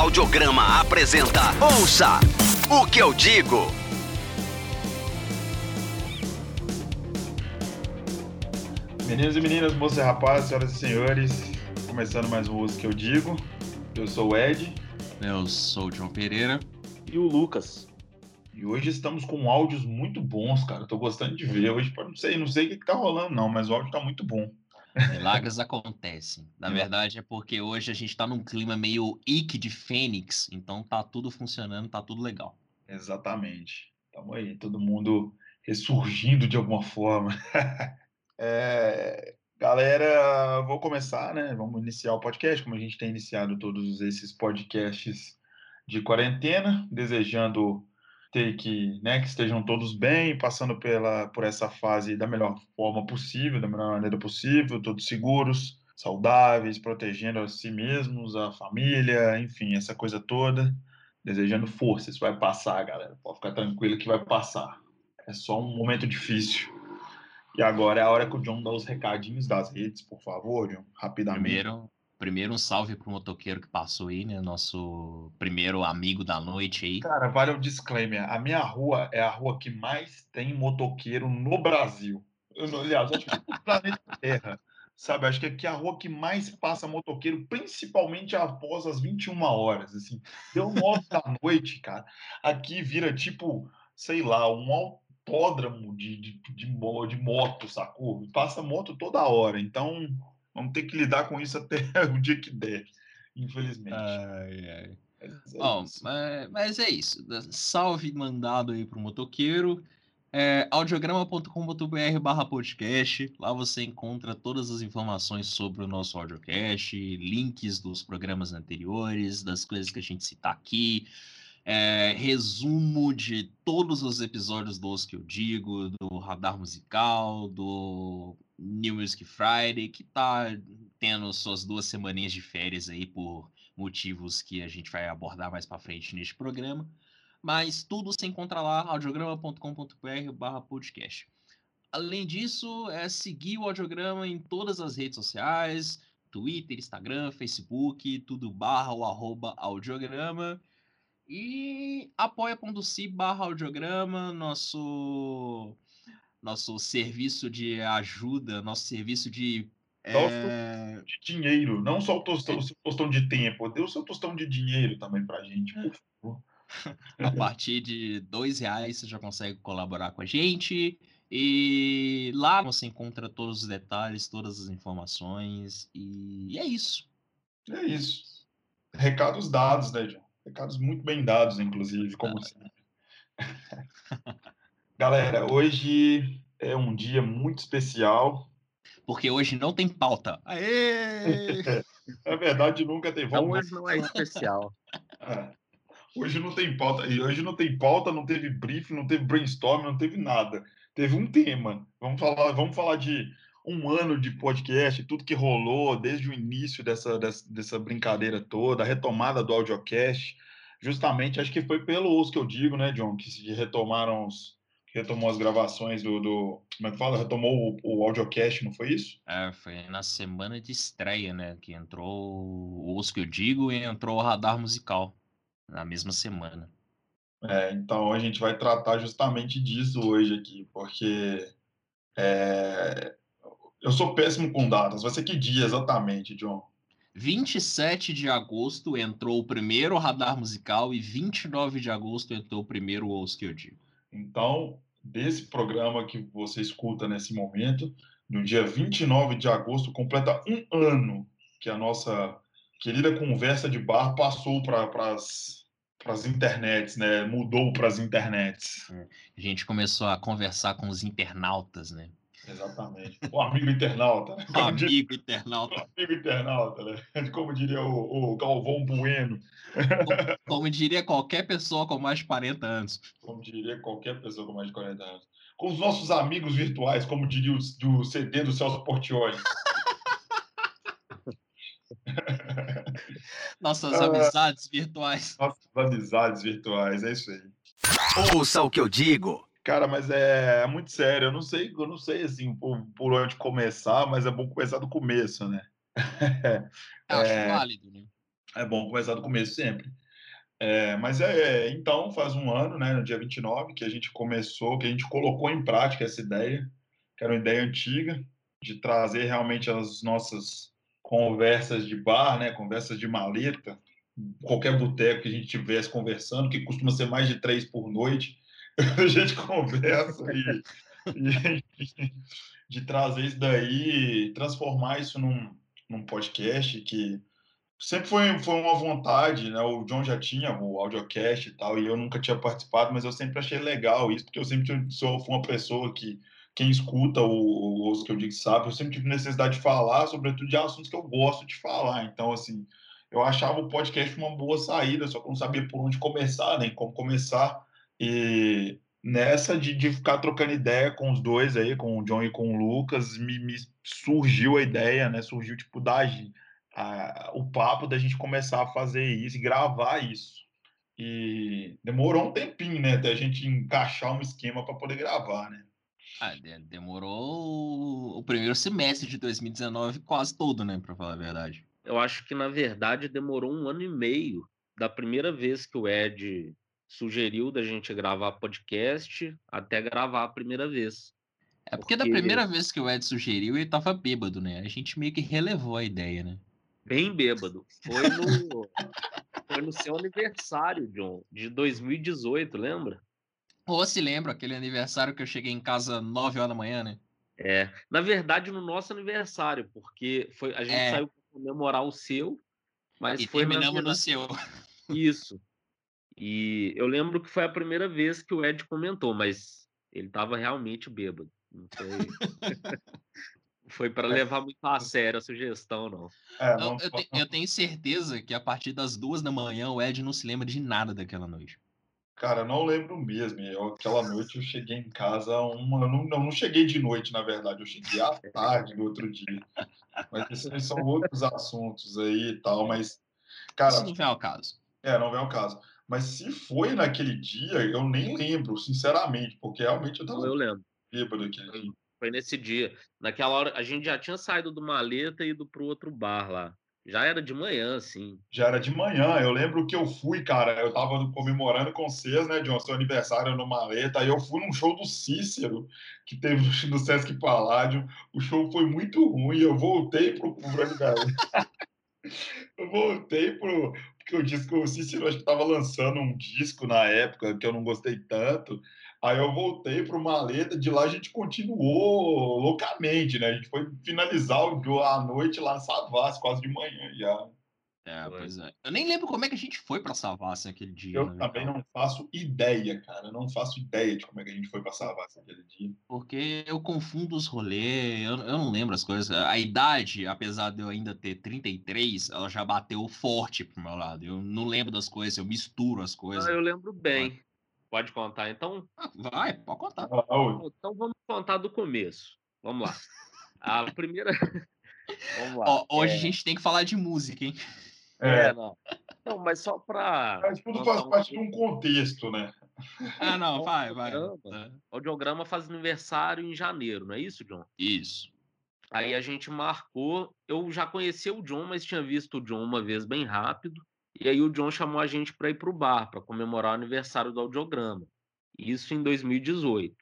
Audiograma apresenta Ouça o que eu digo. Meninos e meninas, moças e rapazes, senhoras e senhores, começando mais um Ouça o que eu digo. Eu sou o Ed Eu sou o João Pereira. E o Lucas. e hoje estamos com áudios muito bons, cara. Tô gostando de ver. Hoje, não sei, não sei o que, que tá rolando, não, mas o áudio tá muito bom. Milagres acontecem. Na verdade, é porque hoje a gente tá num clima meio Ike de Fênix, então tá tudo funcionando, tá tudo legal. Exatamente. Tamo aí, todo mundo ressurgindo de alguma forma. É, galera, vou começar, né? Vamos iniciar o podcast, como a gente tem iniciado todos esses podcasts de quarentena, desejando ter que, né, que estejam todos bem, passando pela, por essa fase da melhor forma possível, da melhor maneira possível, todos seguros, saudáveis, protegendo a si mesmos, a família, enfim, essa coisa toda desejando força. Isso vai passar, galera. Pode ficar tranquilo que vai passar. É só um momento difícil. E agora é a hora que o John dá os recadinhos das redes, por favor, John, rapidamente. Primeiro, primeiro um salve pro motoqueiro que passou aí, né? Nosso primeiro amigo da noite aí. Cara, vale um disclaimer. A minha rua é a rua que mais tem motoqueiro no Brasil. Aliás, acho que no planeta Terra. Sabe, acho que aqui é a rua que mais passa motoqueiro, principalmente após as 21 horas. Assim, deu 9 da noite, cara. Aqui vira tipo, sei lá, um autódromo de, de, de, de moto, sacou? Passa moto toda hora. Então, vamos ter que lidar com isso até o dia que der, infelizmente. Ai, ai. Mas é Bom, isso. mas, mas é isso. Salve mandado aí pro motoqueiro. É, audiograma.com.br barra podcast. Lá você encontra todas as informações sobre o nosso audiocast, links dos programas anteriores, das coisas que a gente cita aqui, é, resumo de todos os episódios do Os Que Eu Digo, do Radar Musical, do New Music Friday, que tá tendo suas duas semaninhas de férias aí por motivos que a gente vai abordar mais para frente neste programa. Mas tudo se encontra lá, audiograma.com.br podcast. Além disso, é seguir o audiograma em todas as redes sociais, Twitter, Instagram, Facebook, tudo barra ou arroba audiograma. E apoia.se barra audiograma, nosso, nosso serviço de ajuda, nosso serviço de... É, de dinheiro, não só o, tostão, o seu tostão de tempo, dê o seu tostão de dinheiro também pra gente, por favor. A partir de dois reais você já consegue colaborar com a gente. E lá você encontra todos os detalhes, todas as informações. E é isso. É isso. Recados dados, né, John? Recados muito bem dados, inclusive, como sempre. Galera, hoje é um dia muito especial. Porque hoje não tem pauta. Aê! Na verdade, nunca tem. Então Vamos hoje não é especial. É. Hoje não tem pauta. E hoje não tem pauta, não teve briefing, não teve brainstorm, não teve nada. Teve um tema. Vamos falar, vamos falar de um ano de podcast, tudo que rolou desde o início dessa, dessa, dessa brincadeira toda, a retomada do audiocast. Justamente, acho que foi pelo uso que eu digo, né, John, que se retomaram os, retomou as gravações do, do como é que fala? Retomou o, o audiocast, não foi isso? É, foi na semana de estreia, né? Que entrou o Os Que Eu Digo e entrou o Radar Musical. Na mesma semana. É, então a gente vai tratar justamente disso hoje aqui, porque é, eu sou péssimo com datas. Vai ser que dia exatamente, John? 27 de agosto entrou o primeiro Radar Musical e 29 de agosto entrou o primeiro Os Que Eu Digo. Então, desse programa que você escuta nesse momento, no dia 29 de agosto, completa um ano que a nossa querida conversa de bar passou para as internets, né? Mudou para as internets. A gente começou a conversar com os internautas, né? Exatamente. O amigo internauta. O Como diria- amigo internauta. amigo internauta, né? Como diria o, o Galvão Bueno. Como diria qualquer pessoa com mais de 40 anos. como diria qualquer pessoa com mais de 40 anos. Com os nossos amigos virtuais, como diria o, do CD do Celso Portioli. Nossas Ah. amizades virtuais. Nossas amizades virtuais, é isso aí. Ouça o que eu digo. Cara, mas é, é muito sério. Eu não sei, eu não sei assim por, por onde começar, mas é bom começar do começo, né? Acho É. válido, né? É bom começar do começo sempre. É, mas é, então, faz um ano, né, no dia 29, que a gente começou, que a gente colocou em prática essa ideia, que era uma ideia antiga, de trazer realmente as nossas conversas de bar, né, conversas de maleta, qualquer boteco que a gente tivesse conversando, que costuma ser mais de três por noite, a gente conversa e, e de trazer isso daí, transformar isso num, num podcast que sempre foi, foi uma vontade, né? O John já tinha o audiocast e tal, e eu nunca tinha participado, mas eu sempre achei legal isso, porque eu sempre sou uma pessoa que quem escuta o, os que eu digo sabe, eu sempre tive necessidade de falar, sobretudo de assuntos que eu gosto de falar. Então, assim, eu achava o podcast uma boa saída, só que eu não sabia por onde começar, nem como começar. E nessa de, de ficar trocando ideia com os dois aí, com o John e com o Lucas, me, me surgiu a ideia, né? Surgiu, tipo, da a, o papo da gente começar a fazer isso e gravar isso. E demorou um tempinho, né, até a gente encaixar um esquema para poder gravar, né? Ah, demorou o primeiro semestre de 2019 quase todo, né, para falar a verdade. Eu acho que na verdade demorou um ano e meio da primeira vez que o Ed sugeriu da gente gravar podcast até gravar a primeira vez. É porque, porque da primeira vez que o Ed sugeriu, ele tava bêbado, né? A gente meio que relevou a ideia, né? bem bêbado. Foi no, foi no seu aniversário, John, de 2018, lembra? Ou se lembra, aquele aniversário que eu cheguei em casa 9 horas da manhã, né? É, na verdade, no nosso aniversário, porque foi, a gente é. saiu para comemorar o seu, mas e foi terminamos no seu. Isso. E eu lembro que foi a primeira vez que o Ed comentou, mas ele estava realmente bêbado. Não foi... foi para é. levar muito a sério a sugestão, não. É, não eu, eu, eu, tenho certeza que a partir das duas da manhã o Ed não se lembra de nada daquela noite. Cara, não lembro mesmo. Eu, aquela noite eu cheguei em casa uma. Eu não, eu não cheguei de noite, na verdade. Eu cheguei à tarde do outro dia. Mas esses são outros assuntos aí e tal. Mas, cara. Isso não vem ao caso. É, não vem ao caso. Mas se foi naquele dia, eu nem lembro, sinceramente, porque realmente eu tava. Eu lembro. Bêbado dia. Foi nesse dia. Naquela hora, a gente já tinha saído do maleta e ido pro outro bar lá. Já era de manhã, sim. Já era de manhã. Eu lembro que eu fui, cara. Eu tava comemorando com vocês, né, John? Seu aniversário no Maleta. Aí eu fui num show do Cícero, que teve no Sesc Paládio. O show foi muito ruim. Eu voltei pro, pro Eu voltei pro. Porque o disco, o Cícero acho que tava lançando um disco na época que eu não gostei tanto. Aí eu voltei para o Maleta, de lá a gente continuou loucamente, né? A gente foi finalizar a noite lá em Savassi, quase de manhã já. É, pois é. Eu nem lembro como é que a gente foi para Savassi aquele dia. Eu né, também não faço ideia, cara. Eu não faço ideia de como é que a gente foi para Savassi aquele dia. Porque eu confundo os rolês, eu, eu não lembro as coisas. A idade, apesar de eu ainda ter 33, ela já bateu forte pro meu lado. Eu não lembro das coisas, eu misturo as coisas. Ah, eu lembro bem. Pode contar, então? Ah, vai, pode contar. Então vamos contar do começo. Vamos lá. A primeira. vamos lá. Ó, hoje é... a gente tem que falar de música, hein? É, é não. Não, mas só para. Mas tudo faz parte de um contexto, né? Ah, não, vai, vai. O audiograma faz aniversário em janeiro, não é isso, John? Isso. Aí a gente marcou. Eu já conhecia o John, mas tinha visto o John uma vez bem rápido. E aí o John chamou a gente para ir para o bar, para comemorar o aniversário do audiograma. Isso em 2018.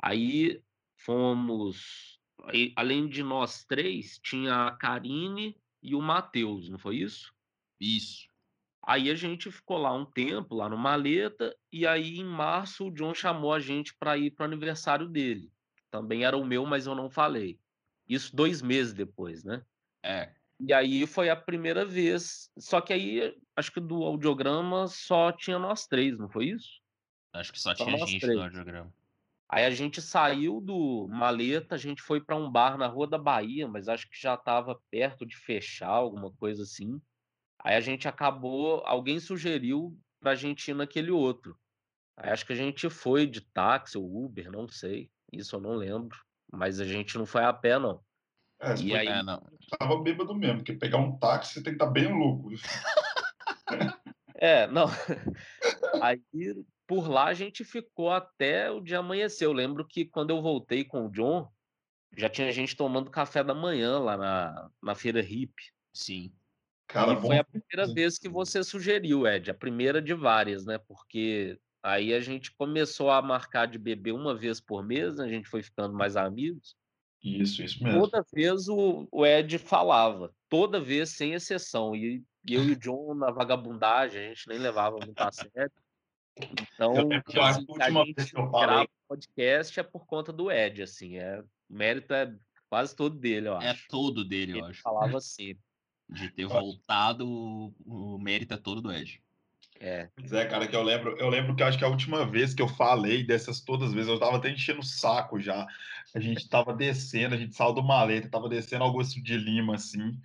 Aí fomos. Aí, além de nós três, tinha a Karine e o Matheus, não foi isso? Isso. Aí a gente ficou lá um tempo, lá no Maleta, e aí em março o John chamou a gente para ir para o aniversário dele. Também era o meu, mas eu não falei. Isso dois meses depois, né? É. E aí foi a primeira vez. Só que aí, acho que do audiograma só tinha nós três, não foi isso? Acho que só, só tinha gente três. do audiograma. Aí a gente saiu do Maleta, a gente foi para um bar na Rua da Bahia, mas acho que já estava perto de fechar, alguma coisa assim. Aí a gente acabou, alguém sugeriu para a gente ir naquele outro. Aí acho que a gente foi de táxi ou Uber, não sei. Isso eu não lembro. Mas a gente não foi a pé, não. É, e aí, é, não. tava bêbado mesmo, porque pegar um táxi tem que estar tá bem louco. é, não. Aí por lá a gente ficou até o dia amanhecer. Eu lembro que quando eu voltei com o John, já tinha gente tomando café da manhã lá na, na feira hip. Sim. Cara, e foi a primeira vez que você sugeriu, Ed, a primeira de várias, né? Porque aí a gente começou a marcar de beber uma vez por mês, né? a gente foi ficando mais amigos. Isso, isso mesmo. Toda vez o, o Ed falava, toda vez, sem exceção. E eu e o John, na vagabundagem, a gente nem levava muito a sério. Então, tipo assim, a gente grava podcast é por conta do Ed, assim, é, o mérito é quase todo dele, eu é acho. É todo dele, eu Ele acho. falava assim. De ter voltado, o mérito é todo do Ed. É. Pois é, cara, que eu lembro, eu lembro que acho que a última vez que eu falei dessas todas as vezes, eu tava até enchendo o saco já. A gente tava descendo, a gente saiu do maleta, tava descendo Augusto de Lima, assim.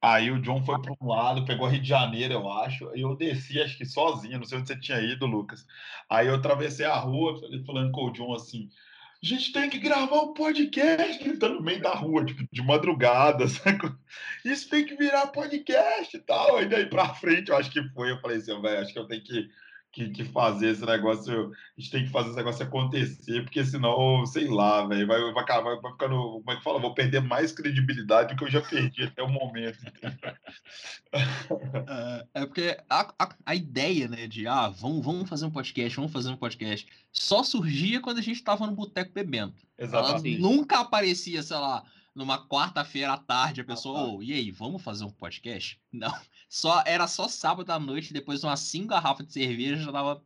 Aí o John foi para um lado, pegou Rio de Janeiro, eu acho, e eu desci, acho que sozinho, não sei onde você tinha ido, Lucas. Aí eu atravessei a rua, falando com o John assim: a gente tem que gravar um podcast, ele tá no meio da rua, tipo, de madrugada, sabe? Isso tem que virar podcast e tal. Aí daí pra frente, eu acho que foi, eu falei assim, velho, acho que eu tenho que que, que, fazer esse negócio, a gente tem que fazer esse negócio acontecer, porque senão, sei lá, velho, vai, vai, vai, vai ficando, como é que fala, vou perder mais credibilidade do que eu já perdi até o momento. é, é, porque a, a, a, ideia, né, de, ah, vamos, vamos fazer um podcast, vamos fazer um podcast, só surgia quando a gente estava no boteco bebendo. Exatamente. Ela nunca aparecia, sei lá, numa quarta-feira à tarde, a pessoa, oh, e aí, vamos fazer um podcast? Não. Só, era só sábado à noite, depois de umas cinco garrafas de cerveja, já tava.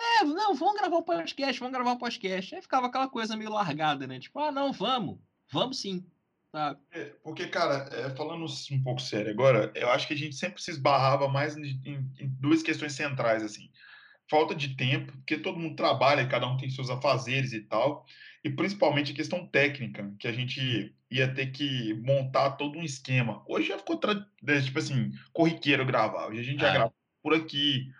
É, não, vamos gravar um podcast, vamos gravar um podcast. Aí ficava aquela coisa meio largada, né? Tipo, ah, não, vamos, vamos sim. Tá. É, porque, cara, é, falando um pouco sério agora, eu acho que a gente sempre se esbarrava mais em, em, em duas questões centrais, assim. Falta de tempo, porque todo mundo trabalha, cada um tem seus afazeres e tal e principalmente a questão técnica, que a gente ia ter que montar todo um esquema. Hoje já ficou, né, tipo assim, corriqueiro gravar. Hoje a gente já é. grava por aqui,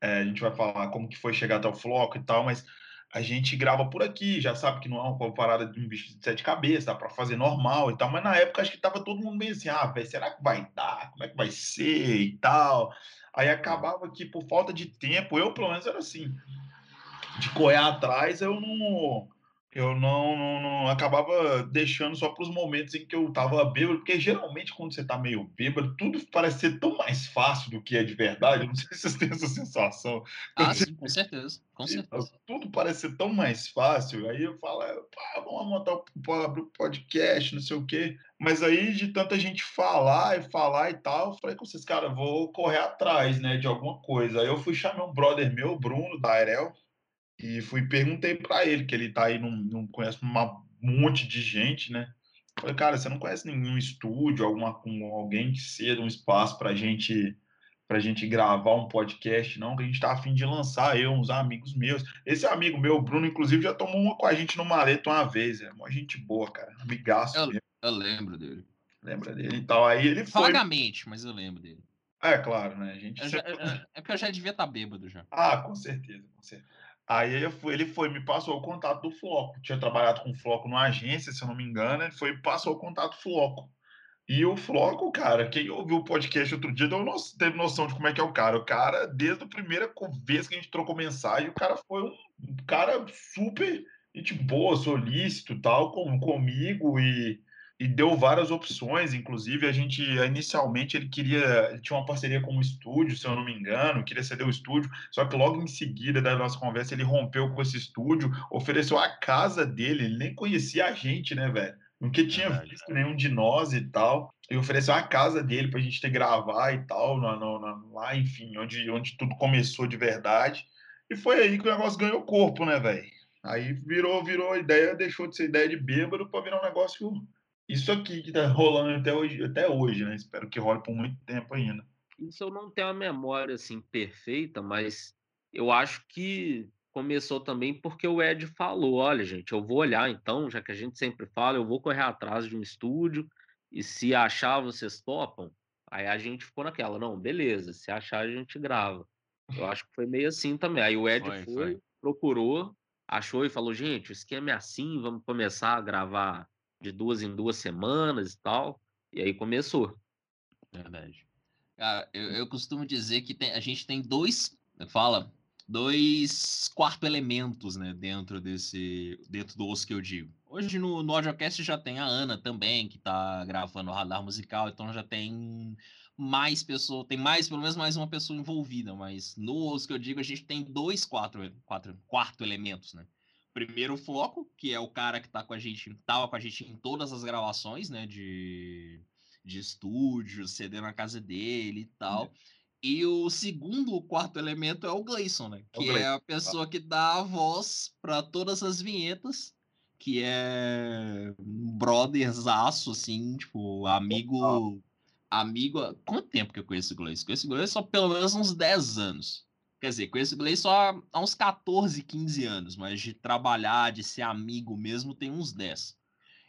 é, a gente vai falar como que foi chegar até o floco e tal, mas a gente grava por aqui, já sabe que não é uma parada de um bicho de sete cabeças, dá para fazer normal e tal, mas na época acho que tava todo mundo meio assim, ah, velho, será que vai dar? Como é que vai ser e tal? Aí acabava que por falta de tempo, eu pelo menos era assim, de correr atrás, eu não eu não, não, não, acabava deixando só para os momentos em que eu estava bêbado, porque geralmente quando você está meio bêbado, tudo parece ser tão mais fácil do que é de verdade. Eu não sei se vocês têm essa sensação. Ah, sim, com certeza, com certeza. Tudo parece ser tão mais fácil. Aí eu falo, vamos montar o podcast, não sei o quê. Mas aí, de tanta gente falar e falar e tal, eu falei com vocês, cara, vou correr atrás, né, de alguma coisa. Aí eu fui chamar um brother meu, Bruno, da Arel, e fui perguntei para ele, que ele tá aí, não, não conhece um monte de gente, né? Falei, cara, você não conhece nenhum estúdio, alguma, com alguém que ceda um espaço pra gente pra gente gravar um podcast, não, que a gente tá afim de lançar, eu, uns amigos meus. Esse amigo meu, Bruno, inclusive, já tomou uma com a gente no maleta uma vez, é uma gente boa, cara, amigaço eu, Eu lembro dele. Lembra dele e tal, aí ele foi... Vagamente, mas eu lembro dele. É, claro, né, a gente... Já, é, é porque eu já devia estar tá bêbado já. Ah, com certeza, com certeza. Aí foi, ele foi, me passou o contato do Floco. Tinha trabalhado com o Floco numa agência, se eu não me engano, ele foi e passou o contato do Floco. E o Floco, cara, quem ouviu o podcast outro dia no... teve noção de como é que é o cara. O cara, desde a primeira vez que a gente trocou mensagem, o cara foi um, um cara super gente boa, solícito tal, com, comigo e e deu várias opções, inclusive a gente inicialmente ele queria, ele tinha uma parceria com um estúdio, se eu não me engano, queria ceder o estúdio, só que logo em seguida da nossa conversa ele rompeu com esse estúdio, ofereceu a casa dele, ele nem conhecia a gente, né, velho? Nunca tinha visto nenhum de nós e tal, e ofereceu a casa dele pra gente ter gravar e tal, lá, enfim, onde, onde tudo começou de verdade. E foi aí que o negócio ganhou corpo, né, velho? Aí virou, virou a ideia, deixou de ser ideia de bêbado para virar um negócio isso aqui que tá rolando até hoje, até hoje, né? Espero que role por muito tempo ainda. Isso eu não tenho a memória assim perfeita, mas eu acho que começou também porque o Ed falou: olha, gente, eu vou olhar então, já que a gente sempre fala, eu vou correr atrás de um estúdio e se achar vocês topam. Aí a gente ficou naquela, não, beleza, se achar a gente grava. Eu acho que foi meio assim também. Aí o Ed foi, foi, foi. procurou, achou e falou: gente, o esquema é assim, vamos começar a gravar de duas em duas semanas e tal. E aí começou. Verdade. Cara, eu, eu costumo dizer que tem, a gente tem dois, fala, dois quarto elementos, né, dentro desse, dentro do osso que eu digo. Hoje no, no audiocast já tem a Ana também, que tá gravando o radar musical, então já tem mais pessoas, tem mais, pelo menos mais uma pessoa envolvida, mas no osso que eu digo, a gente tem dois quatro, quatro, quatro elementos, né? Primeiro Floco, que é o cara que tá com a gente, tava com a gente em todas as gravações, né, de, de estúdio, CD na casa dele e tal. E o segundo, o quarto elemento é o Gleison, né? É que é, é a pessoa que dá a voz para todas as vinhetas, que é um brotherzaço, assim, tipo, amigo. Amigo. Quanto tempo que eu conheço o Gleison? Conheço o Gleison só pelo menos uns 10 anos. Quer dizer, conheço o Gleison só há uns 14, 15 anos, mas de trabalhar, de ser amigo mesmo, tem uns 10.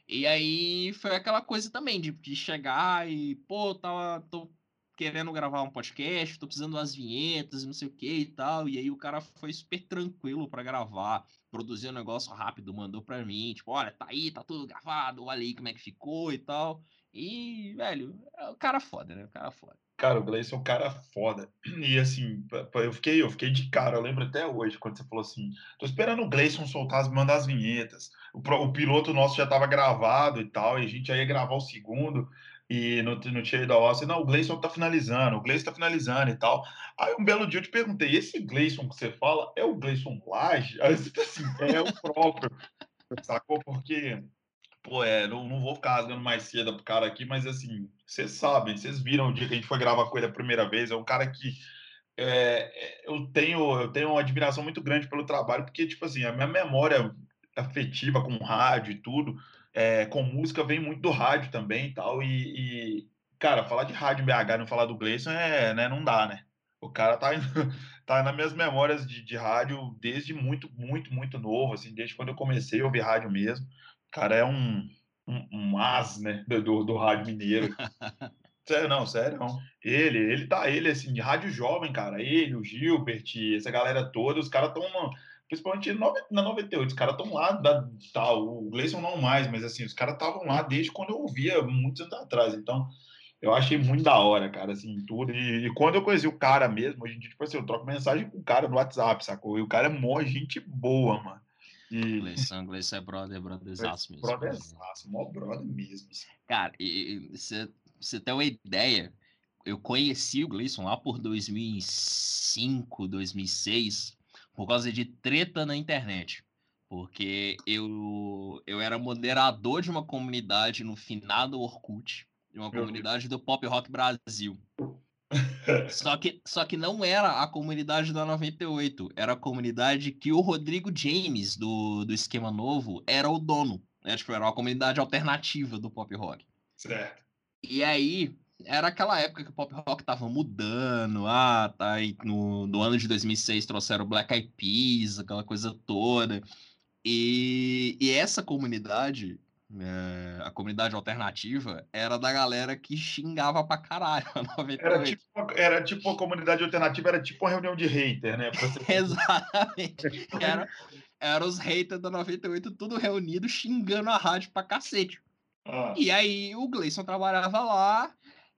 E aí foi aquela coisa também de, de chegar e, pô, tava, tô querendo gravar um podcast, tô precisando das vinhetas não sei o que e tal. E aí o cara foi super tranquilo para gravar, produziu um negócio rápido, mandou para mim, tipo, olha, tá aí, tá tudo gravado, olha aí como é que ficou e tal. E, velho, é o cara foda, né? O cara foda. Cara, o Gleison é um cara foda. E assim, eu fiquei, eu fiquei de cara, eu lembro até hoje, quando você falou assim, tô esperando o Gleison soltar, mandar as vinhetas. O, o piloto nosso já tava gravado e tal, e a gente ia gravar o segundo e no, no Cheio da Ossa, não, o Gleison tá finalizando, o Gleison tá finalizando e tal. Aí um belo dia eu te perguntei, esse Gleison que você fala é o Gleison Laje? Aí você tá assim, é o próprio, sacou? Porque, pô, é, não, não vou ficar rasgando mais cedo pro cara aqui, mas assim, vocês sabem, vocês viram o dia que a gente foi gravar com ele a primeira vez, é um cara que é, é eu tenho eu tenho uma admiração muito grande pelo trabalho, porque, tipo assim, a minha memória afetiva com rádio e tudo, é, com música vem muito do rádio também tal, e, e cara, falar de rádio BH não falar do Gleison é, né, não dá, né? O cara tá, tá nas minhas memórias de, de rádio desde muito, muito, muito novo, assim, desde quando eu comecei a ouvir rádio mesmo. Cara é um, um, um as, né, do, do rádio mineiro. Sério, não, sério, não. Ele, ele tá, ele, assim, de rádio jovem, cara. Ele, o Gilbert, essa galera toda, os caras estão principalmente na 98, os caras estão lá, da, tá, o Gleison não mais, mas assim, os caras estavam lá desde quando eu ouvia, muitos anos atrás, então eu achei muito da hora, cara, assim, tudo, e, e quando eu conheci o cara mesmo, hoje em dia, tipo assim, eu troco mensagem com o cara no WhatsApp, sacou, e o cara é mó gente boa, mano. Gleison, Gleison é brother, brotherzaço mesmo. Brotherzaço, mó brother mesmo. Assim. Cara, e você, você tem uma ideia, eu conheci o Gleison lá por 2005, 2006, por causa de treta na internet. Porque eu, eu era moderador de uma comunidade no finado Orkut, de uma comunidade do Pop Rock Brasil. Só, que, só que não era a comunidade da 98, era a comunidade que o Rodrigo James, do, do Esquema Novo, era o dono. Né? Tipo, era uma comunidade alternativa do pop rock. Certo. E aí, era aquela época que o pop rock tava mudando. Ah, tá aí no, no ano de 2006 trouxeram Black Eyed Peas, aquela coisa toda. E, e essa comunidade, é, a comunidade alternativa, era da galera que xingava pra caralho. Era tipo, era tipo a comunidade alternativa, era tipo uma reunião de hater, né? Exatamente. Era, era os haters da 98 tudo reunido xingando a rádio pra cacete. Ah. E aí o Gleison trabalhava lá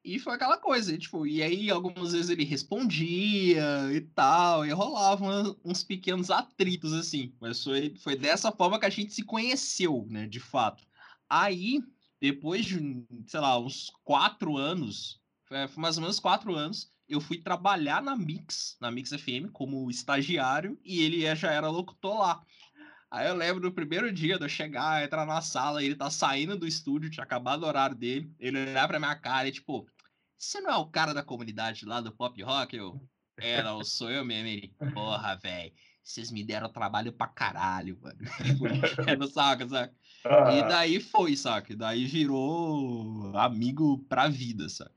e foi aquela coisa, tipo, e aí algumas vezes ele respondia e tal, e rolavam uns pequenos atritos, assim. Mas foi, foi dessa forma que a gente se conheceu, né, de fato. Aí, depois de, sei lá, uns quatro anos, foi mais ou menos quatro anos, eu fui trabalhar na Mix, na Mix FM, como estagiário, e ele já era locutor lá. Aí eu lembro do primeiro dia de eu chegar, entrar na sala, ele tá saindo do estúdio, tinha acabado o horário dele, ele olhar pra minha cara e tipo, você não é o cara da comunidade lá do pop rock? Eu, é, não, sou eu mesmo. Ele, porra, velho, vocês me deram trabalho pra caralho, mano. não saca, saca? E daí foi, saca? Daí virou amigo pra vida, saca?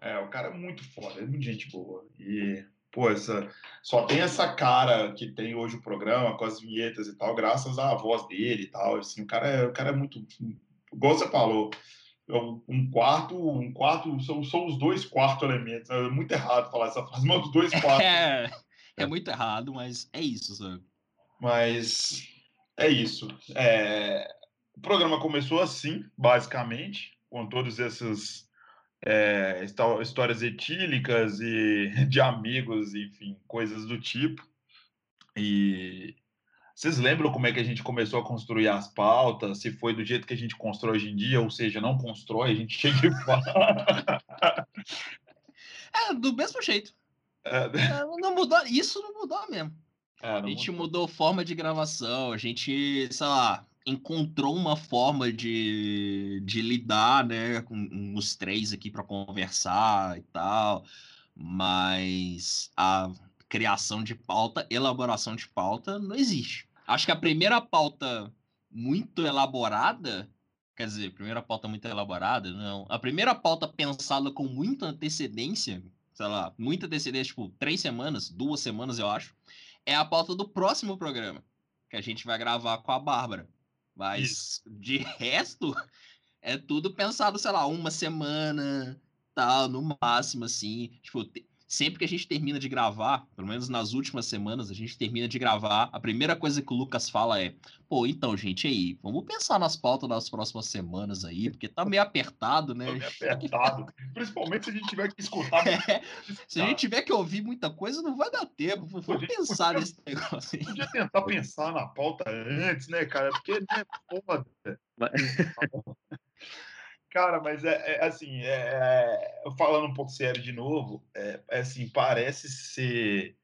É, o cara é muito foda, é muito gente boa. E, pô, essa, só tem essa cara que tem hoje o programa, com as vinhetas e tal, graças à voz dele e tal. Assim, o cara é, o cara é muito. Igual você falou, um quarto, um quarto, são, são os dois quartos elementos. É muito errado falar essa frase, mas os dois quartos. É, é muito errado, mas é isso, sabe? Mas é isso. É, o programa começou assim, basicamente, com todas essas é, histórias etílicas e de amigos, enfim, coisas do tipo. E vocês lembram como é que a gente começou a construir as pautas? Se foi do jeito que a gente constrói hoje em dia, ou seja, não constrói, a gente chega e fala. É, do mesmo jeito. É. não mudou, isso não mudou mesmo. É, a gente mudou. mudou forma de gravação, a gente, sei lá, encontrou uma forma de, de lidar, né, com os três aqui para conversar e tal, mas a criação de pauta, elaboração de pauta não existe. Acho que a primeira pauta muito elaborada, quer dizer, primeira pauta muito elaborada, não, a primeira pauta pensada com muita antecedência, sei lá, muita antecedência, tipo, três semanas, duas semanas, eu acho, é a pauta do próximo programa, que a gente vai gravar com a Bárbara. Mas Isso. de resto, é tudo pensado, sei lá, uma semana, tal, no máximo, assim. Tipo, sempre que a gente termina de gravar, pelo menos nas últimas semanas, a gente termina de gravar, a primeira coisa que o Lucas fala é: pô, então, gente, aí, vamos pensar nas pautas das próximas semanas aí, porque tá meio apertado, né? Tá meio apertado. Principalmente se a gente tiver que escutar. É, se a gente tiver que ouvir muita coisa, não vai dar tempo. Vamos pensar podia, nesse negócio aí. Podia tentar pensar na pauta antes, né, cara? Porque, né, foda. Cara, mas é, é assim, é, é, falando um pouco sério de novo, é, é, assim, parece ser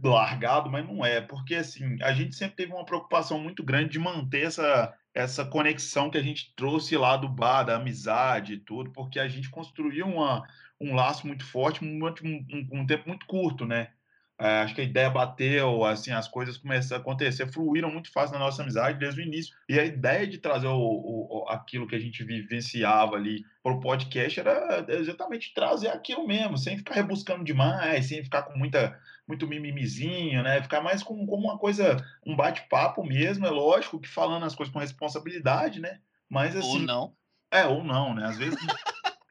largado, mas não é, porque assim, a gente sempre teve uma preocupação muito grande de manter essa, essa conexão que a gente trouxe lá do bar, da amizade e tudo, porque a gente construiu uma, um laço muito forte, um, um, um tempo muito curto, né? É, acho que a ideia bateu, assim, as coisas começaram a acontecer, fluíram muito fácil na nossa amizade desde o início. E a ideia de trazer o, o aquilo que a gente vivenciava ali para o podcast era exatamente trazer aquilo mesmo, sem ficar rebuscando demais, sem ficar com muita muito mimimizinho, né? Ficar mais com, como uma coisa, um bate-papo mesmo, é lógico que falando as coisas com responsabilidade, né? Mas assim. Ou não. É, ou não, né? Às vezes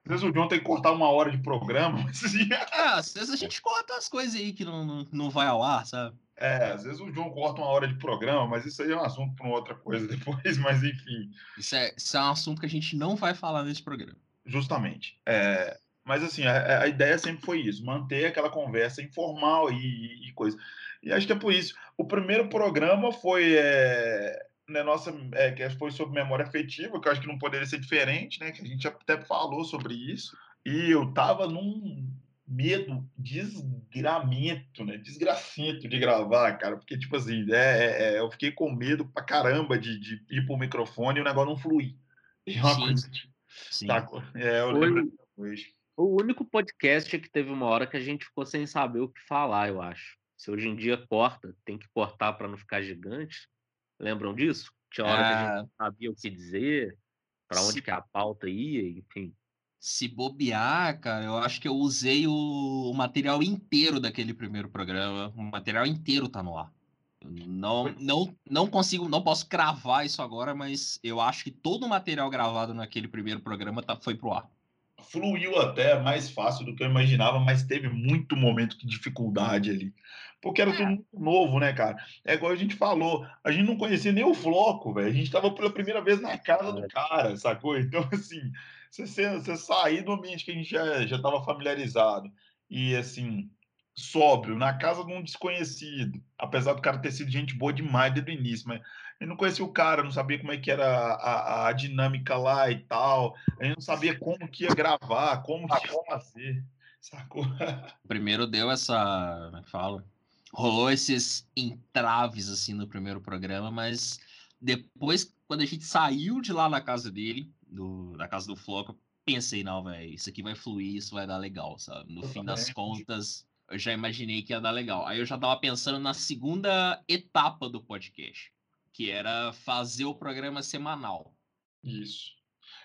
às vezes o John tem que cortar uma hora de programa. Mas... É, às vezes a gente corta as coisas aí que não, não, não vai ao ar, sabe? É, às vezes o John corta uma hora de programa, mas isso aí é um assunto para outra coisa depois, mas enfim. Isso é, isso é um assunto que a gente não vai falar nesse programa. Justamente. É, mas assim, a, a, ideia sempre foi isso, manter aquela conversa informal e, e, coisa. E acho que é por isso. O primeiro programa foi é, né, nossa, é, que foi sobre memória afetiva, que eu acho que não poderia ser diferente, né? Que a gente até falou sobre isso. E eu tava num medo desgramento, né? Desgracento de gravar, cara, porque, tipo assim, é, é, é, eu fiquei com medo pra caramba de, de ir pro microfone e o negócio não fluir. É uma Sim. coisa que, Sim. Tá, é, eu lembro O único podcast é que teve uma hora que a gente ficou sem saber o que falar, eu acho. Se hoje em dia corta, tem que cortar para não ficar gigante. Lembram disso? Tinha hora que a gente ah. não sabia o que dizer, para onde se... que a pauta ia, enfim. Se bobear, cara, eu acho que eu usei o, o material inteiro daquele primeiro programa. O material inteiro tá no ar. Não, não, não consigo, não posso cravar isso agora, mas eu acho que todo o material gravado naquele primeiro programa tá, foi pro ar fluiu até mais fácil do que eu imaginava, mas teve muito momento de dificuldade ali. Porque era tudo é. muito novo, né, cara? É igual a gente falou, a gente não conhecia nem o Floco, velho. A gente tava pela primeira vez na casa do cara, sacou? Então, assim, você, você sair do ambiente que a gente já, já tava familiarizado e, assim, sóbrio, na casa de um desconhecido, apesar do cara ter sido gente boa demais desde o início, mas ele não conhecia o cara, não sabia como é que era a, a, a dinâmica lá e tal, a gente não sabia como que ia gravar, como que ia fazer, sacou? Primeiro deu essa, como é que fala? Rolou esses entraves, assim, no primeiro programa, mas depois, quando a gente saiu de lá na casa dele, do, da casa do Floco, pensei, não, velho, isso aqui vai fluir, isso vai dar legal, sabe? No fim das contas, eu já imaginei que ia dar legal. Aí eu já tava pensando na segunda etapa do podcast que era fazer o programa semanal. Isso.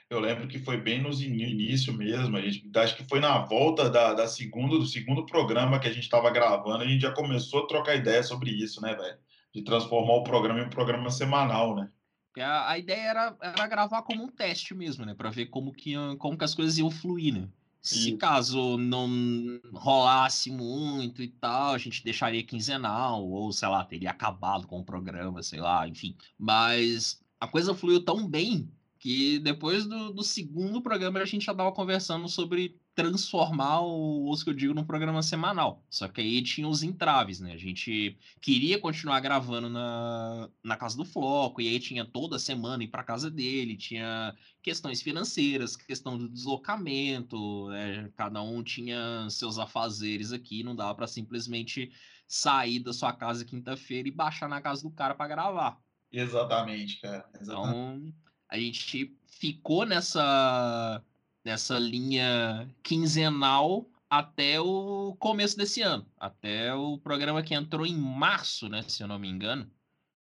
Eu lembro que foi bem no início mesmo, a gente, acho que foi na volta da, da segunda, do segundo programa que a gente estava gravando, a gente já começou a trocar ideia sobre isso, né, velho? De transformar o programa em um programa semanal, né? A, a ideia era, era gravar como um teste mesmo, né? Para ver como que, como que as coisas iam fluir, né? Se caso não rolasse muito e tal, a gente deixaria quinzenal, ou sei lá, teria acabado com o programa, sei lá, enfim. Mas a coisa fluiu tão bem que depois do, do segundo programa a gente já estava conversando sobre transformar o Os que eu digo num programa semanal. Só que aí tinha os entraves, né? A gente queria continuar gravando na, na casa do Floco, e aí tinha toda semana ir para casa dele, tinha questões financeiras, questão do deslocamento, né? cada um tinha seus afazeres aqui, não dava para simplesmente sair da sua casa quinta-feira e baixar na casa do cara para gravar. Exatamente, cara. Exatamente. Então, a gente ficou nessa nessa linha quinzenal até o começo desse ano, até o programa que entrou em março, né, se eu não me engano.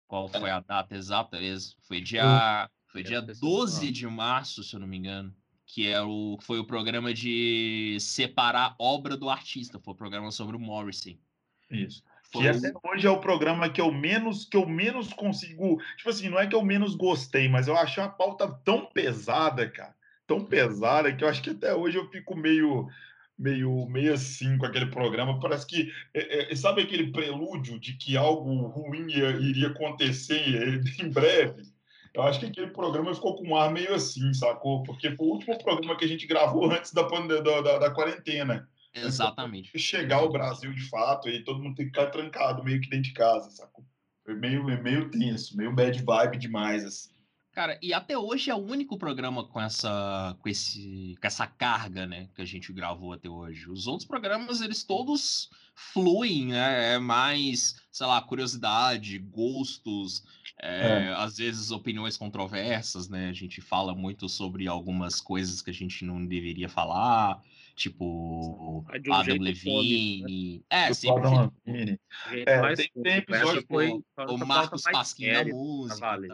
Qual é. foi a data exata? Foi dia, foi dia 12 de março, se eu não me engano, que é o, foi o programa de separar obra do artista, foi o programa sobre o Morrissey. Isso. Foi... Que até hoje é o programa que eu menos que eu menos consigo. Tipo assim, não é que eu menos gostei, mas eu achei a pauta tão pesada, cara tão pesada que eu acho que até hoje eu fico meio meio meio assim com aquele programa. Parece que é, é, sabe aquele prelúdio de que algo ruim ia, iria acontecer em breve. Eu acho que aquele programa ficou com um ar meio assim, sacou? Porque foi o último programa que a gente gravou antes da, da, da, da quarentena. Exatamente. Chegar ao Brasil de fato e todo mundo tem que ficar trancado meio que dentro de casa, sacou? Foi meio, meio tenso, meio bad vibe demais, assim. Cara, e até hoje é o único programa com essa, com esse, com essa carga, né, que a gente gravou até hoje. Os outros programas, eles todos fluem, né? É mais, sei lá, curiosidade, gostos, é, é. às vezes opiniões controversas, né? A gente fala muito sobre algumas coisas que a gente não deveria falar, tipo um Adam Levine. Né? É, sempre. Adam Levine. É, tem, tem episódio foi o Marcos Pasquim da música. Vale.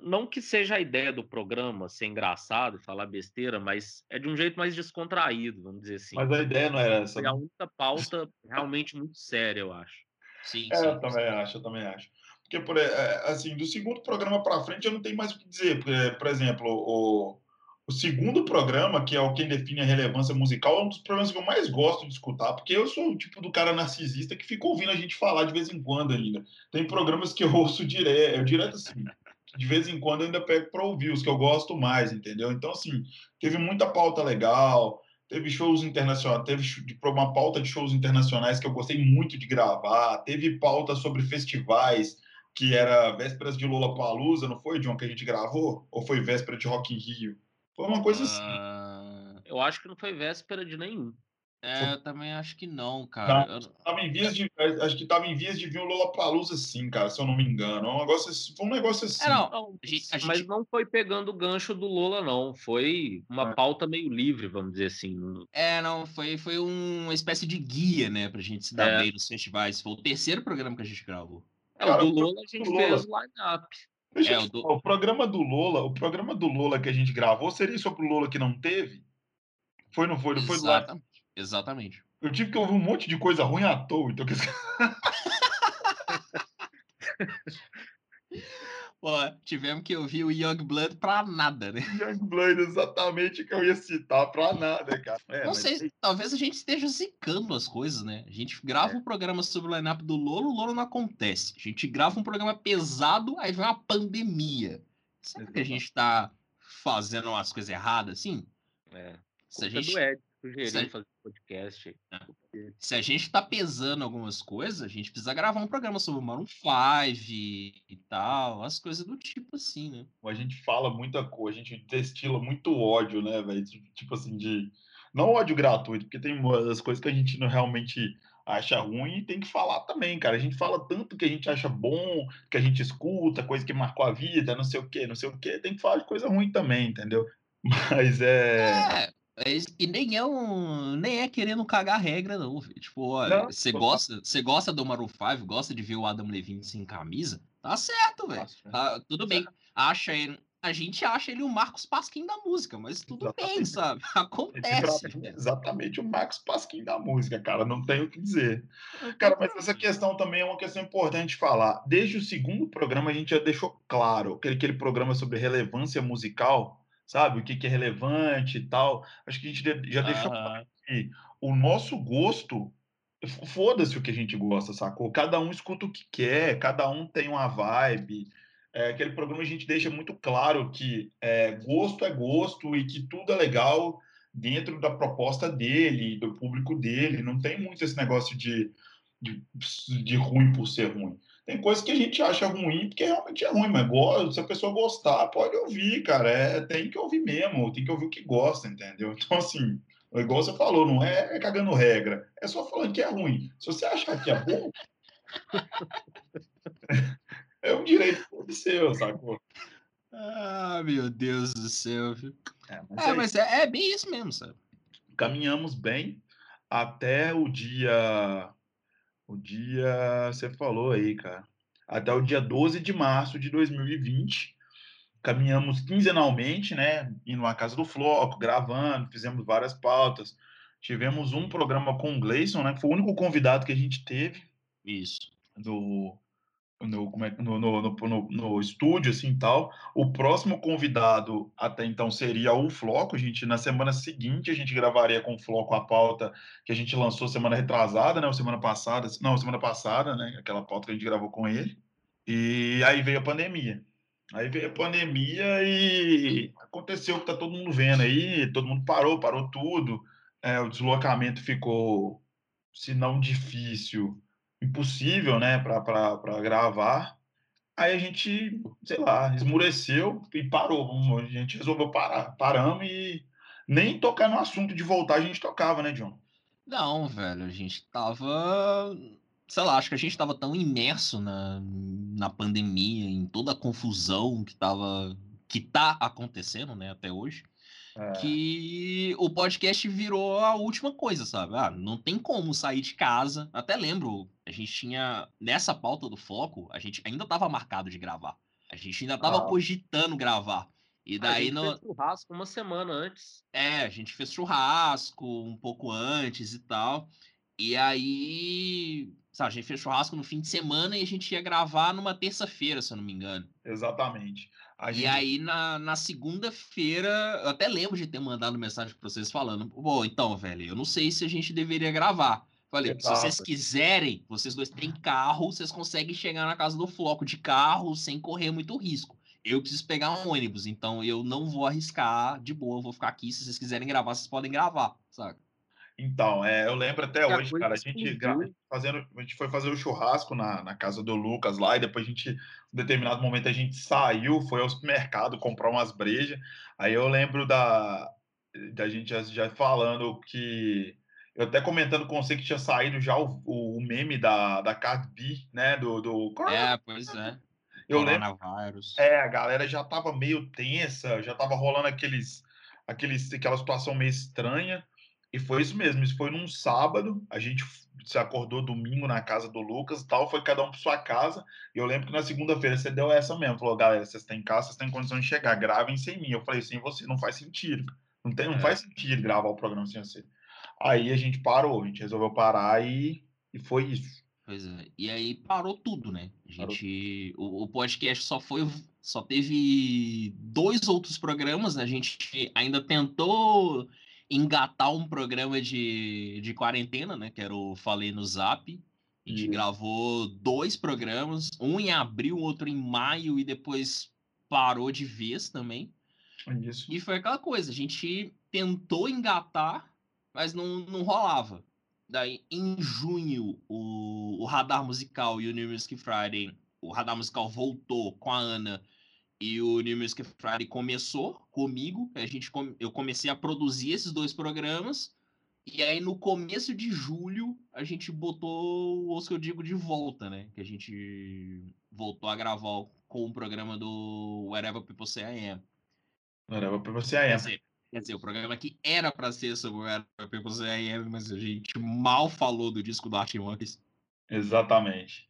Não que seja a ideia do programa ser engraçado, falar besteira, mas é de um jeito mais descontraído, vamos dizer assim. Mas a ideia não era essa. É a única pauta realmente muito séria, eu acho. Sim, é, sim, eu também acho, eu também acho. Porque, por, é, assim, do segundo programa para frente eu não tenho mais o que dizer. Porque, por exemplo, o, o segundo programa, que é o Quem Define a Relevância Musical, é um dos programas que eu mais gosto de escutar, porque eu sou o tipo do cara narcisista que fica ouvindo a gente falar de vez em quando ainda. Tem programas que eu ouço direto, eu direto assim de vez em quando eu ainda pego para ouvir os que eu gosto mais, entendeu? Então, assim, teve muita pauta legal, teve shows internacionais, teve uma pauta de shows internacionais que eu gostei muito de gravar, teve pauta sobre festivais, que era vésperas de Lola Palusa, não foi, John, que a gente gravou? Ou foi véspera de Rock in Rio? Foi uma coisa assim. Uh, eu acho que não foi véspera de nenhum. É, eu também acho que não, cara. Tá, tava em vias de, acho que tava em vias de vir o Lollapalooza, sim, cara, se eu não me engano. É um negócio, assim, foi um negócio assim. É, não, a gente, a mas não foi pegando o gancho do Lola, não. Foi uma é. pauta meio livre, vamos dizer assim. É, não, foi, foi uma espécie de guia, né, pra gente se dar é. bem nos festivais. Foi o terceiro programa que a gente gravou. É, cara, o do Lola a gente fez o line-up. É, o, do... o programa do Lola, o programa do Lola que a gente gravou seria sobre o Lola que não teve? Foi, não foi? Não foi Exatamente. Exatamente. Eu tive que ouvir um monte de coisa ruim à toa, então. Pô, tivemos que ouvir o Young Blood pra nada, né? Young Blood, exatamente que eu ia citar pra nada, cara. É, não sei, mas... talvez a gente esteja zicando as coisas, né? A gente grava é. um programa sobre o lineup do Lolo, o Lolo não acontece. A gente grava um programa pesado, aí vem uma pandemia. Será que a gente tá fazendo umas coisas erradas, assim? É. Se a gente... do Ed sugeriu fazer podcast. É. Se a gente tá pesando algumas coisas, a gente precisa gravar um programa sobre o Maroon 5 e tal, as coisas do tipo assim, né? A gente fala muita coisa, a gente destila muito ódio, né, velho? Tipo assim, de. Não ódio gratuito, porque tem as coisas que a gente não realmente acha ruim e tem que falar também, cara. A gente fala tanto que a gente acha bom, que a gente escuta, coisa que marcou a vida, não sei o quê, não sei o quê. Tem que falar de coisa ruim também, entendeu? Mas é. é e nem é um. Nem é querendo cagar regra, não. Tipo, olha, você gosta, você gosta do Maroon 5, gosta de ver o Adam Levine sem camisa? Tá certo, velho. Tá, tudo bem. Acha ele. A gente acha ele o Marcos Pasquim da música, mas tudo exatamente. bem, sabe? Acontece. Exatamente o Marcos Pasquim da música, cara. Não tem o que dizer. Cara, mas essa questão também é uma questão importante de falar. Desde o segundo programa, a gente já deixou claro aquele, aquele programa sobre relevância musical sabe? O que, que é relevante e tal. Acho que a gente já deixou claro que o nosso gosto, foda-se o que a gente gosta, sacou? Cada um escuta o que quer, cada um tem uma vibe. É, aquele programa a gente deixa muito claro que é, gosto é gosto e que tudo é legal dentro da proposta dele, do público dele. Não tem muito esse negócio de, de, de ruim por ser ruim. Tem coisas que a gente acha ruim porque realmente é ruim, mas se a pessoa gostar, pode ouvir, cara. É, tem que ouvir mesmo, tem que ouvir o que gosta, entendeu? Então, assim, igual você falou, não é cagando regra, é só falando que é ruim. Se você achar que é bom, é um direito seu, sacou? Ah, meu Deus do céu. É, mas, é, é, mas é, é, bem isso mesmo, sabe? Caminhamos bem até o dia. O dia. Você falou aí, cara. Até o dia 12 de março de 2020. Caminhamos quinzenalmente, né? Indo à casa do Floco, gravando, fizemos várias pautas. Tivemos um programa com o Gleison, né? Que foi o único convidado que a gente teve. Isso. Do, no, é, no, no, no, no, estúdio, assim, tal. O próximo convidado até então seria o Floco. A gente, na semana seguinte, a gente gravaria com o Floco a pauta que a gente lançou semana retrasada, né? Ou semana passada, não, semana passada, né? Aquela pauta que a gente gravou com ele. E aí veio a pandemia. Aí veio a pandemia e aconteceu o que tá todo mundo vendo aí, todo mundo parou, parou tudo. É, o deslocamento ficou, se não difícil, impossível, né, para gravar. Aí a gente, sei lá, esmureceu e parou. A gente resolveu parar. Paramos e nem tocar no assunto de voltar a gente tocava, né, John? Não, velho, a gente tava. Sei lá, acho que a gente tava tão imerso na, na pandemia, em toda a confusão que tava. que tá acontecendo, né, até hoje é. que o podcast virou a última coisa, sabe? Ah, não tem como sair de casa. Até lembro, a gente tinha nessa pauta do foco, a gente ainda estava marcado de gravar. A gente ainda estava ah. cogitando gravar. E daí a gente no... fez churrasco uma semana antes. É, a gente fez churrasco um pouco antes e tal. E aí, sabe, a gente fez churrasco no fim de semana e a gente ia gravar numa terça-feira, se eu não me engano. Exatamente. A e aí, na, na segunda-feira, eu até lembro de ter mandado mensagem para vocês falando: Bom, então, velho, eu não sei se a gente deveria gravar. Falei, Exato. se vocês quiserem, vocês dois têm carro, vocês conseguem chegar na casa do Floco de carro sem correr muito risco. Eu preciso pegar um ônibus, então eu não vou arriscar de boa, vou ficar aqui. Se vocês quiserem gravar, vocês podem gravar, saca? Então, é, eu lembro até hoje, cara, a gente, fazendo, a gente foi fazer o churrasco na, na casa do Lucas lá, e depois a gente, em determinado momento, a gente saiu, foi ao supermercado comprar umas brejas. Aí eu lembro da, da gente já, já falando que. Eu até comentando com você que tinha saído já o, o, meme da, da Cardi B, né? Do, do É, pois é. Eu lembro. É, a galera já tava meio tensa, já tava rolando aqueles, aqueles, aquela situação meio estranha. E foi isso mesmo, isso foi num sábado, a gente se acordou domingo na casa do Lucas e tal, foi cada um para sua casa. E eu lembro que na segunda-feira você deu essa mesmo, falou: galera, vocês têm casa, vocês têm condição de chegar, gravem sem mim. Eu falei: sem você não faz sentido, não, tem, não é. faz sentido gravar o programa sem você. Aí a gente parou, a gente resolveu parar e, e foi isso. Pois é, e aí parou tudo, né? A gente, o, o podcast só foi, só teve dois outros programas? A gente ainda tentou engatar um programa de, de quarentena, né? Que era o Falei no Zap. A gente gravou dois programas, um em abril, outro em maio, e depois parou de vez também. Isso. E foi aquela coisa, a gente tentou engatar, mas não, não rolava. Daí, em junho, o, o Radar Musical e o New Music Friday, o Radar Musical voltou com a Ana e o New Music Friday começou comigo. A gente, eu comecei a produzir esses dois programas. E aí, no começo de julho, a gente botou os que eu digo de volta, né? Que a gente voltou a gravar com o programa do Wherever People Say I Am. Wherever People Say I Am. Quer dizer, quer dizer o programa que era para ser sobre Wherever People Say I Am, mas a gente mal falou do disco do Art Monkeys. Exatamente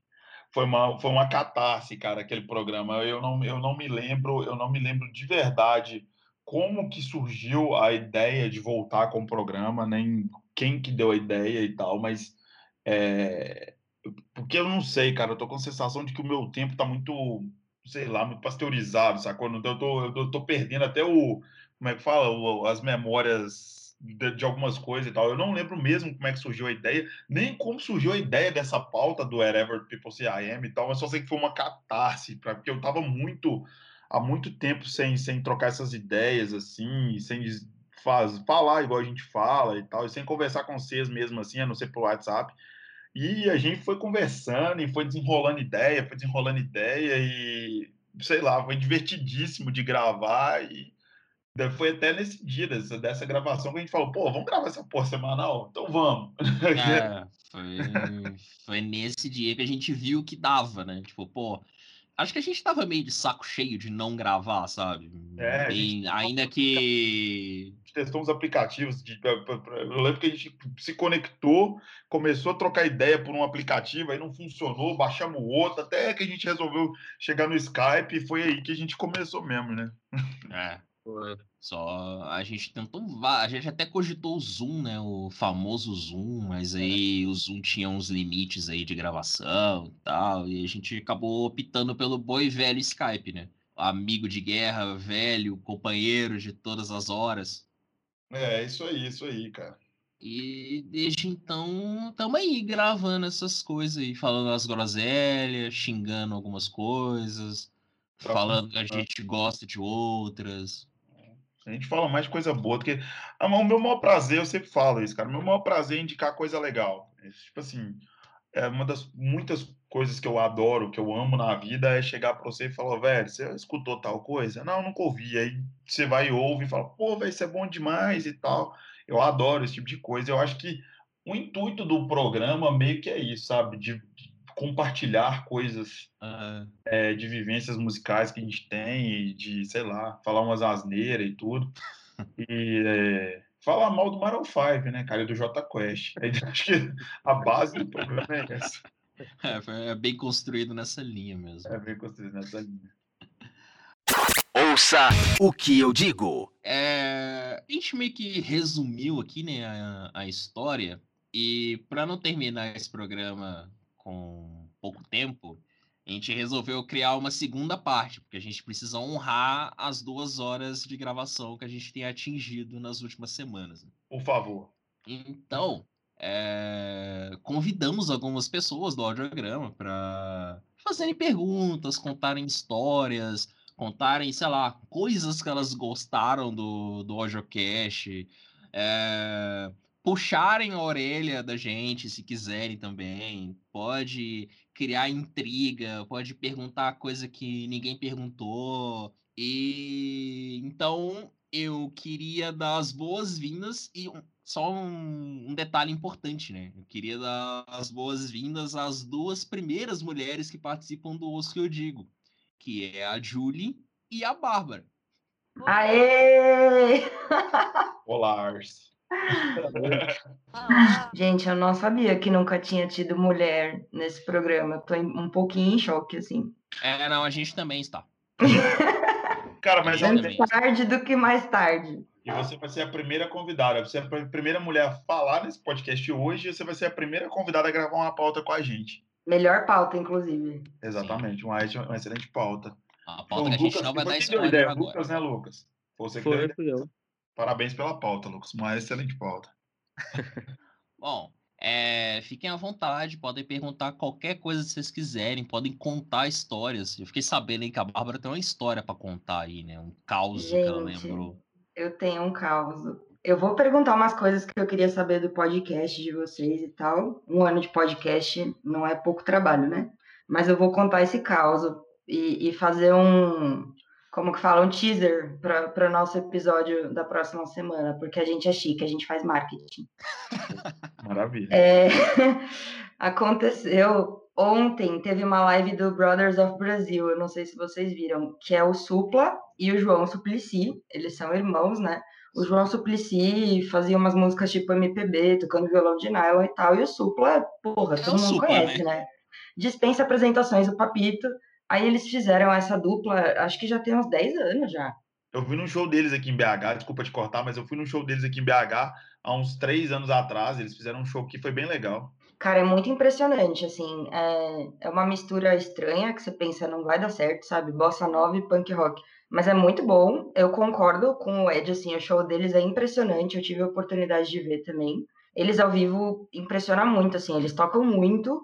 foi uma, foi uma catarse, cara, aquele programa. Eu não, eu não me lembro, eu não me lembro de verdade como que surgiu a ideia de voltar com o programa, nem quem que deu a ideia e tal, mas é, porque eu não sei, cara, eu tô com a sensação de que o meu tempo tá muito, sei lá, muito pasteurizado, sacou? Eu tô, eu tô perdendo até o, como é que fala, as memórias de, de, algumas coisas e tal. Eu não lembro mesmo como é que surgiu a ideia, nem como surgiu a ideia dessa pauta do Wherever People Say I Am e tal, mas só sei que foi uma catarse, porque eu tava muito, há muito tempo sem, sem trocar essas ideias, assim, sem faz, falar igual a gente fala e tal, e sem conversar com vocês mesmo assim, a não ser pelo WhatsApp. E a gente foi conversando e foi desenrolando ideia, foi desenrolando ideia e sei lá, foi divertidíssimo de gravar e foi até nesse dia dessa, dessa gravação que a gente falou, pô, vamos gravar essa porra semanal? Então vamos. É, foi, foi nesse dia que a gente viu que dava, né? Tipo, pô, acho que a gente tava meio de saco cheio de não gravar, sabe? É, Bem, ainda que. A gente testou uns aplicativos. De, eu lembro que a gente se conectou, começou a trocar ideia por um aplicativo, aí não funcionou, baixamos outro, até que a gente resolveu chegar no Skype e foi aí que a gente começou mesmo, né? É. Só a gente tentou, a gente até cogitou o Zoom, né? O famoso Zoom, mas é. aí o Zoom tinha uns limites aí de gravação e tal, e a gente acabou optando pelo boi velho Skype, né? Amigo de guerra, velho, companheiro de todas as horas. É, isso aí, isso aí, cara. E desde então, estamos aí gravando essas coisas aí, falando as groselhas, xingando algumas coisas, tá falando que a gente gosta de outras. A gente fala mais coisa boa do que. Ah, o meu maior prazer, eu sempre falo isso, cara. O meu maior prazer é indicar coisa legal. É, tipo assim, é uma das muitas coisas que eu adoro, que eu amo na vida, é chegar para você e falar, velho, você escutou tal coisa? Não, nunca ouvi. Aí você vai e ouve e fala, pô, velho, isso é bom demais e tal. Eu adoro esse tipo de coisa. Eu acho que o intuito do programa meio que é isso, sabe? De, compartilhar coisas uhum. é, de vivências musicais que a gente tem e de, sei lá, falar umas asneiras e tudo. E é, falar mal do Maroon 5, né, cara, e do J Quest. Aí, acho que a base do programa é essa. É, é bem construído nessa linha mesmo. É bem construído nessa linha. Ouça o que eu digo. É, a gente meio que resumiu aqui, né, a, a história. E para não terminar esse programa com pouco tempo, a gente resolveu criar uma segunda parte, porque a gente precisa honrar as duas horas de gravação que a gente tem atingido nas últimas semanas. Né? Por favor. Então, é... convidamos algumas pessoas do audiograma para fazerem perguntas, contarem histórias, contarem, sei lá, coisas que elas gostaram do, do audiocast. É puxarem a orelha da gente, se quiserem também. Pode criar intriga, pode perguntar coisa que ninguém perguntou. E então eu queria dar as boas-vindas e só um, um, detalhe importante, né? Eu queria dar as boas-vindas às duas primeiras mulheres que participam do Osso que eu digo, que é a Julie e a Bárbara. Aê! Olá, Ars. Gente, eu não sabia que nunca tinha tido mulher nesse programa. Tô um pouquinho em choque, assim. É, não, a gente também está. Cara, mas antes tarde do que mais tarde. E você vai ser a primeira convidada. Você é a primeira mulher a falar nesse podcast hoje e você vai ser a primeira convidada a gravar uma pauta com a gente. Melhor pauta, inclusive. Exatamente, uma, uma excelente pauta. A pauta então, que a gente Lucas, não vai dar spoiler ideia, agora. Lucas, né, Lucas? Você que Foi, fui eu. Parabéns pela pauta, Lucas. Uma excelente pauta. Bom, é, fiquem à vontade, podem perguntar qualquer coisa que vocês quiserem, podem contar histórias. Eu fiquei sabendo aí que a Bárbara tem uma história para contar aí, né? Um caos que ela lembrou. Eu tenho um caos. Eu vou perguntar umas coisas que eu queria saber do podcast de vocês e tal. Um ano de podcast não é pouco trabalho, né? Mas eu vou contar esse caos e, e fazer um, como que fala, um teaser para o nosso episódio da próxima semana, porque a gente é chique, a gente faz marketing. Maravilha. É, aconteceu ontem, teve uma live do Brothers of Brazil, eu não sei se vocês viram, que é o Supla e o João Suplicy, eles são irmãos, né? O João Suplicy fazia umas músicas tipo MPB, tocando violão de nylon e tal, e o Supla, porra, é todo mundo Supla, conhece, né? né? Dispensa apresentações, o Papito Aí eles fizeram essa dupla, acho que já tem uns 10 anos já. Eu fui num show deles aqui em BH, desculpa te cortar, mas eu fui num show deles aqui em BH há uns três anos atrás. Eles fizeram um show que foi bem legal. Cara, é muito impressionante, assim. É, é uma mistura estranha que você pensa não vai dar certo, sabe? Bossa nova e punk rock. Mas é muito bom. Eu concordo com o Ed, assim, o show deles é impressionante. Eu tive a oportunidade de ver também. Eles ao vivo impressionam muito, assim. Eles tocam muito.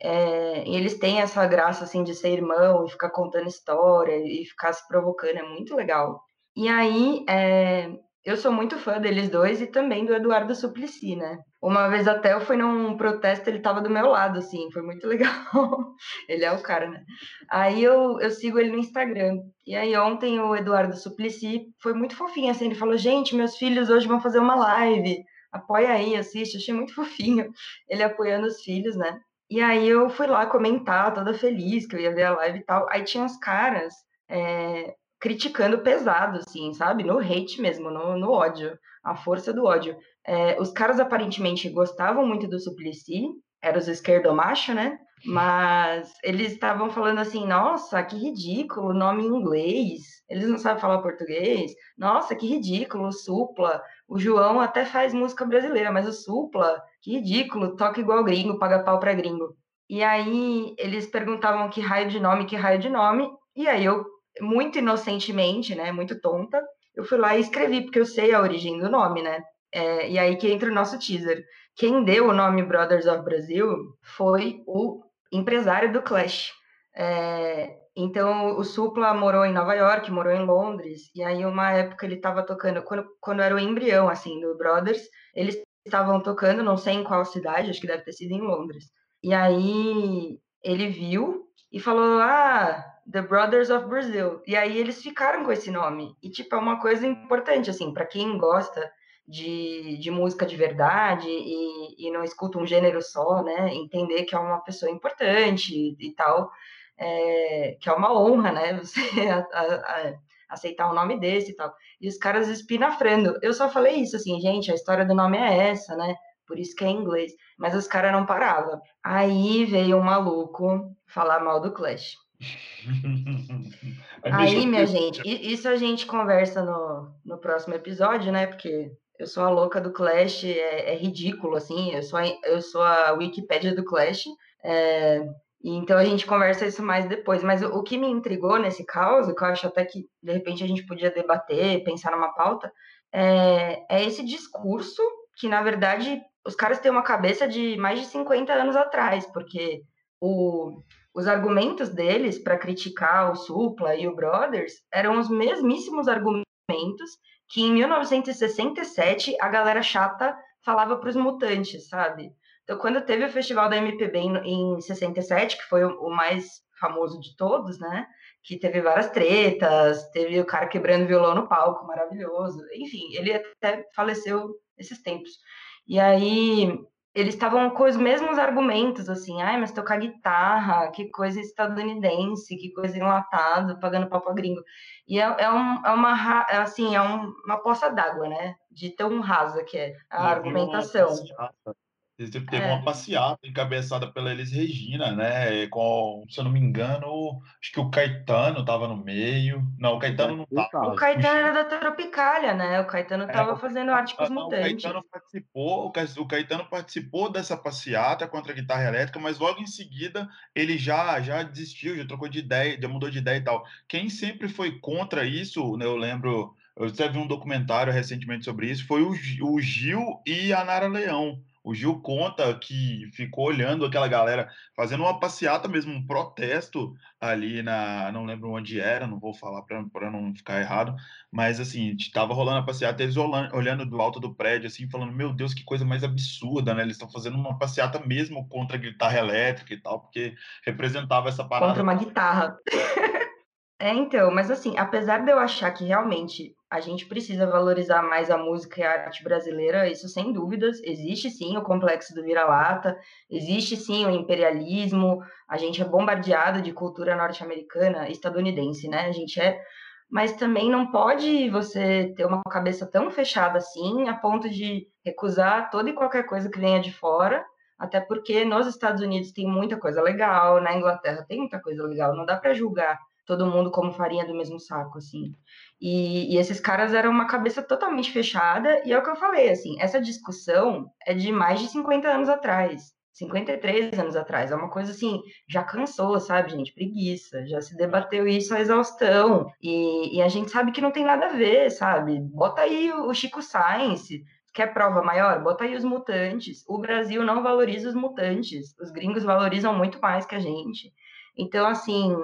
É, e eles têm essa graça assim de ser irmão e ficar contando história e ficar se provocando, é muito legal. E aí é, eu sou muito fã deles dois e também do Eduardo Suplicy, né? Uma vez até eu fui num protesto, ele tava do meu lado, assim, foi muito legal. ele é o cara, né? Aí eu, eu sigo ele no Instagram. E aí ontem o Eduardo Suplicy foi muito fofinho, assim, ele falou, gente, meus filhos hoje vão fazer uma live, apoia aí, assiste, achei muito fofinho ele apoiando os filhos, né? E aí eu fui lá comentar, toda feliz, que eu ia ver a live e tal. Aí tinha uns caras é, criticando pesado, assim, sabe? No hate mesmo, no, no ódio, a força do ódio. É, os caras aparentemente gostavam muito do Suplicy, eram os esquerdomacho, né? Mas eles estavam falando assim, nossa, que ridículo, nome em inglês, eles não sabem falar português, nossa, que ridículo, Supla, o João até faz música brasileira, mas o Supla, que ridículo, toca igual gringo, paga pau pra gringo. E aí eles perguntavam que raio de nome, que raio de nome, e aí eu muito inocentemente, né, muito tonta, eu fui lá e escrevi, porque eu sei a origem do nome, né? É, e aí que entra o nosso teaser. Quem deu o nome Brothers of Brazil foi o empresário do Clash. É, então, o Supla morou em Nova York, morou em Londres, e aí uma época ele estava tocando, quando, quando era o embrião, assim, do Brothers, eles estavam tocando, não sei em qual cidade, acho que deve ter sido em Londres. E aí ele viu e falou, ah, The Brothers of Brazil. E aí eles ficaram com esse nome. E, tipo, é uma coisa importante, assim, para quem gosta de, de música de verdade e, e não escuta um gênero só, né? Entender que é uma pessoa importante e, e tal. É, que é uma honra, né? Você a, a, a aceitar um nome desse e tal. E os caras espinafrando. Eu só falei isso, assim, gente, a história do nome é essa, né? Por isso que é em inglês. Mas os caras não paravam. Aí veio um maluco falar mal do Clash. Aí, minha gente, isso a gente conversa no, no próximo episódio, né? Porque eu sou a louca do Clash, é, é ridículo, assim. Eu sou, a, eu sou a Wikipédia do Clash. É, então a gente conversa isso mais depois. Mas o, que me intrigou nesse caos, que eu acho até que de repente a gente podia debater, pensar numa pauta, é, é esse discurso que, na verdade, os caras têm uma cabeça de mais de 50 anos atrás, porque o, os argumentos deles para criticar o Supla e o Brothers eram os mesmíssimos argumentos que em 1967 a galera chata falava para os mutantes, sabe? Então, quando teve o festival da MPB em, em 67, que foi o, o, mais famoso de todos, né? Que teve várias tretas, teve o cara quebrando violão no palco, maravilhoso. Enfim, ele até faleceu nesses tempos. E aí eles estavam com os mesmos argumentos, assim, ai, mas tocar guitarra, que coisa estadunidense, que coisa enlatado, pagando pau pra gringo. E é, é, um, é uma, é assim, é um, uma poça d'água, né? De tão rasa que é a argumentação. Teve é. uma passeata encabeçada pela Elis Regina, né? Com, se eu não me engano, acho que o Caetano estava no meio. Não, o Caetano não estava. O Caetano era da Tropicália, né? O Caetano estava é, fazendo arte com os mutantes. O Caetano, participou, o Caetano participou dessa passeata contra a guitarra elétrica, mas logo em seguida ele já, já desistiu, já trocou de ideia, já mudou de ideia e tal. Quem sempre foi contra isso, né, eu lembro, eu até vi um documentário recentemente sobre isso, foi o, o Gil e a Nara Leão o Gil conta que ficou olhando aquela galera fazendo uma passeata mesmo, um protesto ali na. Não lembro onde era, não vou falar para não ficar errado, mas assim, estava rolando a passeata, eles olhando do alto do prédio, assim, falando: Meu Deus, que coisa mais absurda, né? Eles estão fazendo uma passeata mesmo contra a guitarra elétrica e tal, porque representava essa parada. Contra uma guitarra. É, então, mas assim, apesar de eu achar que realmente a gente precisa valorizar mais a música e a arte brasileira, isso sem dúvidas. Existe sim o complexo do vira-lata, existe sim o imperialismo, a gente é bombardeado de cultura norte-americana, estadunidense, né? A gente é. Mas também não pode você ter uma cabeça tão fechada assim, a ponto de recusar toda e qualquer coisa que venha de fora, até porque nos Estados Unidos tem muita coisa legal, na Inglaterra tem muita coisa legal, não dá para julgar todo mundo como farinha do mesmo saco, assim. E, e, esses caras eram uma cabeça totalmente fechada, e é o que eu falei, assim, essa discussão é de mais de 50 anos atrás, 53 anos atrás, é uma coisa assim, já cansou, sabe, gente? Preguiça, já se debateu isso a exaustão, e, e a gente sabe que não tem nada a ver, sabe? Bota aí o Chico Science, quer prova maior? Bota aí os mutantes. O Brasil não valoriza os mutantes, os gringos valorizam muito mais que a gente. Então, assim,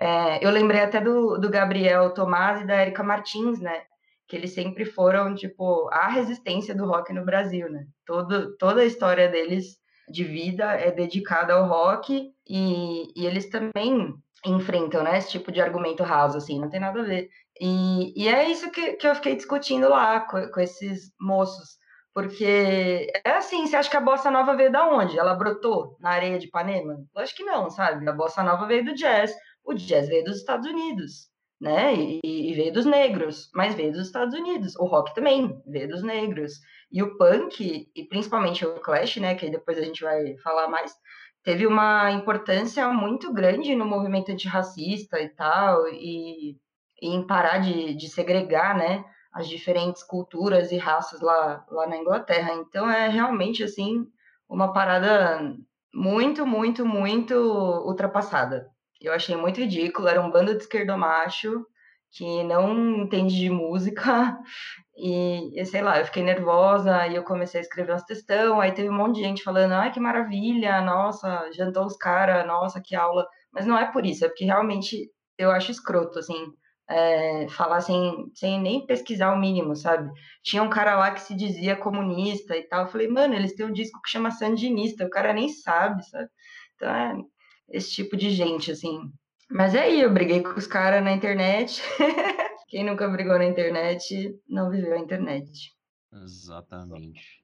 é, eu lembrei até do, do Gabriel Tomás e da Erika Martins, né? que eles sempre foram, tipo, a resistência do rock no Brasil, né? Todo, toda a história deles de vida é dedicada ao rock e, e eles também enfrentam, né, esse tipo de argumento raso, assim, não tem nada a ver. E, e é isso que, que eu fiquei discutindo lá com, com esses moços, porque é assim, você acha que a bossa nova veio da onde? Ela brotou na areia de Ipanema? Eu acho que não, sabe? A bossa nova veio do jazz, o jazz veio dos Estados Unidos, né? E, e veio dos negros, mas veio dos Estados Unidos. O rock também veio dos negros. E o punk, e principalmente o Clash, né, que depois a gente vai falar mais, teve uma importância muito grande no movimento antirracista e tal, e, e em parar de, de segregar, né, as diferentes culturas e raças lá, lá na Inglaterra. Então é realmente, assim, uma parada muito, muito, muito ultrapassada. Eu achei muito ridículo, era um bando de esquerdomacho que não entende de música e, sei lá, eu fiquei nervosa e eu comecei a escrever umas textão, aí teve um monte de gente falando, ai, que maravilha, nossa, jantou os caras, nossa, que aula. Mas não é por isso, é porque realmente eu acho escroto, assim, é, falar sem, sem nem pesquisar o mínimo, sabe? Tinha um cara lá que se dizia comunista e tal, eu falei, mano, eles têm um disco que chama Sandinista, o cara nem sabe, sabe? Então é esse tipo de gente, assim. Mas é aí, eu briguei com os caras na internet. Quem nunca brigou na internet não viveu a internet. Exatamente.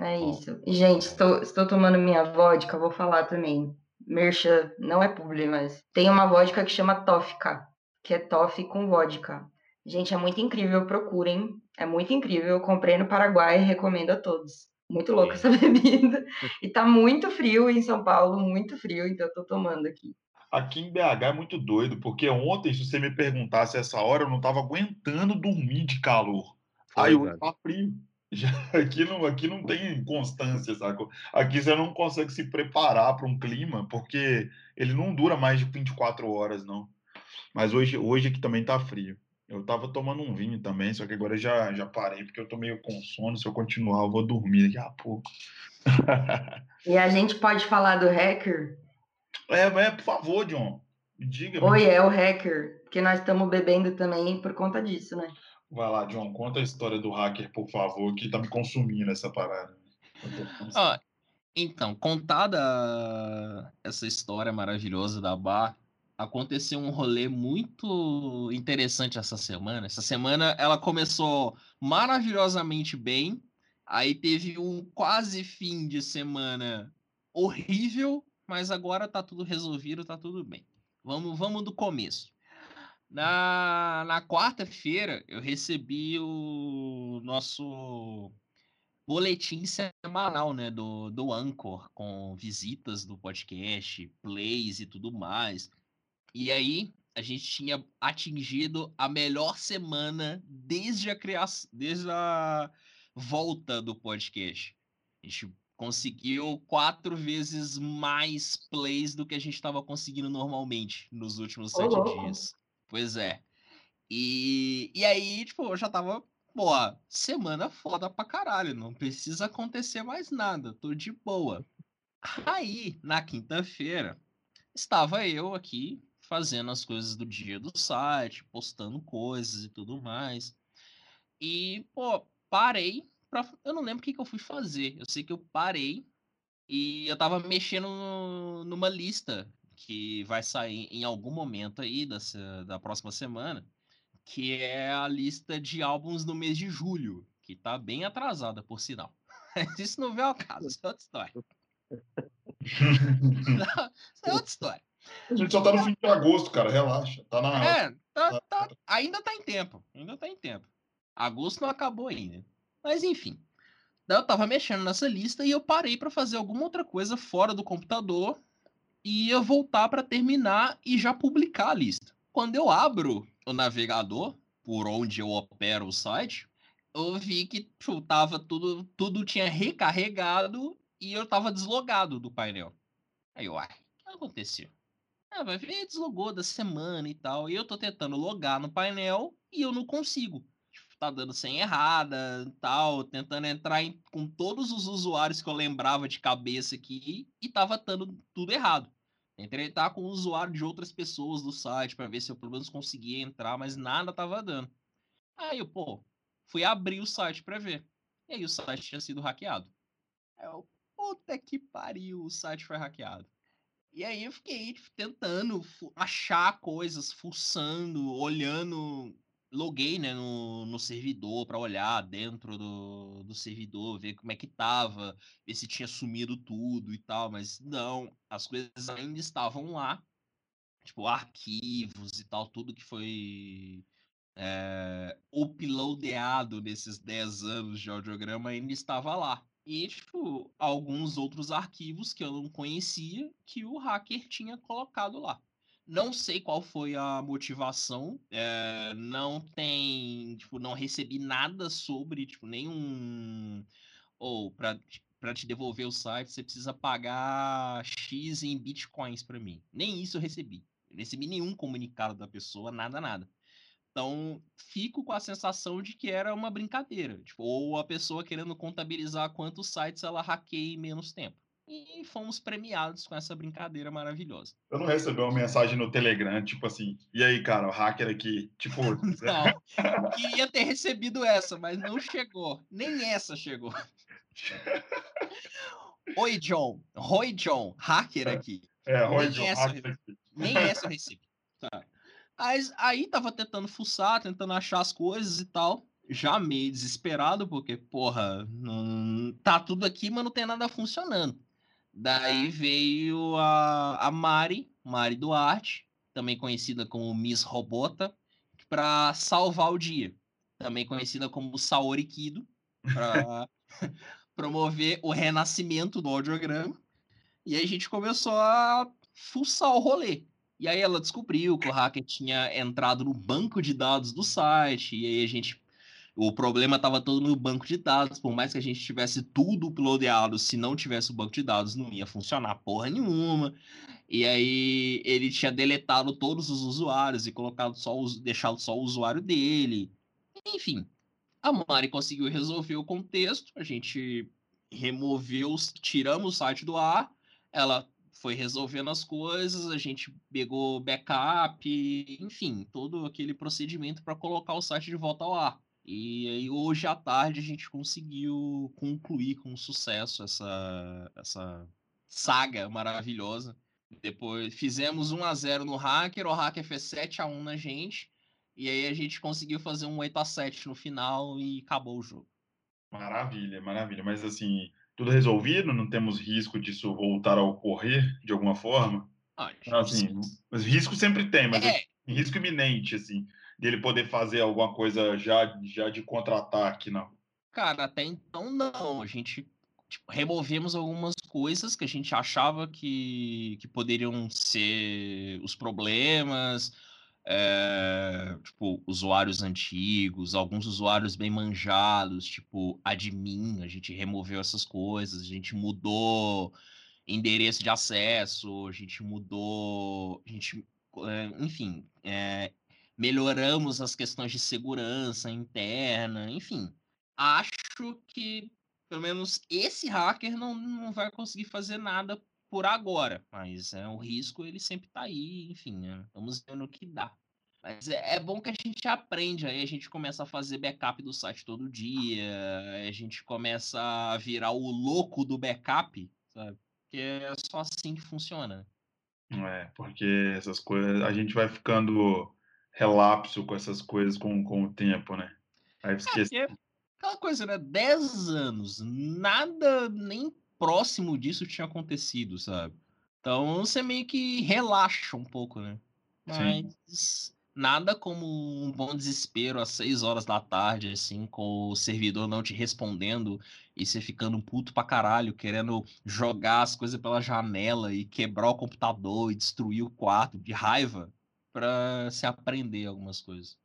É isso. E, gente, estou, estou tomando minha vodka, vou falar também. Mercha não é publi, mas tem uma vodka que chama Tófica, que é toffee com vodka. Gente, é muito incrível, procurem. É muito incrível. Eu comprei no Paraguai e recomendo a todos. Muito louca essa bebida. E tá muito frio em São Paulo, muito frio, então eu tô tomando aqui. Aqui em BH é muito doido, porque ontem, se você me perguntasse essa hora, eu não estava aguentando dormir de calor. Foi, Aí hoje tá frio. Já, aqui, não, aqui não tem constância, sabe? Aqui você não consegue se preparar para um clima, porque ele não dura mais de 24 horas, não. Mas hoje, hoje aqui também tá frio. Eu tava tomando um vinho também, só que agora já, já parei, porque eu tô meio com sono. Se eu continuar, eu vou dormir daqui a pouco. e a gente pode falar do hacker? É, é, por favor, John. Diga. Oi, é o hacker, que nós estamos bebendo também por conta disso, né? Vai lá, John, conta a história do hacker, por favor, que tá me consumindo essa parada. Ah, então, contada essa história maravilhosa da Bar, aconteceu um rolê muito interessante essa semana. Essa semana ela começou maravilhosamente bem, aí teve um quase fim de semana horrível, mas agora tá tudo resolvido, tá tudo bem. Vamos, vamos do começo. Na, na quarta-feira, eu recebi o nosso boletim semanal, né, do, do Anchor, com visitas do podcast, plays e tudo mais. E aí, a gente tinha atingido a melhor semana desde a criação, desde a volta do podcast. A gente conseguiu quatro vezes mais plays do que a gente estava conseguindo normalmente nos últimos sete dias. Pois é. E, e aí, tipo, eu já tava, pô, semana foda pra caralho, não precisa acontecer mais nada, tô de boa. Aí, na quinta-feira, estava eu aqui fazendo as coisas do dia do site, postando coisas e tudo mais. E, pô, parei pra... Eu não lembro o que, que eu fui fazer. Eu sei que eu parei e eu tava mexendo numa lista que vai sair em algum momento aí dessa, da próxima semana, que é a lista de álbuns no mês de julho, que tá bem atrasada, por sinal. Isso não vê ao caso, isso é outra história. isso é outra história. A gente só tá no fim de agosto, cara, relaxa. Tá na. É, tá, tá, ainda tá em tempo. Ainda tá em tempo. Agosto não acabou ainda. Mas enfim. Daí eu tava mexendo nessa lista e eu parei para fazer alguma outra coisa fora do computador e ia voltar para terminar e já publicar a lista. Quando eu abro o navegador, por onde eu opero o site, eu vi que tipo, tava tudo, tudo tinha recarregado e eu tava deslogado do painel. Aí eu, ai, o que aconteceu? Ah, vai ver, deslogou da semana e tal. E eu tô tentando logar no painel e eu não consigo tá dando senha errada tal, tentando entrar em, com todos os usuários que eu lembrava de cabeça aqui e tava dando tudo errado. Tentei tá com o usuário de outras pessoas do site para ver se eu pelo menos conseguia entrar, mas nada tava dando. Aí eu, pô, Fui abrir o site para ver. E aí o site tinha sido hackeado. Aí puta que pariu, o site foi hackeado. E aí eu fiquei tentando achar coisas, fuçando, olhando. Loguei né, no, no servidor para olhar dentro do, do servidor, ver como é que tava, ver se tinha sumido tudo e tal, mas não, as coisas ainda estavam lá, tipo, arquivos e tal, tudo que foi é, uploadado nesses 10 anos de audiograma ainda estava lá e, tipo, alguns outros arquivos que eu não conhecia que o hacker tinha colocado lá. Não sei qual foi a motivação, é, não tem, tipo, não recebi nada sobre, tipo, nenhum... Ou, para para te devolver o site, você precisa pagar X em bitcoins para mim. Nem isso eu recebi. Eu recebi nenhum comunicado da pessoa, nada, nada. Então, fico com a sensação de que era uma brincadeira. Tipo, ou a pessoa querendo contabilizar quantos sites ela hackeia em menos tempo. E fomos premiados com essa brincadeira maravilhosa. Eu não recebi uma mensagem no Telegram, tipo assim, e aí, cara, o hacker aqui, tipo. não, queria ter recebido essa, mas não chegou. Nem essa chegou. Oi, John. Oi, John. Hacker é. aqui. É, Oi, John. Essa, hacker aqui. Nem essa eu recebi. Tá. Mas aí tava tentando fuçar, tentando achar as coisas e tal. Já meio desesperado, porque, porra, não... tá tudo aqui, mas não tem nada funcionando. Daí veio a, a Mari, Mari Duarte, também conhecida como Miss Robota, para salvar o dia. Também conhecida como Saori Kido, para promover o renascimento do audiograma. E aí a gente começou a fuçar o rolê. E aí ela descobriu que o hacker tinha entrado no banco de dados do site, e aí a gente. O problema estava todo no banco de dados, por mais que a gente tivesse tudo uploadado, se não tivesse o banco de dados, não ia funcionar porra nenhuma. E aí ele tinha deletado todos os usuários e colocado só deixado só o usuário dele. Enfim, a Mari conseguiu resolver o contexto, a gente removeu, tiramos o site do ar, ela foi resolvendo as coisas, a gente pegou backup, enfim, todo aquele procedimento para colocar o site de volta ao ar. E aí hoje à tarde a gente conseguiu concluir com sucesso essa, essa saga maravilhosa. Depois fizemos 1 a 0 no hacker, o hacker fez 7 a 1 na gente, e aí a gente conseguiu fazer um 8 a 7 no final e acabou o jogo. Maravilha, maravilha. Mas assim, tudo resolvido, não temos risco disso voltar a ocorrer de alguma forma. Ah, assim, mas risco sempre tem, mas é. risco iminente, assim, dele poder fazer alguma coisa já, já de contra-ataque, não. Cara, até então não. A gente tipo, removemos algumas coisas que a gente achava que, que poderiam ser os problemas, é, tipo, usuários antigos, alguns usuários bem manjados, tipo admin, a gente removeu essas coisas, a gente mudou endereço de acesso, a gente mudou, a gente, é, enfim, é, melhoramos as questões de segurança interna, enfim. Acho que, pelo menos, esse hacker não, não vai conseguir fazer nada por agora, mas é, o risco ele sempre está aí, enfim, né? vamos vendo o que dá. Mas é, é, bom que a gente aprende, aí a gente começa a fazer backup do site todo dia, a gente começa a virar o louco do backup, sabe? Porque é só assim que funciona. É, porque essas coisas, a gente vai ficando relapso com essas coisas com, com o tempo, né? Aí esquece. É, aquela coisa, né? 10 anos, nada nem próximo disso tinha acontecido, sabe? Então você meio que relaxa um pouco, né? Mas Sim. nada como um bom desespero às 6 horas da tarde, assim, com o servidor não te respondendo e você ficando puto pra caralho, querendo jogar as coisas pela janela e quebrar o computador e destruir o quarto de raiva pra se aprender algumas coisas.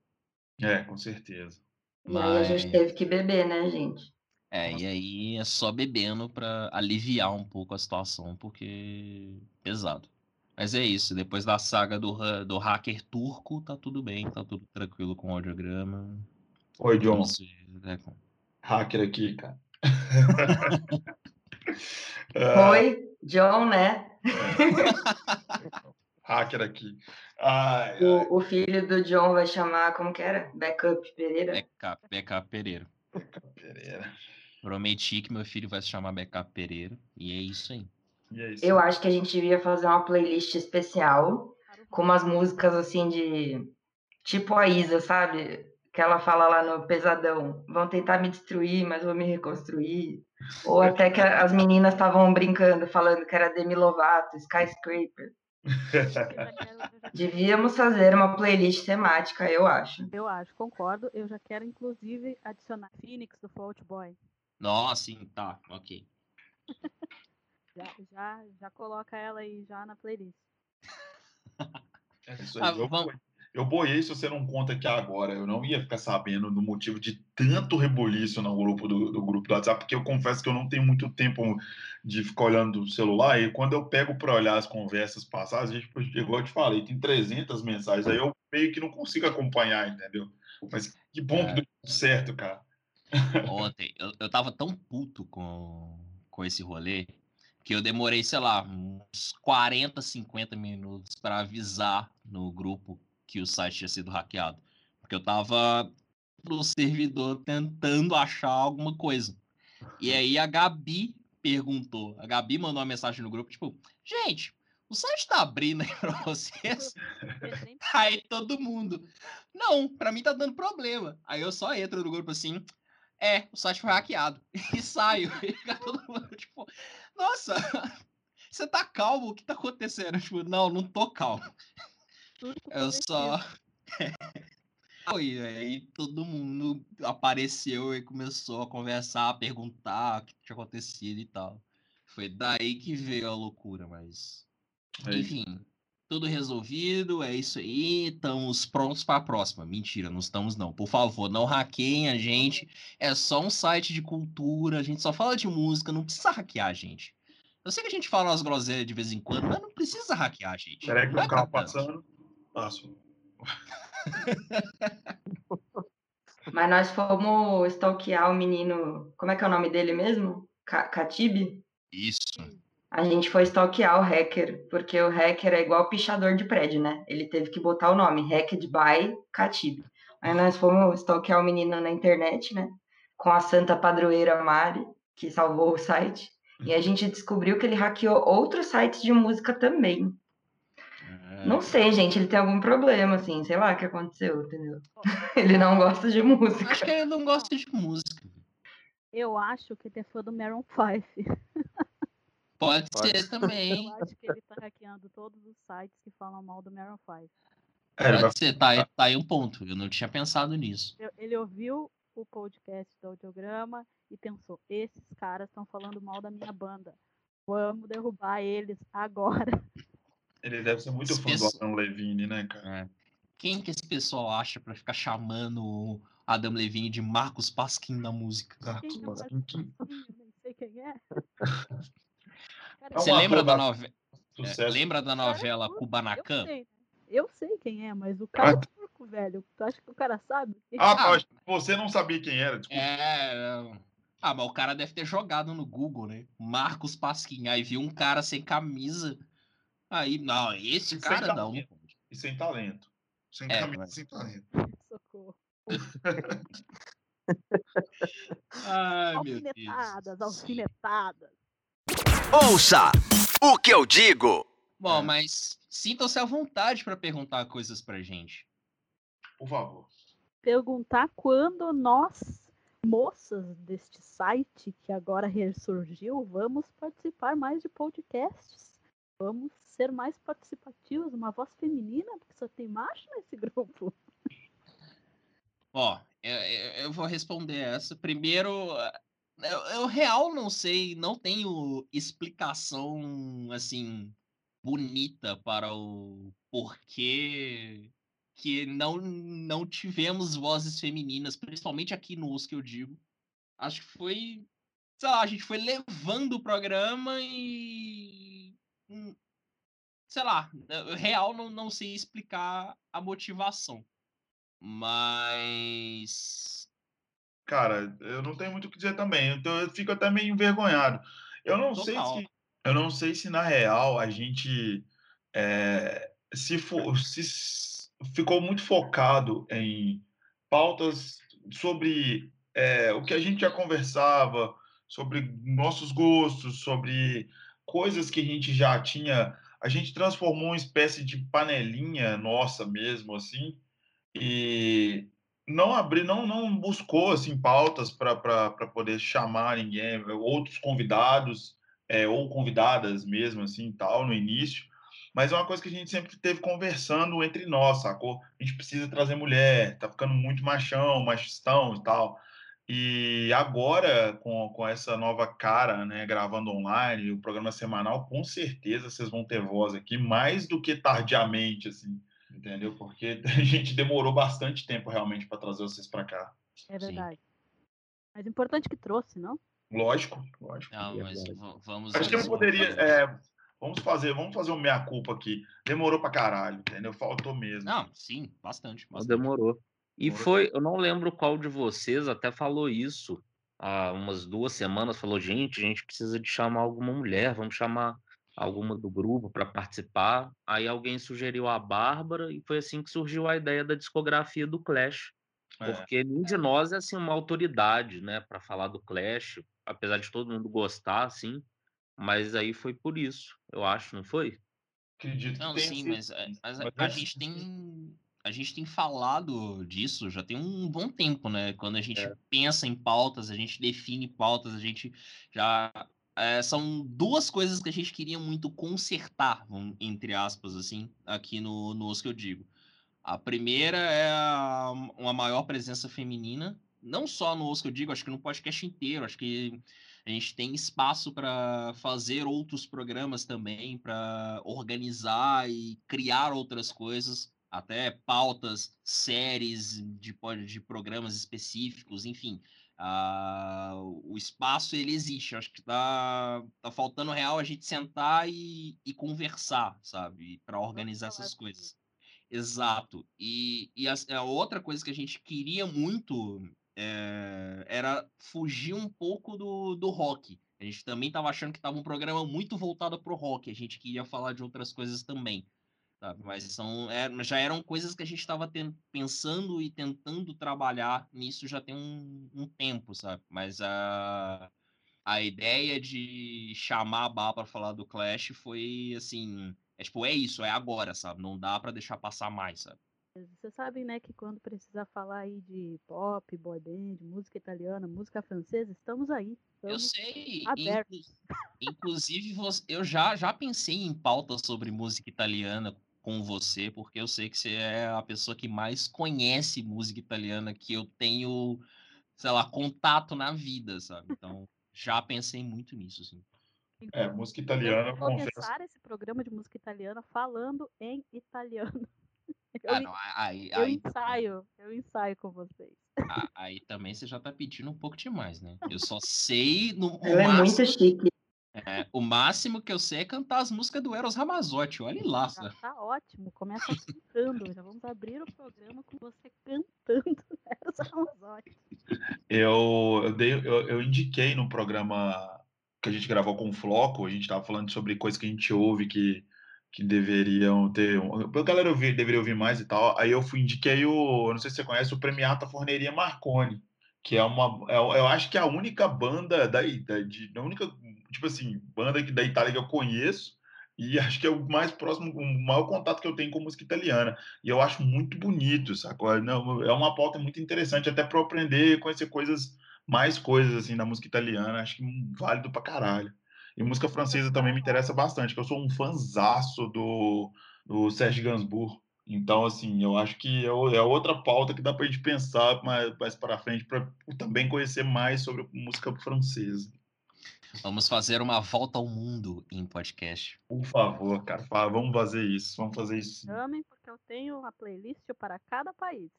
É, com certeza. E aí a gente teve que beber, né, gente? É, e aí é só bebendo para aliviar um pouco a situação, porque pesado. Mas é isso, depois da saga do, do hacker turco, tá tudo bem, tá tudo tranquilo com o audiograma. Oi, John. É, com... Hacker aqui, cara. Oi, John, né? hacker aqui. Ai, ai. O, o filho do John vai chamar, como que era? Backup Pereira? Backup, Backup Pereira. Pereira. Prometi que meu filho vai se chamar Backup Pereira. E é isso aí. É isso. Eu acho que a gente devia fazer uma playlist especial com umas músicas assim de. Tipo a Isa, sabe? Que ela fala lá no Pesadão. Vão tentar me destruir, mas vou me reconstruir. Ou até que as meninas estavam brincando, falando que era Demi Lovato, Skyscraper. Devíamos fazer uma playlist temática, eu acho. Eu acho, concordo. Eu já quero, inclusive, adicionar Phoenix do Fault Boy. Nossa, sim, tá, ok. Já, já, já coloca ela aí já na playlist. É isso Ah, vamos- eu boiei se você não conta aqui agora. Eu não ia ficar sabendo do motivo de tanto rebuliço no grupo do, do grupo do WhatsApp, porque eu confesso que eu não tenho muito tempo de ficar olhando o celular. E quando eu pego para olhar as conversas passadas, a gente, igual eu te falei, tem 300 mensagens. Aí eu meio que não consigo acompanhar, entendeu? Mas que bom que É. deu tudo certo, cara. Ontem, eu, eu tava tão puto com, com esse rolê que eu demorei, sei lá, uns 40, 50 minutos para avisar no grupo que o site tinha sido hackeado. Porque eu tava no servidor tentando achar alguma coisa. E aí a Gabi perguntou, a Gabi mandou uma mensagem no grupo, tipo, gente, o site tá abrindo aí pra vocês? Aí todo mundo, não, pra mim tá dando problema. Aí eu só entro no grupo assim, é, o site foi hackeado. E saio. E fica todo mundo, tipo, nossa, você tá calmo? O que tá acontecendo? Tipo, não, não tô calmo. Tudo com Eu só. Foi, aí todo mundo apareceu e começou a conversar, a perguntar o que tinha acontecido e tal. Foi daí que veio a loucura, mas. É. Enfim, tudo resolvido, é isso aí. Estamos prontos para a próxima. Mentira, não estamos não. Por favor, não hackeiem a gente. É só um site de cultura, a gente só fala de música, não precisa hackear a gente. Eu sei que a gente fala umas groselhas de vez em quando, mas não precisa hackear a gente. Peraí que um carro passando. Passo. Mas nós fomos stalkear o menino. Como é que é o nome dele mesmo? Ca- Catibe? Isso. A gente foi stalkear o hacker, porque o hacker é igual pichador de prédio, né? Ele teve que botar o nome, Hacked by Catibe. Aí nós fomos stalkear o menino na internet, né? Com a santa padroeira Mari, que salvou o site. E a gente descobriu que ele hackeou outros sites de música também. É, Não sei, gente, ele tem algum problema, assim, sei lá o que aconteceu, entendeu? Ele não gosta de música. Acho que ele não gosta de música. Eu acho que ele é fã do Maroon 5. Pode, Pode ser também. Eu acho que ele tá hackeando todos os sites que falam mal do Maroon 5. É, ele vai Pode ser, tá, aí- tá aí um ponto. Eu não tinha pensado nisso. Ele ouviu o podcast do audiograma e pensou: esses caras estão falando mal da minha banda. Vamos derrubar eles agora. Ele deve ser muito Esse fã do pessoal- Adam Levine, né, cara? É. Quem que esse pessoal acha pra ficar chamando o Adam Levine de Marcos Pasquim da música? Quem- Eu nem sei quem é. Cara, É Você lembra da, nove... é, lembra da cara novela turco, Kubanacan? Eu sei, né? Eu sei quem é, mas o cara Ah, é turco, velho. Tu acha que o cara sabe? Ah, Ah, mas você não sabia quem era, desculpa. É. Ah, mas o cara deve ter jogado no Google, né? Marcos Pasquim. Aí viu um cara sem camisa. Aí, não, esse cara não. E sem talento. Sem É, camisa, mas- sem talento. Socorro. Ai, meu Alfinetadas, Deus. alfinetadas. Ouça o que eu digo. Bom, É. mas sintam-se à vontade pra perguntar coisas pra gente. Por favor. Perguntar quando nós, moças deste site que agora ressurgiu, vamos participar mais de podcasts. Vamos ser mais participativos, uma voz feminina, porque só tem macho nesse grupo. Ó, eu, eu- vou responder essa. Primeiro, eu, eu real não sei, não tenho explicação assim bonita para o porquê que não não tivemos vozes femininas, principalmente aqui no que eu digo. Acho que foi, sei lá, a gente foi levando o programa e sei lá, eu real não, não sei explicar a motivação. Mas. Cara, eu não tenho muito o que dizer também. Então eu fico até meio envergonhado. Eu não sei Total. se, eu não sei se na real a gente é, se, for, se ficou muito focado em pautas sobre é, o que a gente já conversava, sobre nossos gostos, sobre coisas que a gente já tinha. A gente transformou uma espécie de panelinha nossa mesmo, assim, e não abri, não, não buscou assim pautas para poder chamar ninguém, outros convidados é, ou convidadas mesmo assim tal no início, mas é uma coisa que a gente sempre teve conversando entre nós, sacou? A gente precisa trazer mulher, tá ficando muito machão, machistão e tal. E agora, com, com essa nova cara, né, gravando online, o programa semanal, com certeza vocês vão ter voz aqui, mais do que tardiamente, assim, entendeu? Porque a gente demorou bastante tempo realmente para trazer vocês para cá. É verdade. Sim. Mas importante que trouxe, não? Lógico, lógico. Não, mas vamos. Acho que eu poderia. É, vamos fazer, vamos fazer o meia-culpa aqui. Demorou para caralho, entendeu? Faltou mesmo. Não, sim, bastante. bastante. Demorou. E foi, eu não lembro qual de vocês até falou isso há umas duas semanas. Falou, gente, a gente precisa de chamar alguma mulher, vamos chamar alguma do grupo para participar. Aí alguém sugeriu a Bárbara e foi assim que surgiu a ideia da discografia do Clash. É. Porque nenhum de nós é assim uma autoridade, né, para falar do Clash, apesar de todo mundo gostar, assim. Mas aí foi por isso, eu acho, não foi? Acredito. Não, sim, mas, eh, mas, mas a, a gente tem a gente tem falado disso já tem um bom tempo, né? Quando a gente é. pensa em pautas, a gente define pautas, a gente já. É, são duas coisas que a gente queria muito consertar, entre aspas, assim, aqui no, no Os que eu digo. A primeira é a, uma maior presença feminina, não só no Os que eu digo, acho que no podcast inteiro. Acho que a gente tem espaço para fazer outros programas também, para organizar e criar outras coisas até pautas, séries de, de programas específicos, enfim. Uh, o espaço ele existe. Acho que tá, tá faltando real a gente sentar e, e conversar, sabe? Para organizar essas coisas. Exato. E, e a, a, outra coisa que a gente queria muito é, era fugir um pouco do, do rock. A gente também estava achando que estava um programa muito voltado para o rock. A gente queria falar de outras coisas também sabe? Mas são, é, já eram coisas que a gente estava pensando e tentando trabalhar nisso já tem um, um tempo, sabe? Mas a, a ideia de chamar a Bá para falar do Clash foi assim, é tipo, é isso, é agora, sabe? Não dá para deixar passar mais, sabe? Você sabe, né, que quando precisar falar aí de pop, boy band, música italiana, música francesa, estamos aí. Estamos eu sei. Abertos. Inclusive, eu já, já pensei em pauta sobre música italiana com você, porque eu sei que você é a pessoa que mais conhece música italiana que eu tenho, sei lá, contato na vida, sabe? Então, já pensei muito nisso, assim. É, música italiana, eu vou começar esse programa de música italiana falando em italiano. Eu, ah, não, aí, eu aí, ensaio, eu ensaio com vocês. Aí também você já tá pedindo um pouco demais, né? Eu só sei no Ela máximo, é muito chique. É, o máximo que eu sei é cantar as músicas do Eros Ramazotti. Olha lá. Já tá ótimo. Começa cantando. Já vamos abrir o programa com você cantando Eros Ramazotti. Eu, eu, dei, eu, eu indiquei no programa que a gente gravou com o Floco, a gente estava falando sobre coisas que a gente ouve que, que deveriam ter. A galera ouvir, deveria ouvir mais e tal. Aí eu fui, indiquei o. Não sei se você conhece, o Premiata Forneria Marconi que é uma, é, eu acho que é a única banda da, da de, a única tipo assim banda da Itália que eu conheço e acho que é o mais próximo, o maior contato que eu tenho com música italiana e eu acho muito bonito, sacou? Não, é uma pauta muito interessante até para aprender, conhecer coisas, mais coisas assim da música italiana, acho que válido para caralho. E música francesa também me interessa bastante, porque eu sou um fanzaço do, do Serge Gainsbourg. Então, assim, eu acho que é, é outra pauta que dá para a gente pensar mais, mais para frente, para também conhecer mais sobre música francesa. Vamos fazer uma volta ao mundo em podcast. Por favor, cara, vamos fazer isso. Vamos fazer isso. Amém, porque eu tenho uma playlist para cada país.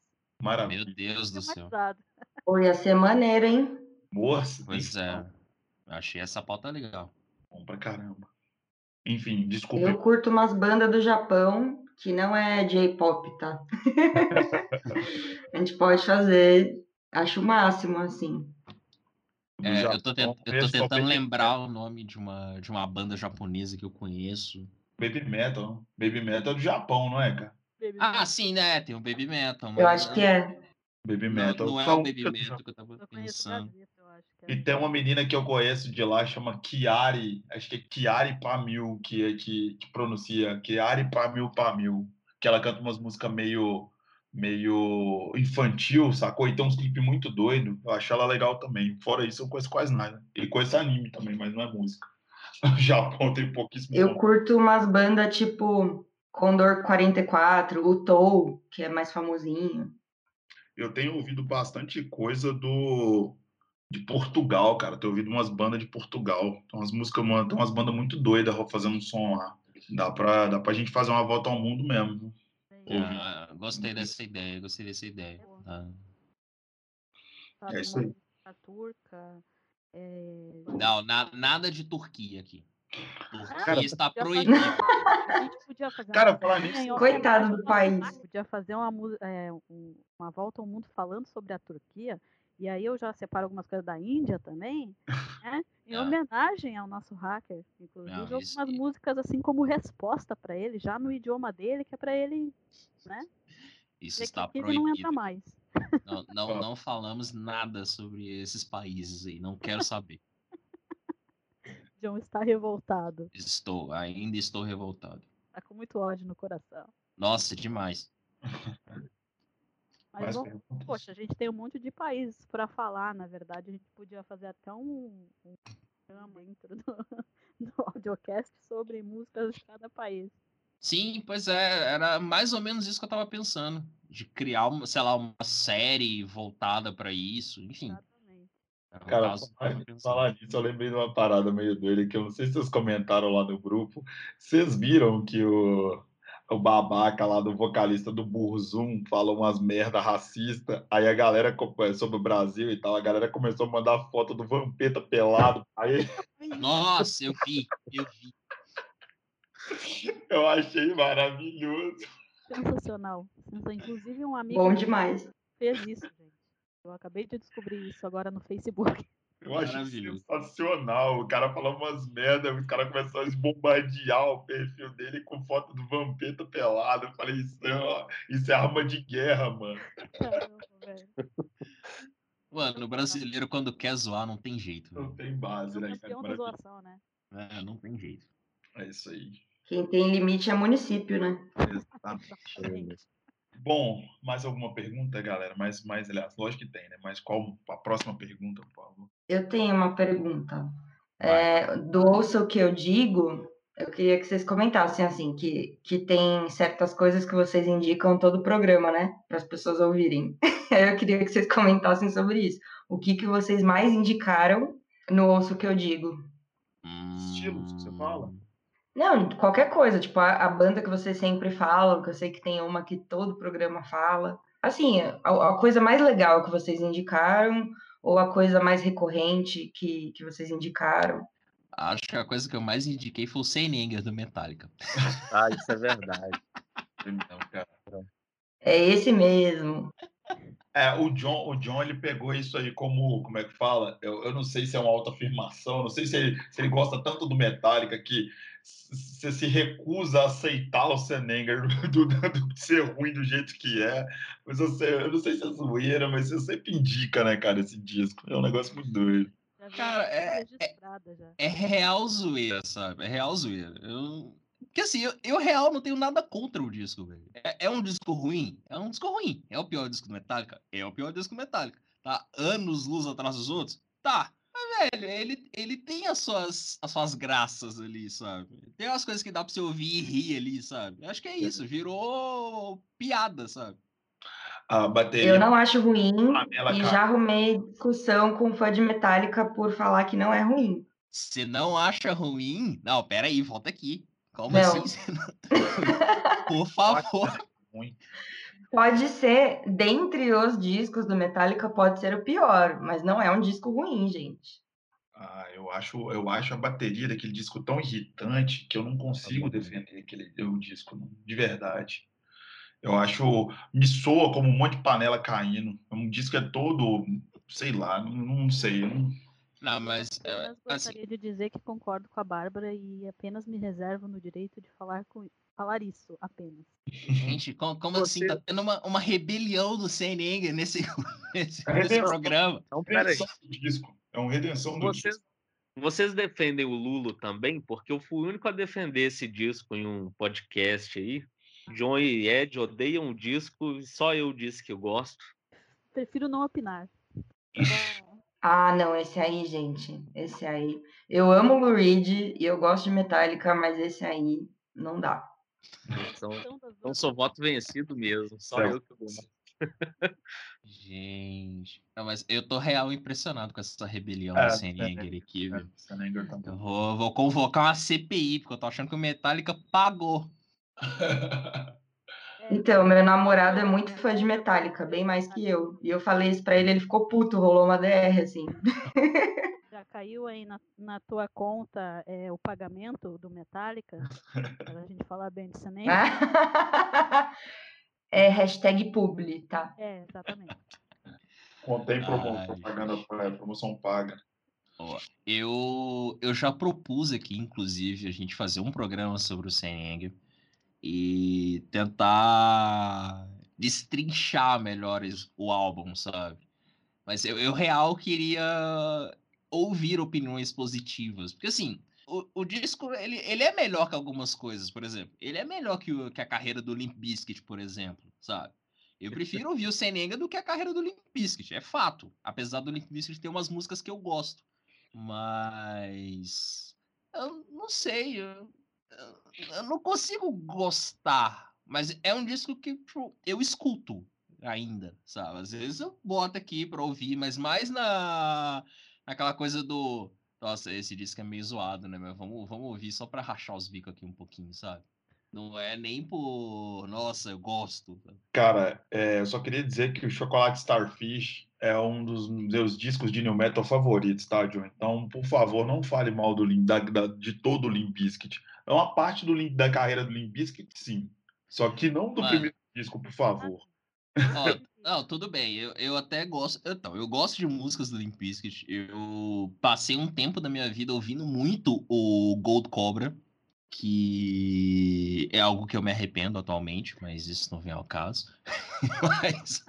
Maravilha. Meu Deus do céu. Pô, ia ser maneiro, hein? Moça. Pois é. Achei essa pauta legal. Bom pra caramba. Enfim, desculpa. Eu curto umas bandas do Japão que não é J-pop, tá? a gente pode fazer, acho o máximo, assim. É, eu tô, tent, eu tô tentando lembrar o nome de uma, de uma banda japonesa que eu conheço. Baby Metal. Baby Metal é do Japão, não é, cara? Baby Ah, Metal. sim, né? Tem o Baby Metal. Eu acho que é. Baby Não, Metal. não é São- o Baby Metal que eu tava Eu pensando. Eu é. E tem uma menina que eu conheço de lá, chama Kiari, acho que é Kiari Pamil, que, é- que, que pronuncia Kiari Pamil Pamil, que ela canta umas músicas meio, meio infantil, sacou? E tem uns clipes muito doidos, eu acho ela legal também. Fora isso, eu conheço quase nada. E conheço anime também, mas não é música. O Japão tem pouquíssimo. Eu nome. curto umas bandas tipo Condor 44, o Tou, que é mais famosinho. Eu tenho ouvido bastante coisa do de Portugal, cara. Tenho ouvido umas bandas de Portugal. Tem umas músicas, tem umas bandas muito doidas fazendo um som lá. Dá pra, dá pra gente fazer uma volta ao mundo mesmo. Ouvi. Ah, gostei dessa ideia, gostei dessa ideia. tá? sabe, é isso aí. música turca. é, Não, na- nada de Turquia aqui. Turquia Cara, está proibido. A gente podia fazer Cara, uma falar nisso- Coitado do país. Podia fazer uma, é, um- uma volta ao mundo falando sobre a Turquia. E aí eu já separo algumas coisas da Índia também, né? Em Ah. homenagem ao nosso hacker. Inclusive Não, isso- algumas músicas assim como resposta para ele, já no idioma dele, que é para ele, né? Isso ver que está aqui ele não entra proibido. mais. Não, não, não falamos nada sobre esses países aí. Não quero saber. John está revoltado. Estou, ainda estou revoltado. Tá com muito ódio no coração. Nossa, demais. Mas perguntas? poxa, a gente tem um monte de países para falar, na verdade. A gente podia fazer até um, um programa dentro do, do audiocast sobre músicas de cada país. Sim, pois é, era mais ou menos isso que eu tava pensando. De criar, uma, sei lá, uma série voltada para isso, enfim. Exatamente. Era um Cara, falar, eu lembrei de uma parada meio doida que eu não sei se vocês comentaram lá no grupo. Vocês viram que o, o babaca lá do vocalista do Burzum falou umas merda racista, aí a galera é, sobre o Brasil e tal, a galera começou a mandar foto do Vampeta pelado. Aí Nossa, eu vi, eu vi. eu achei maravilhoso. Sensacional. Sensa- Inclusive, um amigo Bom demais. fez isso, gente. Eu acabei de descobrir isso agora no Facebook. Eu achei Maravilhoso. sensacional. O cara falou umas merda, os caras começaram a bombardear o perfil dele com foto do Vampeta pelado. Eu falei, isso é, uma- isso é arma de guerra, mano. Caramba, velho. Mano, o brasileiro quando quer zoar não tem jeito. Não velho. tem base, É o né, cara? da zoação, né? É, não tem jeito. É isso aí. Quem tem limite é município, né? Exatamente. Bom, mais alguma pergunta, galera? Mais, mais, aliás, lógico que tem, né? Mas qual a próxima pergunta, por favor? Eu tenho uma pergunta. É, do Ouça o que eu digo, eu queria que vocês comentassem, assim, que, que tem certas coisas que vocês indicam todo o programa, né? Para as pessoas ouvirem. eu queria que vocês comentassem sobre isso. O que, que vocês mais indicaram no Ouça o que eu digo? Estilos que você fala? Não, qualquer coisa, tipo, a, a banda que vocês sempre falam, que eu sei que tem uma que todo programa fala. Assim, a, a coisa mais legal que vocês indicaram, ou a coisa mais recorrente que, que vocês indicaram. Acho que a coisa que eu mais indiquei foi o Senenger do Metallica. Ah, isso é verdade. Não, cara. É esse mesmo. É, o John, o John, ele pegou isso aí como, como é que fala? Eu, eu não sei se é uma autoafirmação, não sei se ele, se ele gosta tanto do Metallica que você se recusa a aceitar o Senenger do, do, do ser ruim do jeito que é. Mas eu, sei, eu não sei se é zoeira, mas você sempre indica, né, cara, esse disco. É um negócio muito doido. Cara, é- já. É real zoeira, sabe? É real zoeira. Eu... Porque assim, eu, eu real não tenho nada contra o disco, velho. É, é um disco ruim? É um disco ruim. É o pior disco do Metallica? É o pior disco do Metallica. Tá anos luz atrás dos outros? Tá. Mas, velho, ele, ele tem as suas, as suas graças ali, sabe? Tem umas coisas que dá pra você ouvir e rir ali, sabe? Eu acho que é isso. Virou piada, sabe? A bateria. Eu não acho ruim Pamela, e cara. já arrumei discussão com fã de Metallica por falar que não é ruim. Você não acha ruim? Não, pera aí, volta aqui. Como Não. assim? Você não- Por favor. ruim. Pode ser, dentre os discos do Metallica, pode ser o pior, mas não é um disco ruim, gente. Ah, eu acho, eu acho a bateria daquele disco tão irritante que eu não consigo defender aquele o disco, não, de verdade. Eu acho, me soa como um monte de panela caindo. É um disco é todo, sei lá, não, não sei. eu não- Não, mas. Eu é, assim, gostaria de dizer que concordo com a Bárbara e apenas me reservo no direito de falar, com, falar isso apenas. gente, como, como assim? Você- Tá tendo uma, uma rebelião do CNN nesse, nesse, É nesse programa. Então, peraí. Do disco. É uma redenção do Vocês, disco. vocês defendem o Lulo também? Porque eu fui o único a defender esse disco em um podcast aí. John e Ed odeiam o disco e só eu disse que eu gosto. Prefiro não opinar. Ah, não, esse aí, gente. Esse aí. Eu amo o Lou Reed e eu gosto de Metallica, mas esse aí não dá. Então, Então, duas sou voto vencido mesmo. Só eu que gosto. Gente. Não, mas eu tô real impressionado com essa rebelião É, do CNN aqui, É, viu? Senenger também. Eu vou, vou convocar uma CPI, porque eu tô achando que o Metallica pagou. É, Então, meu namorado é muito fã de Metallica, bem mais que eu. E eu falei isso pra ele, ele ficou puto, rolou uma DR, assim. Já caiu aí na, na tua conta é, o pagamento do Metallica? Pra gente falar bem disso nem. É hashtag publi, tá? É, exatamente. Contém propaganda, é, promoção paga. Eu, eu já propus aqui, inclusive, a gente fazer um programa sobre o CNN e tentar destrinchar melhor o álbum, sabe? Mas eu, eu real queria ouvir opiniões positivas. Porque assim, o, o disco ele, ele é melhor que algumas coisas, por exemplo. Ele é melhor que, o- que a carreira do Limp Bizkit, por exemplo, sabe? Eu prefiro ouvir o Senenga do que a carreira do Limp Bizkit, é fato. Apesar do Limp Bizkit ter umas músicas que eu gosto. Mas. Eu não sei. Eu, eu- eu não consigo gostar. Mas é um disco que tipo, eu escuto ainda, sabe? Às vezes eu boto aqui pra ouvir, mas mais na naquela coisa do. Nossa, esse disco é meio zoado, né? Mas vamos, vamos ouvir só pra rachar os bicos aqui um pouquinho, sabe? Não é nem por. Nossa, eu gosto. Cara, é, eu só queria dizer que o Chocolate Starfish é um dos meus discos de new metal favoritos, tá, John? Então, por favor, não fale mal do da- da- de todo o Limp Bizkit. É uma parte do da carreira do Limp Bizkit, sim. Só que não do Mano. primeiro disco, por favor. Ó, não, tudo bem. Eu, eu até gosto. Então, eu gosto de músicas do Limp Bizkit. Eu passei um tempo da minha vida ouvindo muito o Gold Cobra, que é algo que eu me arrependo atualmente, mas isso não vem ao caso. mas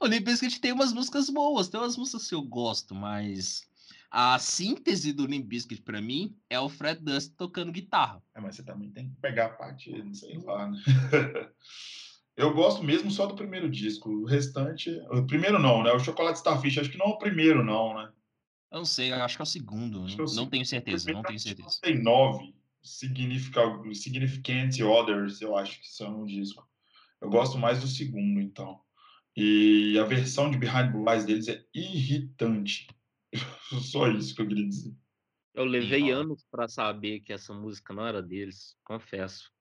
o Limp Bizkit tem umas músicas boas, tem umas músicas que eu gosto, mas a síntese do Limp Bizkit pra mim é o Fred Dust tocando guitarra. É, mas você também tem que pegar a parte, sei lá, né? Eu gosto mesmo só do primeiro disco. O restante. O primeiro não, né? O Chocolate Starfish, acho que não é o primeiro, não, né? Eu não sei, acho que é o segundo. Acho é Não, o não tenho certeza, não tenho certeza. Tem nove significa- Significant Others, eu acho que são um disco. Eu gosto mais do segundo, então. E a versão de Behind Blue Eyes deles é irritante. Só isso que eu queria dizer. Eu levei anos pra saber que essa música não era deles, confesso.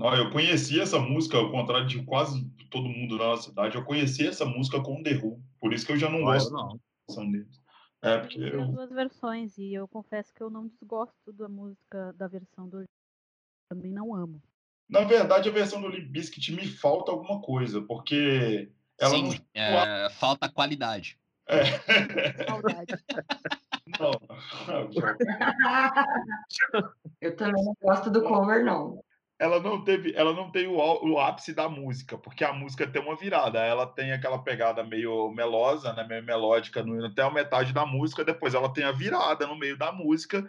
Não, eu conheci essa música, ao contrário de quase todo mundo na nossa cidade, eu conheci essa música com o The Who. Por isso que eu já não Ah, gosto não. da versão deles. É, porque Eu eu, duas versões e eu confesso que eu não desgosto da música da versão do também não amo. na verdade, a versão do Limp Bizkit me falta alguma coisa, porque ela Sim, não. é, falta qualidade. É. Saudade. Não. Eu também não gosto do cover, não. Ela não teve, ela não tem o, o ápice da música, porque a música tem uma virada, ela tem aquela pegada meio melosa, né, meio melódica no, até a metade da música, depois ela tem a virada no meio da música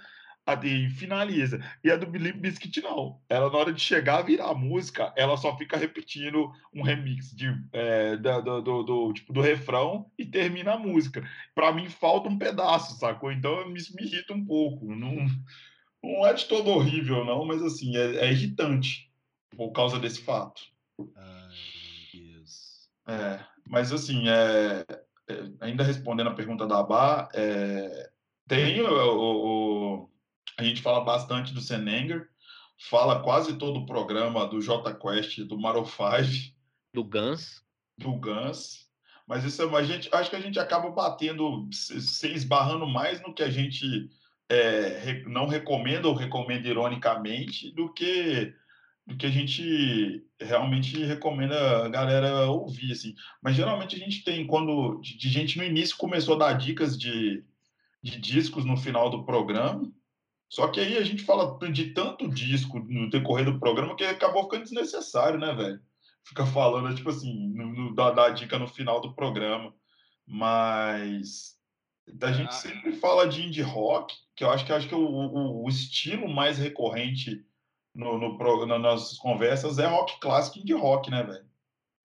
e finaliza. E a do Limp Bizkit não. Ela na hora de chegar a virar a música, ela só fica repetindo um remix de é, da- do, do, do- tipo do refrão e termina a música. Para mim falta um pedaço, sacou? Então isso me irrita um pouco. Não, não é de todo horrível, não, mas assim, é, é irritante por causa desse fato. Ai, meu Deus. É, mas assim, é, é, ainda respondendo a pergunta da Abá, é, tem o, o- o- a gente fala bastante do Senenger, fala quase todo o programa do J Quest, do Maro 5, Do Guns. do Guns, mas isso é- a gente acho que a gente acaba batendo, se se esbarrando mais no que a gente é, não recomenda ou recomenda ironicamente do que do que a gente realmente recomenda a galera ouvir, assim. Mas geralmente a gente tem, quando de, de gente no início começou a dar dicas de, de discos no final do programa, só que aí a gente fala de tanto disco no decorrer do programa que acabou ficando desnecessário, né, velho? Fica falando, tipo assim, no, no, dar dica no final do programa. Mas a gente ah. sempre fala de indie rock, que eu acho que, acho que o, o, o estilo mais recorrente no, no, nas nossas conversas é rock clássico indie rock, né, velho?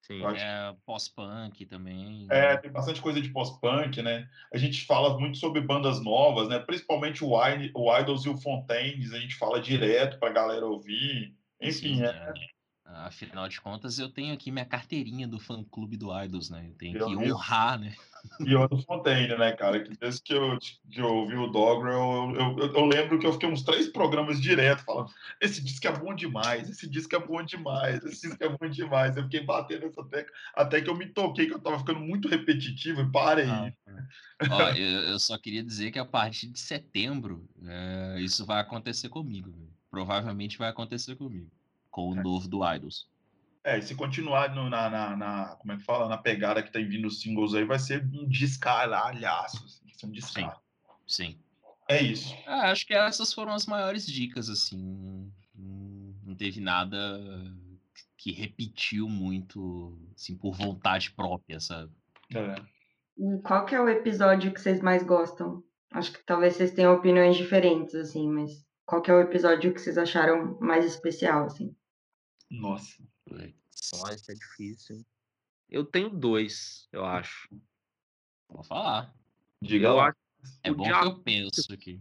Sim, é pós-punk também. É, né? tem bastante coisa de pós-punk, né? A gente fala muito sobre bandas novas, né? Principalmente o, I, o Idols e o Fontaines, a gente fala direto pra galera ouvir. Enfim, Sim, é. é. Afinal de contas, eu tenho aqui minha carteirinha do fã-clube do Idols, né? Eu tenho eu, que honrar, né? E do Fontaine, né, cara? Que desde que eu, que eu ouvi o Dogrel, eu, eu, eu, lembro que eu fiquei uns três programas direto falando: esse disco é bom demais, esse disco é bom demais, esse disco é bom demais. Eu fiquei batendo nessa tecla até que eu me toquei que eu tava ficando muito repetitivo e parei. Ah, Ó, eu, eu, só queria dizer que a partir de setembro é, isso vai acontecer comigo. Provavelmente vai acontecer comigo, com o é. novo do Idols. É, e se continuar no, na, na, na, como é que fala, na pegada que tem vindo os singles aí, vai ser um descaralhaço, assim, vai ser um descaralho. Sim, sim. É isso. Ah, acho que essas foram as maiores dicas, assim, não teve nada que repetiu muito, assim, por vontade própria, sabe? É. E qual que é o episódio que vocês mais gostam? Acho que talvez vocês tenham opiniões diferentes, assim, mas qual que é o episódio que vocês acharam mais especial, assim? Nossa. Nossa, é difícil? Eu tenho dois, eu acho. Vou falar. Diga eu lá. É bom que eu penso aqui.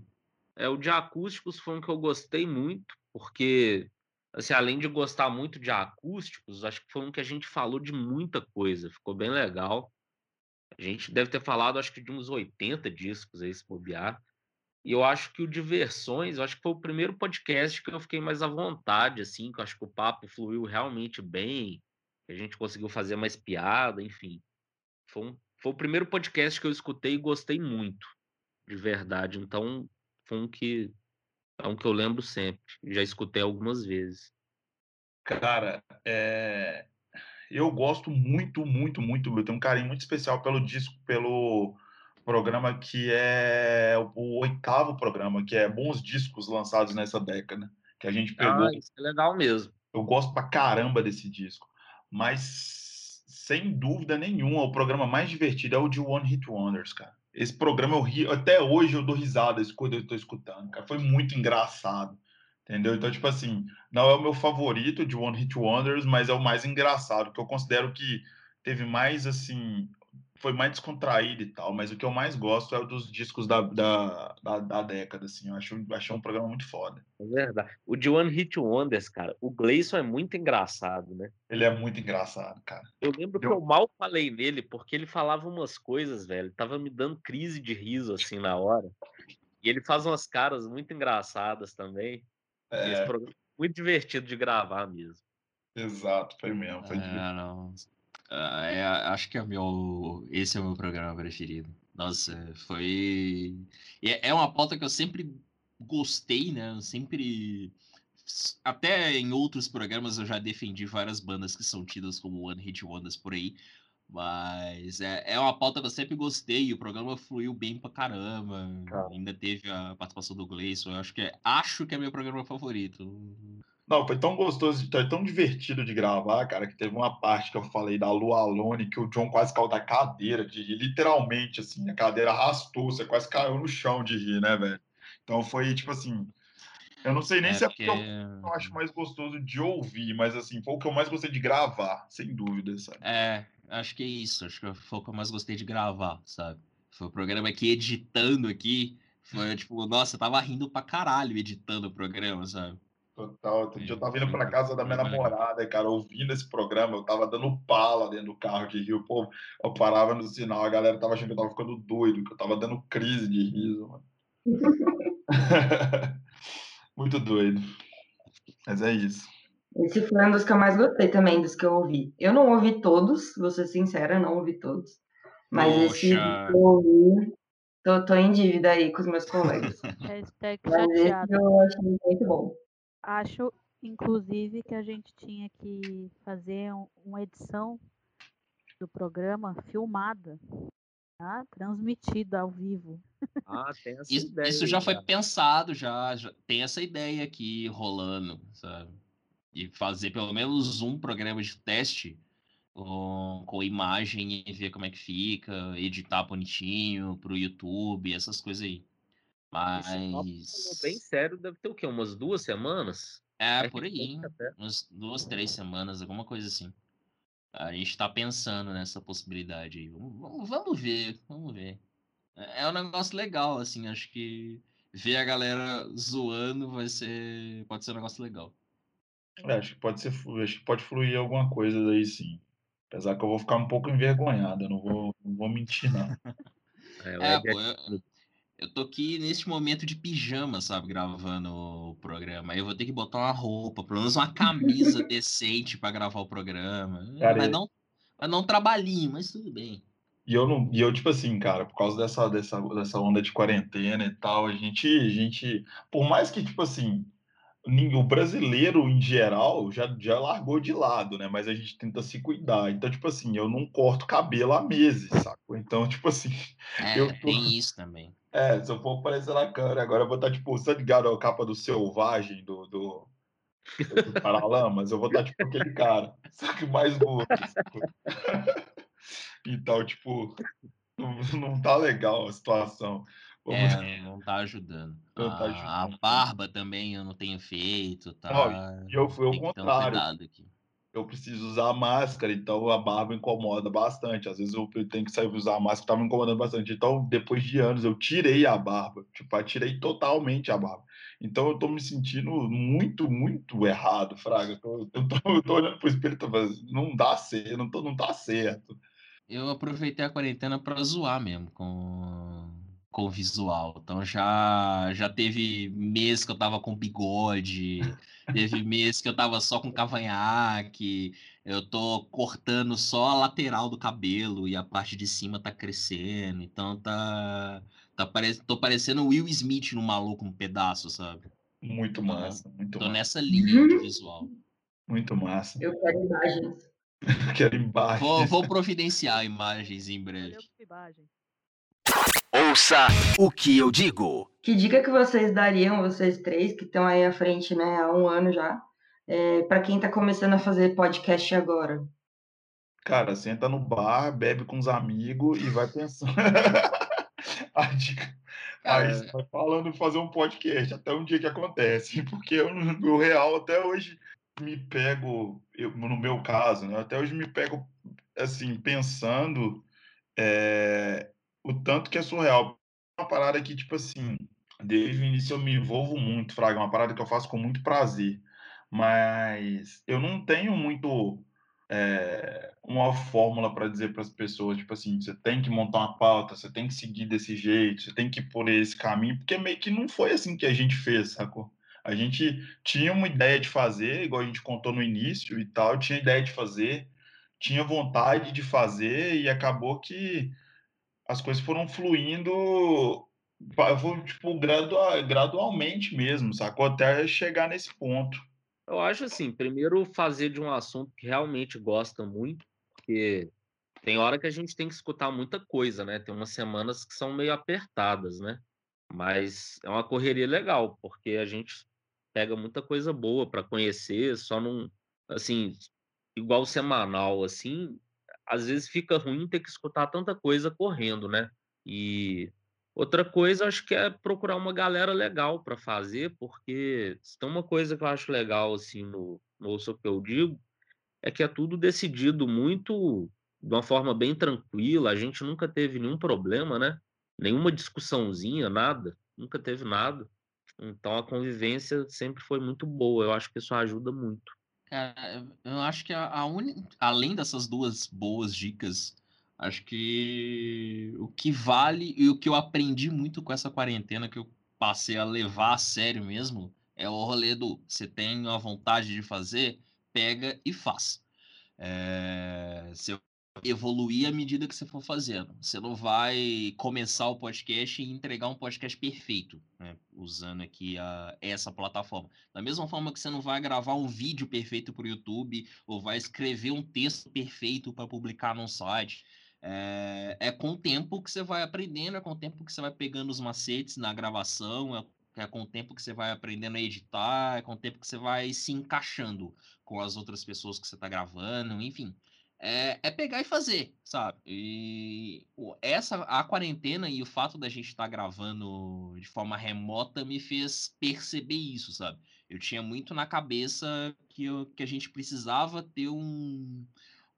É, o de acústicos foi um que eu gostei muito, porque, assim, além de gostar muito de acústicos, acho que foi um que a gente falou de muita coisa, ficou bem legal. A gente deve ter falado, acho que de uns 80 discos aí, se bobear. E eu acho que o Diversões, eu acho que foi o primeiro podcast que eu fiquei mais à vontade, assim, que eu acho que o papo fluiu realmente bem, a gente conseguiu fazer mais piada, enfim. Foi, um, foi o primeiro podcast que eu escutei e gostei muito, de verdade. Então, foi um que, é um que eu lembro sempre, já escutei algumas vezes. Cara, é... eu gosto muito, muito, muito, eu tenho um carinho muito especial pelo disco, pelo programa que é o oitavo programa, que é bons discos lançados nessa década, que a gente pegou. Ah, isso é legal mesmo. Eu gosto pra caramba desse disco, mas sem dúvida nenhuma, o programa mais divertido é o de One Hit Wonders, cara. Esse programa eu ri, até hoje eu dou risada quando eu tô escutando, cara. Foi muito engraçado. Entendeu? Então, tipo assim, não é o meu favorito de One Hit Wonders, mas é o mais engraçado, que eu considero que teve mais, assim, foi mais descontraído e tal, mas o que eu mais gosto é o dos discos da, da, da, da década, assim. Eu acho, achei um programa muito foda. É verdade. O de One Hit Wonders, cara, o Gleison é muito engraçado, né? Ele é muito engraçado, cara. Eu lembro eu... que eu mal falei nele, porque ele falava umas coisas, velho. Tava me dando crise de riso, assim, na hora. E ele faz umas caras muito engraçadas também. É... Esse programa é muito divertido de gravar mesmo. Exato, foi mesmo. Foi é, não. Ah, é, acho que é meu, esse é o meu programa preferido. Nossa, foi. É, é uma pauta que eu sempre gostei, né? Eu sempre. Até em outros programas eu já defendi várias bandas que são tidas como One Hit Wonders por aí. Mas é, é uma pauta que eu sempre gostei. O programa fluiu bem pra caramba. Ainda teve a participação do Gleison. Eu acho que é, acho que é meu programa favorito. Não, foi tão gostoso, foi tão divertido de gravar, cara, que teve uma parte que eu falei da Lu Alone que o John quase caiu da cadeira de rir, literalmente, assim, a cadeira arrastou, você quase caiu no chão de rir, né, velho? Então foi tipo assim. Eu não sei nem é se é porque eu, eu acho mais gostoso de ouvir, mas assim, foi o que eu mais gostei de gravar, sem dúvida, sabe? É, acho que é isso, acho que foi o que eu mais gostei de gravar, sabe? Foi o programa aqui editando aqui. Foi tipo, nossa, eu tava rindo pra caralho editando o programa, sabe? Total. Outro dia eu tava indo pra casa da minha namorada, cara, ouvindo esse programa, eu tava dando pala dentro do carro de rio. Pô, eu parava no sinal, a galera tava achando que eu tava ficando doido, que eu tava dando crise de riso, mano. Muito doido. Mas é isso. Esse foi um dos que eu mais gostei também, dos que eu ouvi. Eu não ouvi todos, vou ser sincera, não ouvi todos. Mas Poxa. esse que eu ouvi, tô, tô em dívida aí com os meus colegas. Hashtag Mas esse eu achei muito bom acho inclusive, que a gente tinha que fazer um- uma edição do programa filmada, tá? transmitida ao vivo. Ah, tem essa Isso, ideia. isso já aí, foi cara. pensado, já, já tem essa ideia aqui rolando, sabe? E fazer pelo menos um programa de teste com, com imagem e ver como é que fica, editar bonitinho pro YouTube, essas coisas aí. Mas. bem sério, deve ter o quê? Umas duas semanas? É, É por aí, umas duas, três semanas, alguma coisa assim. A gente tá pensando nessa possibilidade aí. Vamos, vamos- ver, vamos ver. É é um negócio legal, assim, acho que ver a galera zoando vai ser. Pode ser um negócio legal. É, acho que pode ser, acho que pode fluir alguma coisa daí sim. Apesar que eu vou ficar um pouco envergonhado, eu não vou, não vou mentir, não. É, É, Ed pô, eu, eu tô aqui neste momento de pijama, sabe, gravando o programa. Aí eu vou ter que botar uma roupa, pelo menos uma camisa decente pra gravar o programa. Cara, Vai e- dar um, vai dar um trabalhinho, mas tudo bem. E eu não, e eu tipo assim, cara, por causa dessa, dessa, dessa onda de quarentena e tal, a gente, a gente, por mais que tipo assim, o brasileiro em geral já, já largou de lado, né? Mas a gente tenta se cuidar. Então, tipo assim, eu não corto cabelo há meses, saco? Então, tipo assim, É, Eu tô- tem isso também. É, se eu for aparecer na câmera, agora eu vou estar tipo, você tá ligado a capa do Selvagem do, do, do Paralamas? Eu vou estar tipo aquele cara, só que mais sacou? Então, tipo, não, não tá legal a situação. É, não tá ajudando. Não tá a, ajudando. a barba também eu não tenho feito, tá? Não, eu fui ao contrário. cuidado aqui. Eu preciso usar máscara, então a barba incomoda bastante. Às vezes eu tenho que sair usar a máscara, tava me incomodando bastante. Então, depois de anos, eu tirei a barba. Tipo, tirei totalmente a barba. Então, eu tô me sentindo muito, muito errado, Fraga. Eu tô, eu tô, eu tô olhando pro falando, não dá certo, não, tô, não tá certo. Eu aproveitei a quarentena pra zoar mesmo com, com o visual. Então já, já teve mês que eu tava com bigode, teve mês que eu tava só com cavanhaque, eu tô cortando só a lateral do cabelo e a parte de cima tá crescendo. Então tá, tá pare... tô parecendo o Will Smith no maluco um pedaço, sabe? Muito massa, muito Tô massa. nessa linha de visual. Muito massa. Eu quero imagens. Quero embaixo. Vou, vou providenciar imagens em breve. Valeu, imagem. Ouça o que eu digo. Que dica que vocês dariam, vocês três, que estão aí à frente, né, há um ano já, é, para quem está começando a fazer podcast agora? Cara, senta no bar, bebe com os amigos e vai pensando. A dica. Cara, Aí você vai falando de fazer um podcast até um dia que acontece. Porque eu, no no real, até hoje me pego, eu, no meu caso, né? Até hoje me pego, assim, pensando é, o tanto que é surreal. Uma parada que, tipo assim, desde o início eu me envolvo muito, Fraga, é uma parada que eu faço com muito prazer. Mas eu não tenho muito é, uma fórmula para dizer para as pessoas, tipo assim, você tem que montar uma pauta, você tem que seguir desse jeito, você tem que ir por esse caminho, porque meio que não foi assim que a gente fez, sacou? A gente tinha uma ideia de fazer, igual a gente contou no início e tal, tinha ideia de fazer, tinha vontade de fazer e acabou que as coisas foram fluindo, tipo, gradua- gradualmente mesmo, sacou? Até chegar nesse ponto. Eu acho assim, primeiro fazer de um assunto que realmente gosta muito, porque tem hora que a gente tem que escutar muita coisa, né? Tem umas semanas que são meio apertadas, né? Mas é uma correria legal, porque a gente pega muita coisa boa para conhecer, só não, assim, igual semanal, assim, às vezes fica ruim ter que escutar tanta coisa correndo, né? E outra coisa, acho que é procurar uma galera legal para fazer, porque se tem uma coisa que eu acho legal, assim, no, no Ouça o que eu digo, é que é tudo decidido muito de uma forma bem tranquila, a gente nunca teve nenhum problema, né? Nenhuma discussãozinha, nada, nunca teve nada. Então a convivência sempre foi muito boa, eu acho que isso ajuda muito. Cara, eu acho que a, a uni... além dessas duas boas dicas, acho que o que vale e o que eu aprendi muito com essa quarentena, que eu passei a levar a sério mesmo, é o rolê do você tem uma vontade de fazer, pega e faz. É, evoluir à medida que você for fazendo. Você não vai começar o podcast e entregar um podcast perfeito, né? usando aqui a, essa plataforma. Da mesma forma que você não vai gravar um vídeo perfeito para o YouTube ou vai escrever um texto perfeito para publicar num site. É, é, com o tempo que você vai aprendendo, é com o tempo que você vai pegando os macetes na gravação, é, é com o tempo que você vai aprendendo a editar, é com o tempo que você vai se encaixando com as outras pessoas que você está gravando, enfim é, é, pegar e fazer, sabe? E essa a quarentena e o fato da gente estar tá gravando de forma remota me fez perceber isso, sabe? Eu tinha muito na cabeça que, eu, que a gente precisava ter um,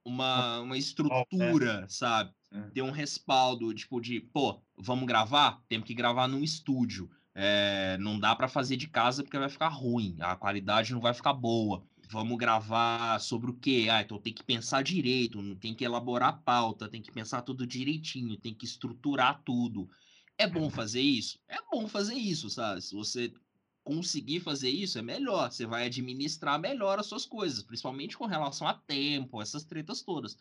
uma, uma estrutura, sabe? Ter um respaldo, tipo, de, pô, vamos gravar? Temos que gravar num estúdio. É, não dá para fazer de casa porque vai ficar ruim, a qualidade não vai ficar boa vamos gravar sobre o quê? Ah, então tem que pensar direito, tem que elaborar a pauta, tem que pensar tudo direitinho, tem que estruturar tudo. É bom fazer isso? É bom fazer isso, sabe? Se você conseguir fazer isso, é melhor. Você vai administrar melhor as suas coisas, principalmente com relação a tempo, essas tretas todas.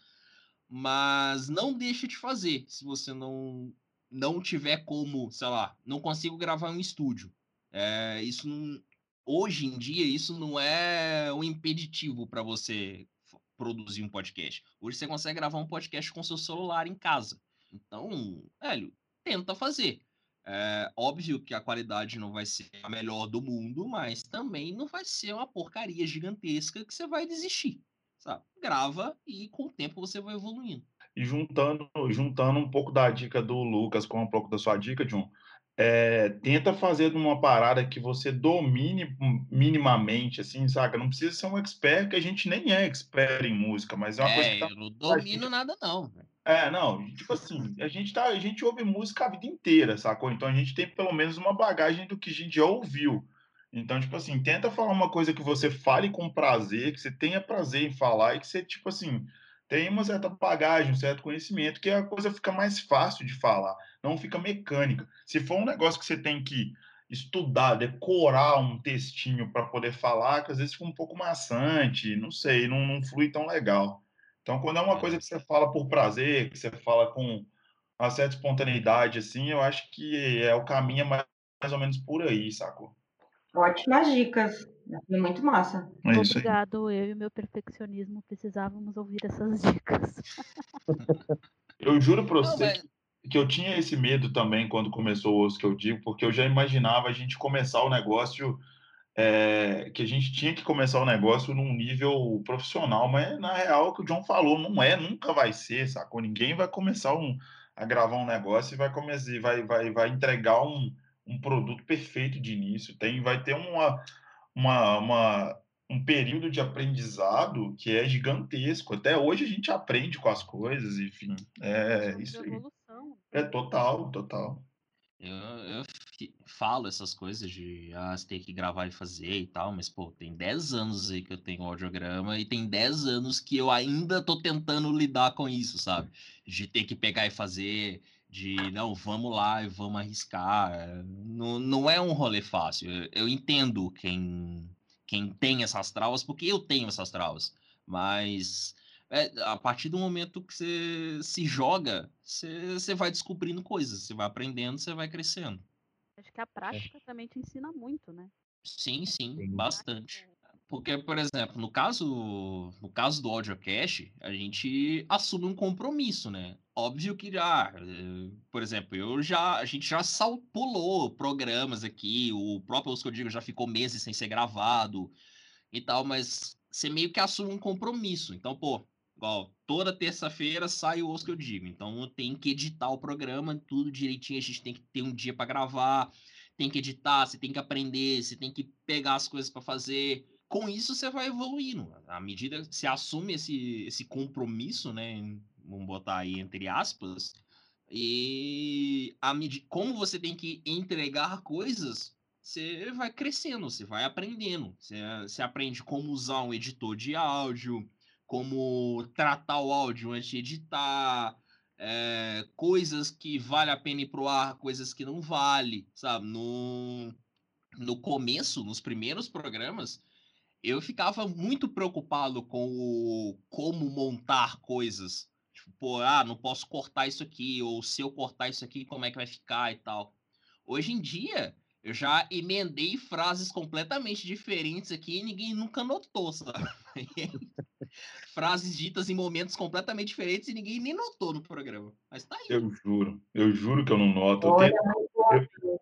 Mas não deixe de fazer se você não não tiver como, sei lá, não consigo gravar um estúdio. É, isso não, hoje em dia isso não é um impeditivo para você produzir um podcast. Hoje você consegue gravar um podcast com seu celular em casa. Então, velho, tenta fazer. É óbvio que a qualidade não vai ser a melhor do mundo, mas também não vai ser uma porcaria gigantesca que você vai desistir. Sabe? Grava e com o tempo você vai evoluindo. E juntando, juntando um pouco da dica do Lucas com um pouco da sua dica, John, é, tenta fazer uma parada que você domine minimamente, assim, saca? Não precisa ser um expert, que a gente nem é expert em música, mas é uma é, coisa que tá... eu não domino gente... nada, não. É, não, tipo assim, a gente, tá, a gente ouve música a vida inteira, sacou? Então a gente tem pelo menos uma bagagem do que a gente já ouviu. Então, tipo assim, tenta falar uma coisa que você fale com prazer, que você tenha prazer em falar e que você, tipo assim, tem uma certa bagagem, um certo conhecimento, que a coisa fica mais fácil de falar, não fica mecânica. Se for um negócio que você tem que estudar, decorar um textinho para poder falar, que às vezes fica um pouco maçante, não sei, não, não flui tão legal. Então, quando é uma coisa que você fala por prazer, que você fala com uma certa espontaneidade, assim, eu acho que é o caminho é mais, mais ou menos por aí, sacou? Ótimas dicas. Foi muito massa. É Obrigado, eu e o meu perfeccionismo precisávamos ouvir essas dicas. eu juro para você que, que eu tinha esse medo também quando começou o osso que eu digo, porque eu já imaginava a gente começar o negócio é, que a gente tinha que começar o negócio num nível profissional, mas na real o que o John falou não é, nunca vai ser, sacou? Ninguém vai começar um, a gravar um negócio e vai começar, vai, vai, vai entregar um, um produto perfeito de início. Tem, vai ter uma, uma, uma, um período de aprendizado que é gigantesco. Até hoje a gente aprende com as coisas, enfim. É isso aí. É total, total. Eu, eu falo essas coisas de ah, você tem que gravar e fazer e tal, mas pô, tem 10 anos aí que eu tenho audiograma e tem 10 anos que eu ainda tô tentando lidar com isso, sabe? De ter que pegar e fazer, de não, vamos lá e vamos arriscar. Não, não é um rolê fácil. Eu, eu, entendo quem, quem tem essas travas, porque eu tenho essas travas. Mas é, a partir do momento que você se joga, você, você vai descobrindo coisas, você vai aprendendo, você vai crescendo. Acho que a prática é. também te ensina muito, né? Sim, sim, bastante. Porque, por exemplo, no caso, no caso do audiocast, a gente assume um compromisso, né? Óbvio que já, eh, por exemplo, eu já, a gente já pulou programas aqui, o próprio Os que eu digo já ficou meses sem ser gravado e tal, mas você meio que assume um compromisso. Então, pô, igual, toda terça-feira sai o Os que eu digo. Então, tem que editar o programa, tudo direitinho, a gente tem que ter um dia para gravar, tem que editar, você tem que aprender, você tem que pegar as coisas para fazer com isso você vai evoluindo. À medida que você assume esse, esse compromisso, né? Vamos botar aí entre aspas, e a medida, como você tem que entregar coisas, você vai crescendo, você vai aprendendo. Você, você aprende como usar um editor de áudio, como tratar o áudio antes de editar, é, coisas que vale a pena ir pro ar, coisas que não vale, sabe? No, no começo, nos primeiros programas, eu ficava muito preocupado com o como montar coisas. Tipo, pô, ah, não posso cortar isso aqui, ou se eu cortar isso aqui, como é que vai ficar e tal. Hoje em dia, eu já emendei frases completamente diferentes aqui e ninguém nunca notou, sabe? frases ditas em momentos completamente diferentes e ninguém nem notou no programa. Mas tá aí. Eu juro, eu juro que eu não noto. Eu tento...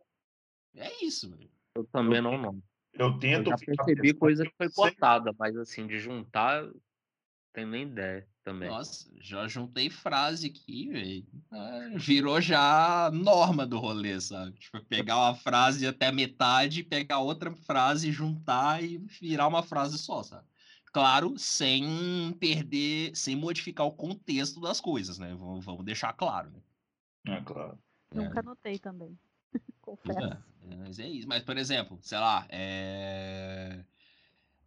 É isso, velho. Eu também não noto. Eu tento. Eu já percebi coisa que foi cortada, mas assim, de juntar, tenho nem ideia também. Nossa, já juntei frase aqui, velho. Ah, virou já norma do rolê, sabe? Tipo, pegar uma frase até metade, pegar outra frase, juntar e virar uma frase só, sabe? Claro, sem perder, sem modificar o contexto das coisas, né? Vamos, vamos deixar claro, né? É claro. Nunca é. notei também. Confesso. É, mas é isso. Mas, por exemplo, sei lá, é...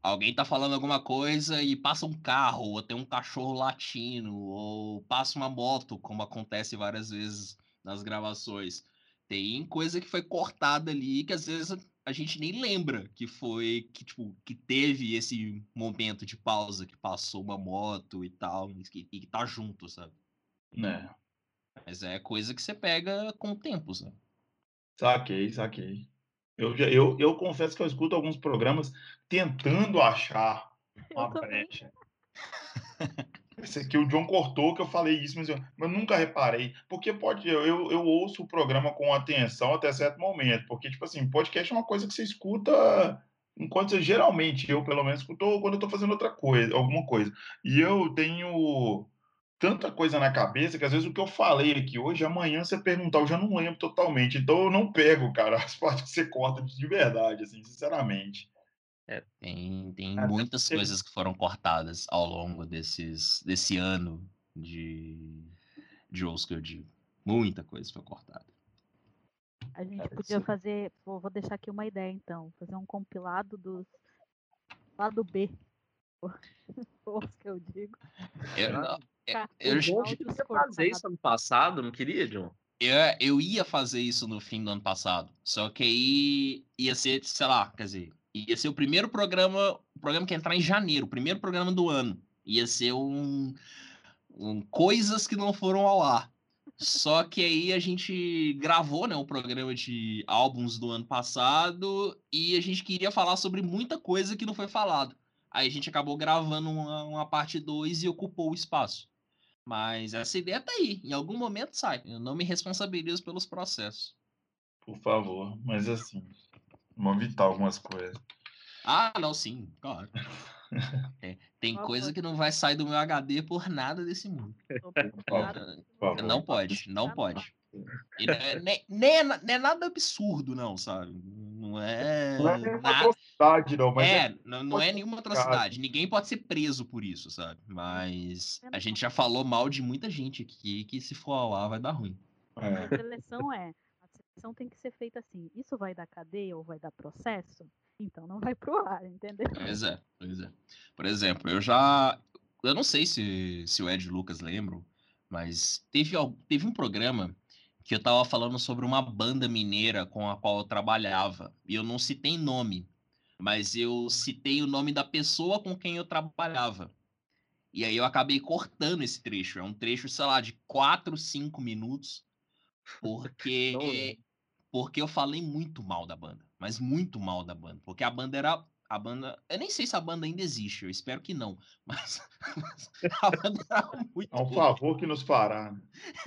alguém tá falando alguma coisa e passa um carro, ou tem um cachorro latino, ou passa uma moto, como acontece várias vezes nas gravações. Tem coisa que foi cortada ali que às vezes a gente nem lembra que foi que tipo que teve esse momento de pausa que passou uma moto e tal e que, e que tá junto, sabe? Né. Mas é coisa que você pega com o tempo, sabe? Saquei, saquei. Eu, eu, eu confesso que eu escuto alguns programas tentando achar uma brecha. Esse aqui o John cortou que eu falei isso, mas eu, eu nunca reparei. Porque pode, eu, eu, eu, ouço o programa com atenção até certo momento. Porque, tipo assim, podcast é uma coisa que você escuta enquanto você, geralmente, eu pelo menos escuto quando eu tô fazendo outra coisa, alguma coisa. E eu tenho tanta coisa na cabeça que às vezes o que eu falei aqui hoje, amanhã você perguntar, eu já não lembro totalmente. Então eu não pego, cara, as partes que você corta de verdade, assim, sinceramente. É, tem tem é, muitas coisas que foram cortadas ao longo desses, desse ano de, de Oscar, eu digo. Muita coisa foi cortada. A gente podia fazer, vou, vou deixar aqui uma ideia então, fazer um compilado dos lado B. Oscar, eu digo. Eu, não, é, eu, eu queria fazer isso ano passado, não queria, John? Eu, eu ia fazer isso no fim do ano passado. Só que aí ia ser, sei lá, quer dizer, ia ser o primeiro programa, o programa que ia entrar em janeiro, o primeiro programa do ano. Ia ser um, um coisas que não foram ao ar. Só que aí a gente gravou, né, um programa de álbuns do ano passado e a gente queria falar sobre muita coisa que não foi falado. Aí a gente acabou gravando uma, uma parte 2 e ocupou o espaço. Mas essa ideia tá aí. Em algum momento sai. Eu não me responsabilizo pelos processos. Por favor. Mas assim, vamos evitar algumas coisas. Ah, não, sim, claro. É, tem coisa que não vai sair do meu HD por nada desse mundo. Não pode, não pode. E não é, nem, nem, é, nem é nada absurdo, não, sabe? Não é. Não é nenhuma nada... atrocidade, não. Mas é, é não, não é nenhuma atrocidade. Ninguém pode ser preso por isso, sabe? Mas a gente já falou mal de muita gente aqui que se for lá vai dar ruim. É. A seleção é. A seleção tem que ser feita assim. Isso vai dar cadeia ou vai dar processo? Então não vai pro ar, entendeu? Pois é, pois é. Por exemplo, eu já. Eu não sei se, se o Ed e o Lucas lembram, mas teve, teve um programa que eu tava falando sobre uma banda mineira com a qual eu trabalhava. E eu não citei nome, mas eu citei o nome da pessoa com quem eu trabalhava. E aí eu acabei cortando esse trecho. É um trecho, sei lá, de 4, 5 minutos, porque porque eu falei muito mal da banda, mas muito mal da banda, porque a banda era a banda. Eu nem sei se a banda ainda existe, eu espero que não. Mas, a banda era muito. É um favor que nos fará. Né?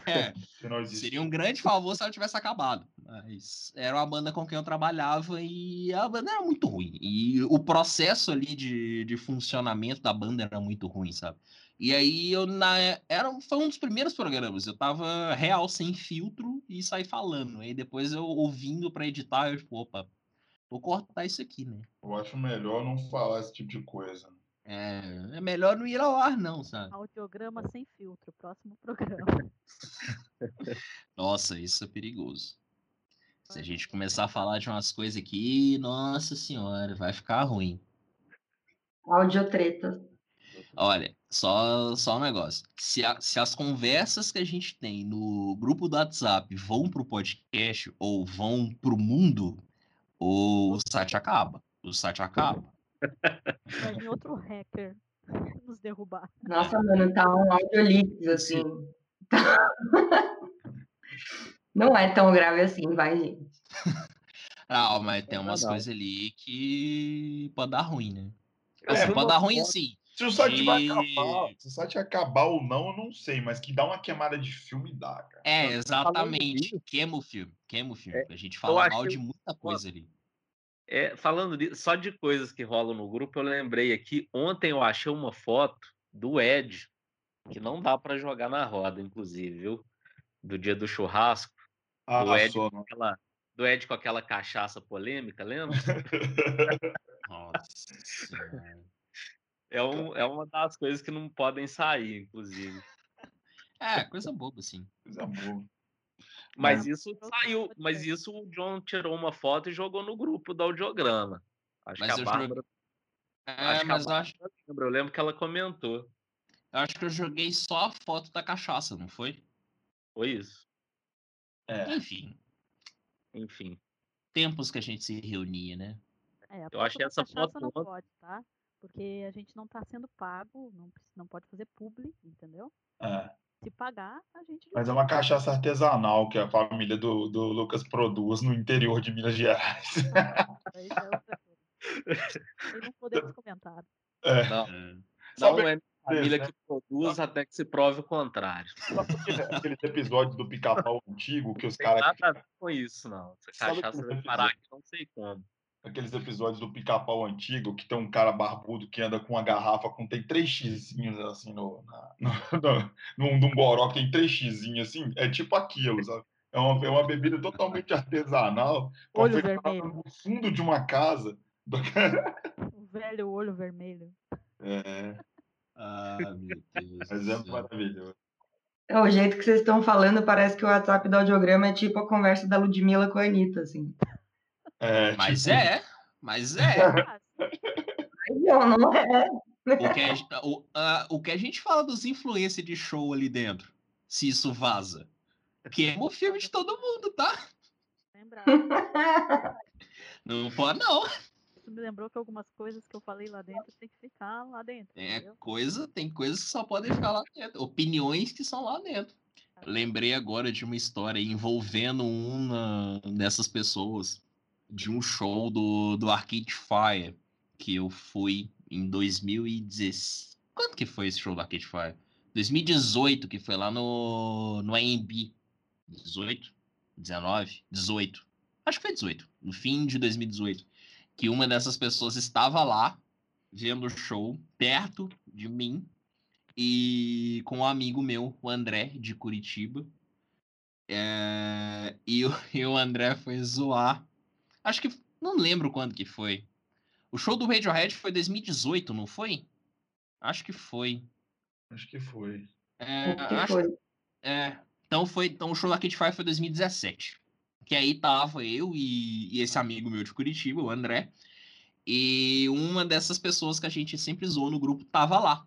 É, seria um grande favor se ela tivesse acabado. Mas era uma banda com quem eu trabalhava e a banda era muito ruim. E o processo ali de, de funcionamento da banda era muito ruim, sabe? E aí eu na, era, foi um dos primeiros programas. Eu tava real sem filtro e saí falando. Aí depois eu ouvindo para editar, eu tipo, opa, Vou cortar isso aqui, né? Eu acho melhor não falar esse tipo de coisa. É, é melhor não ir ao ar, não, sabe? Audiograma sem filtro, próximo programa. Nossa, isso é perigoso. Se a gente começar a falar de umas coisas aqui, nossa senhora, vai ficar ruim. Audiotreta. Olha, só, só um negócio. Se, a, se as conversas que a gente tem no grupo do WhatsApp vão pro podcast ou vão pro mundo, o site acaba. O site acaba. Vai vir outro hacker nos derrubar. Nossa, mano, tá um audiolix, assim. Não é tão grave assim, vai, gente. Ah, mas tem Não, umas coisas ali que pode dar ruim, né? Eu Assim, vi pode dar ruim assim. Se o site vai de- acabar, se o site acabar ou não, eu não sei, mas que dá uma queimada de filme dá, cara. É, exatamente. Queima o filme. Queima o filme. É, a gente fala mal de muita coisa ali. É, falando de- só de coisas que rolam no grupo, eu lembrei aqui. Ontem eu achei uma foto do Ed, que não dá pra jogar na roda, inclusive, viu? Do dia do churrasco, Ah, do Ed, com não. aquela, do Ed com aquela cachaça polêmica, lembra? Nossa senhora. É, um, é uma das coisas que não podem sair, inclusive. É, coisa boba, assim. Coisa boa. Mas Mas- isso saiu, mas isso o John tirou uma foto e jogou no grupo do audiograma. Acho Mas que eu a joguei- Bárbara, É, acho que a mas eu acho, eu lembro que ela comentou. eu acho que eu joguei só a foto da cachaça, não foi? Foi isso. É. Enfim, Enfim. tempos que a gente se reunia, né? É, Eu achei essa foto não pode, tá? Porque a gente não tá sendo pago, não, não pode fazer publi, entendeu? É. Se pagar, a gente Mas é uma cachaça artesanal que a família do, do Lucas produz no interior de Minas Gerais. Aí já é outra coisa. Não podemos comentar. É. Não, É. Só não é família né? que produz até que se prove o contrário. Sabe aquele- aqueles episódios do pica-pau antigo que os Tem caras. nada a ver com isso, não. Essa cachaça aquele vai parar aqui, não sei como. Aqueles episódios do pica-pau antigo que tem um cara barbudo que anda com uma garrafa com tem três xizinhos assim no, na, no, no, num, num goró que tem três xizinhos assim. É tipo aquilo, sabe? É uma, é uma bebida totalmente artesanal. Olho vermelho. No fundo de uma casa. O velho olho vermelho. É, Ah, meu Deus. mas do é maravilhoso. É, O jeito que vocês estão falando parece que o WhatsApp do audiograma é tipo a conversa da Ludmilla com a Anitta, assim. É, Mas tipo, é, mas é. Não, não é. O que, a, o, a- o que a gente fala dos influencers de show ali dentro, se isso vaza, queima o filme de todo mundo, tá? lembrar. Não pode, não. Isso me lembrou que algumas coisas que eu falei lá dentro tem que ficar lá dentro. É entendeu? coisa, tem coisas que só podem ficar lá dentro. Opiniões que são lá dentro. Lembrei agora de uma história envolvendo uma dessas pessoas, de um show do, do Arcade Fire, que eu fui em 2016. Quando que foi esse show do Arcade Fire? 2018, que foi lá no, no AMB. 18? 19? 18. Acho que foi 18. No fim de 2018. Que uma dessas pessoas estava lá, vendo o show, perto de mim, e com um amigo meu, o André, de Curitiba. É, e, o, e o André foi zoar. Acho que. Não lembro quando que foi. O show do Radiohead foi 2018, não foi? Acho que foi. Acho que foi. É, que acho- foi? é, então foi. Então o show da Kid Fire foi 2017. Que aí tava eu e, e esse amigo meu de Curitiba, o André. E uma dessas pessoas que a gente sempre zoou no grupo tava lá.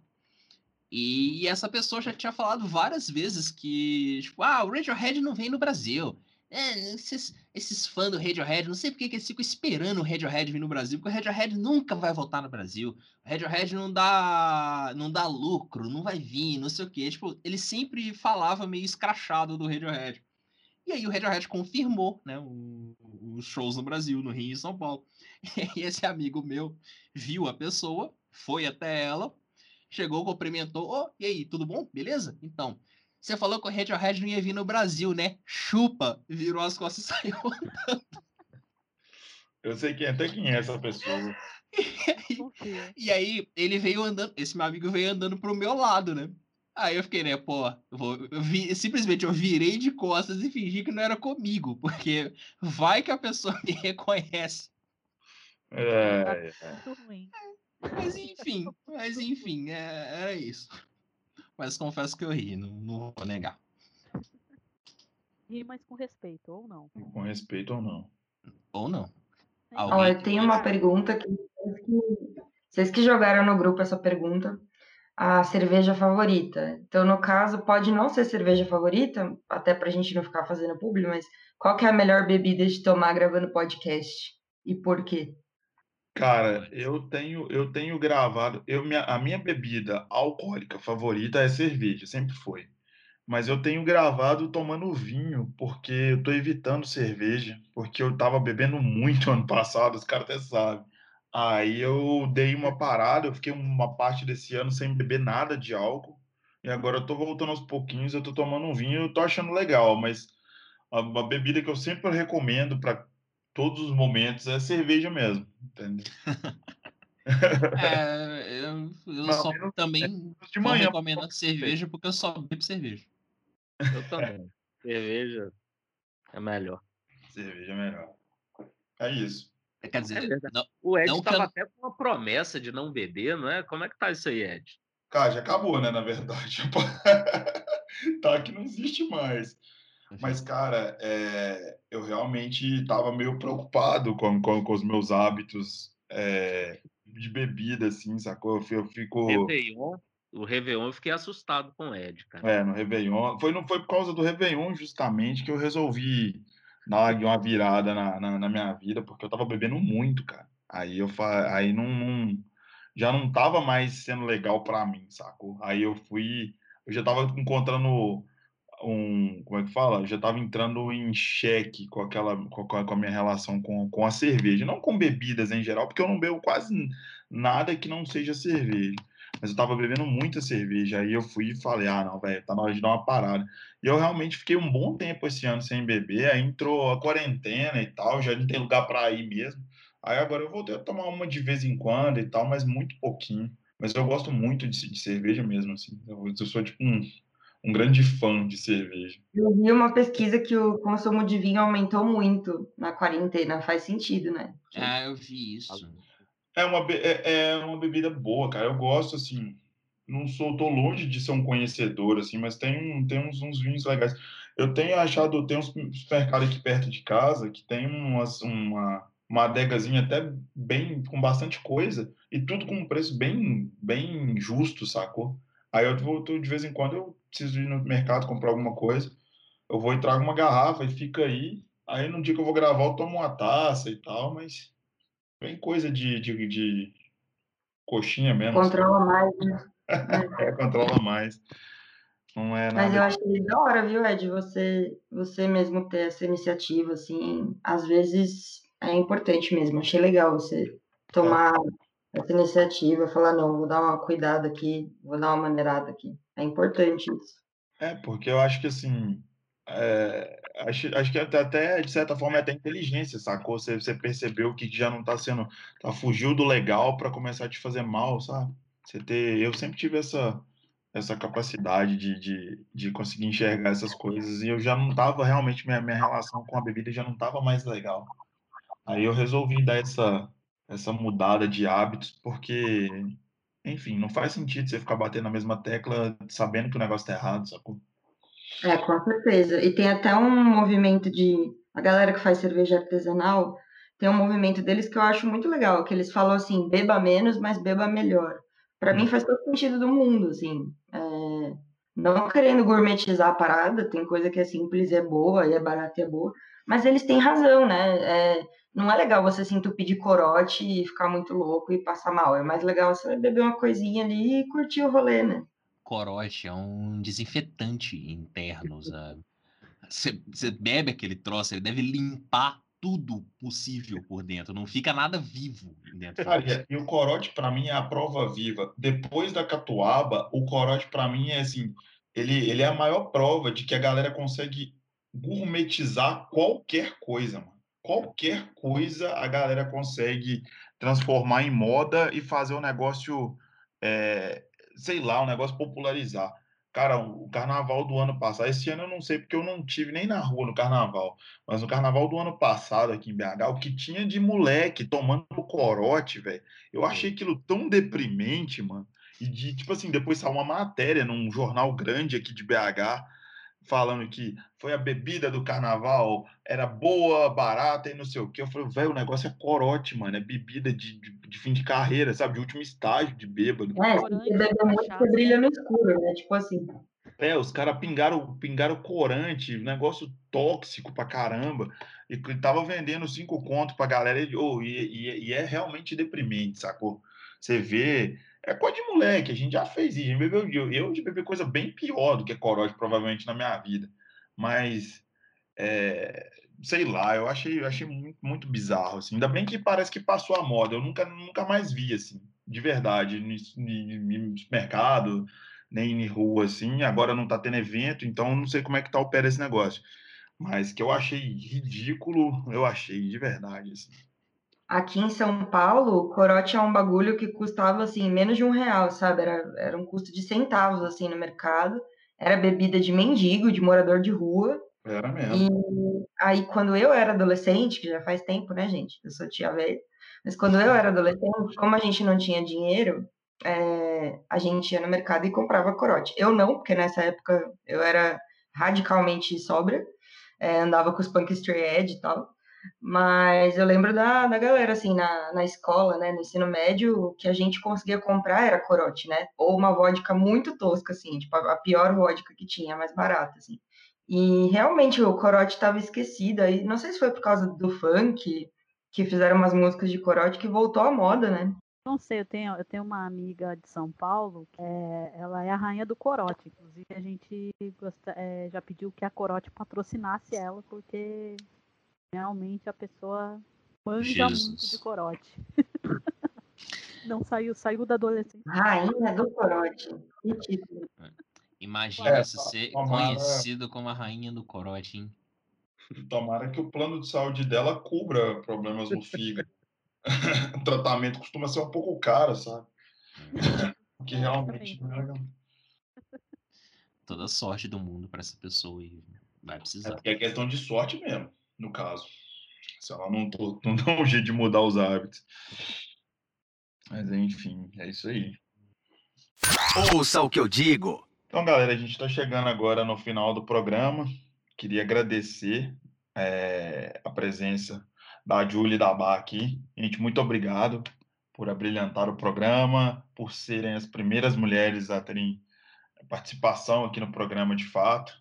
E essa pessoa já tinha falado várias vezes que, tipo, ah, o Radiohead não vem no Brasil. É, esses, esses fãs do Radiohead, não sei porque que eles ficam esperando o Radiohead vir no Brasil, porque o Radiohead nunca vai voltar no Brasil. O Radiohead não dá, não dá lucro, não vai vir, não sei o quê. Tipo, ele sempre falava meio escrachado do Radiohead. E aí o Radiohead confirmou, né, os shows no Brasil, no Rio e São Paulo. E esse amigo meu viu a pessoa, foi até ela, chegou, cumprimentou, ô, e aí, tudo bom? Beleza? Então, você falou que o Radiohead não ia vir no Brasil, né? Chupa! Virou as costas e saiu. Eu sei quem, até quem é essa pessoa. Confia. E aí ele veio andando, esse meu amigo veio andando pro meu lado, né? Aí eu fiquei, né, pô, eu vou, eu vi, simplesmente eu virei de costas e fingi que não era comigo, porque vai que a pessoa me reconhece. É, ruim. Mas enfim, mas enfim, é, era isso. Mas confesso que eu ri, não, não vou negar. Ri, mas com respeito, ou não. com respeito ou não. Ou não. Alguém- Olha, tem uma pergunta que vocês que jogaram no grupo essa pergunta, a cerveja favorita. Então, no caso, pode não ser cerveja favorita, até pra gente não ficar fazendo publi, mas qual que é a melhor bebida de tomar gravando podcast? E por quê? Cara, eu tenho, eu tenho gravado. Eu, minha, a minha bebida alcoólica favorita é cerveja, sempre foi. Mas eu tenho gravado tomando vinho, porque eu tô evitando cerveja, porque eu tava bebendo muito ano passado, os caras até sabem. Aí eu dei uma parada, eu fiquei uma parte desse ano sem beber nada de álcool, e agora eu tô voltando aos pouquinhos, eu tô tomando um vinho, eu tô achando legal, mas a, a bebida que eu sempre recomendo para todos os momentos é cerveja mesmo, entendeu? É, eu, eu Não, só eu- também De não manhã, recomendo cerveja porque eu só bebo cerveja. Eu também. Cerveja é melhor. cerveja é melhor. É isso. Quer É dizer, verdade. não, O Ed Não que estava eu- até com uma promessa de não beber, não é? Como é que tá isso aí, Ed? Cara, já acabou, né, na verdade. tá que não existe mais. Mas, cara, é, eu realmente estava meio preocupado com, com, com os meus hábitos é, de bebida, assim, sacou? Eu fi- Eu fico. Réveillon, o Réveillon eu fiquei assustado com o Ed, cara. É, no Réveillon. Foi, não foi por causa do Réveillon, justamente, que eu resolvi dar uma virada na, na, na minha vida, porque eu tava bebendo muito, cara. Aí eu fa... aí não, não- já não tava mais sendo legal pra mim, sacou? Aí eu fui, eu já tava encontrando um, como é que fala? Já tava entrando em xeque com aquela, com a, com a minha relação com, com a cerveja, não com bebidas em geral, porque eu não bebo quase nada que não seja cerveja. Mas eu tava bebendo muita cerveja, aí eu fui e falei, ah, não, velho, tá na hora de dar uma parada. E eu realmente fiquei um bom tempo esse ano sem beber, aí entrou a quarentena e tal, já não tem lugar para ir mesmo. Aí agora eu voltei a tomar uma de vez em quando e tal, mas muito pouquinho. Mas eu gosto muito de, de cerveja mesmo, assim. Eu, eu sou tipo um, um grande fã de cerveja. Eu vi uma pesquisa que o consumo de vinho aumentou muito na quarentena. Faz sentido, né? Ah, eu vi isso. É uma, be- é, é uma bebida boa, cara. Eu gosto, assim. Não sou, tô longe de ser um conhecedor, assim, mas tem, tem uns, uns vinhos legais. Eu tenho achado, tem uns supermercados aqui perto de casa que tem umas, uma, uma adegazinha até bem, com bastante coisa, e tudo com um preço bem, bem justo, sacou? Aí eu vou, tô- de vez em quando eu preciso ir no mercado comprar alguma coisa, eu vou e trago uma garrafa e fica aí. Aí no dia que eu vou gravar, eu tomo uma taça e tal, mas bem coisa de, de, de coxinha mesmo. assim. Controla mais, né? É, controla mais. Não é Mas nada. eu achei da hora, viu, Ed? Você, você mesmo ter essa iniciativa, assim, às vezes é importante mesmo. Achei legal você tomar essa iniciativa, falar, não, vou dar uma cuidada aqui, vou dar uma maneirada aqui. É importante isso. É, porque eu acho que assim. é, acho, acho que até, de certa forma, é até inteligência, sacou? Você, você percebeu que já não tá sendo. Tá, fugiu do legal para começar a te fazer mal, sabe? Você ter, eu sempre tive essa, essa capacidade de, de, de conseguir enxergar essas coisas e eu já não tava realmente, minha, minha relação com a bebida já não tava mais legal. Aí eu resolvi dar essa, essa mudada de hábitos, porque, enfim, não faz sentido você ficar batendo na mesma tecla sabendo que o negócio tá errado, sacou? É, com certeza. E tem até um movimento de. A galera que faz cerveja artesanal tem um movimento deles que eu acho muito legal, que eles falam assim: beba menos, mas beba melhor. Para mim faz todo sentido do mundo, assim. É, não querendo gourmetizar a parada, tem coisa que é simples e é boa, e é barata e é boa, mas eles têm razão, né? É, não é legal você se entupir de corote e ficar muito louco e passar mal. É mais legal você beber uma coisinha ali e curtir o rolê, né? Corote é um desinfetante interno, sabe? Você você bebe aquele troço, ele deve limpar tudo possível por dentro. Não fica nada vivo dentro. E- o corote para mim é a prova viva. Depois da catuaba, o corote para mim é assim, ele, ele é a maior prova de que a galera consegue gourmetizar qualquer coisa, mano. Qualquer coisa a galera consegue transformar em moda e fazer o negócio, é, sei lá, o negócio popularizar. Cara, o carnaval do ano passado, esse ano eu não sei porque eu não tive nem na rua no carnaval, mas no carnaval do ano passado aqui em BH, o que tinha de moleque tomando corote, velho, eu achei aquilo tão deprimente, mano. E de, tipo assim, depois saiu uma matéria num jornal grande aqui de BH, falando que foi a bebida do carnaval, era boa, barata e não sei o quê. Eu falei, velho, o negócio é corote, mano, é bebida de, de, de fim de carreira, sabe? De último estágio de bêbado. É, você beber muito, você brilha no escuro, né? Tipo assim. É, os caras pingaram, pingaram corante, negócio tóxico pra caramba, e que tava vendendo cinco contos pra galera, e, oh, e, e- e é realmente deprimente, sacou? Você vê, é coisa de moleque, a gente já fez isso, a gente bebeu, eu, eu já bebi coisa bem pior do que corote, provavelmente, na minha vida, mas, é, sei lá, eu achei, eu achei muito, muito bizarro, assim, ainda bem que parece que passou a moda, eu nunca, nunca mais vi, assim, de verdade, no mercado, nem em rua, assim. Agora não tá tendo evento, então não sei como é que tá pé desse negócio. Mas que eu achei ridículo, eu achei de verdade, assim. Aqui em São Paulo, corote é um bagulho que custava, assim, menos de um real, sabe? Era, era um custo de centavos, assim, no mercado. Era bebida de mendigo, de morador de rua. Era mesmo. E aí, quando eu era adolescente, que já faz tempo, né, gente? Eu sou tia velha. Mas quando eu era adolescente, como a gente não tinha dinheiro, é, a gente ia no mercado e comprava corote. Eu não, porque nessa época eu era radicalmente sóbria, é, andava com os punk stray edge e tal. Mas eu lembro da, da galera, assim, na, na escola, né, no ensino médio, o que a gente conseguia comprar era corote, né? Ou uma vodka muito tosca, assim, tipo, a, a pior vodka que tinha, mais barata, assim. E realmente o corote estava esquecido, aí não sei se foi por causa do funk, que fizeram umas músicas de corote que voltou à moda, né? Não sei, eu tenho, eu tenho uma amiga de São Paulo, é, ela é a rainha do corote. Inclusive, a gente é, já pediu que a corote patrocinasse ela, porque realmente a pessoa manja Jesus. muito de corote. Não saiu, saiu da adolescência. Rainha do corote. Que título. Imagina É, se ser tomara- conhecido como a rainha do corote, hein? Tomara que o plano de saúde dela cubra problemas no fígado. o tratamento costuma ser um pouco caro, sabe? É, realmente também. não é legal. Toda sorte do mundo pra essa pessoa aí. Vai É precisar. porque é questão de sorte mesmo, no caso. Se ela não, to- não dá um jeito de mudar os hábitos. Mas enfim, é isso aí. Ouça o que eu digo. Então, galera, a gente está chegando agora no final do programa. Queria agradecer eh, a presença da Júlia e da Bá aqui. Gente, muito obrigado por abrilhantar o programa, por serem as primeiras mulheres a terem participação aqui no programa de fato.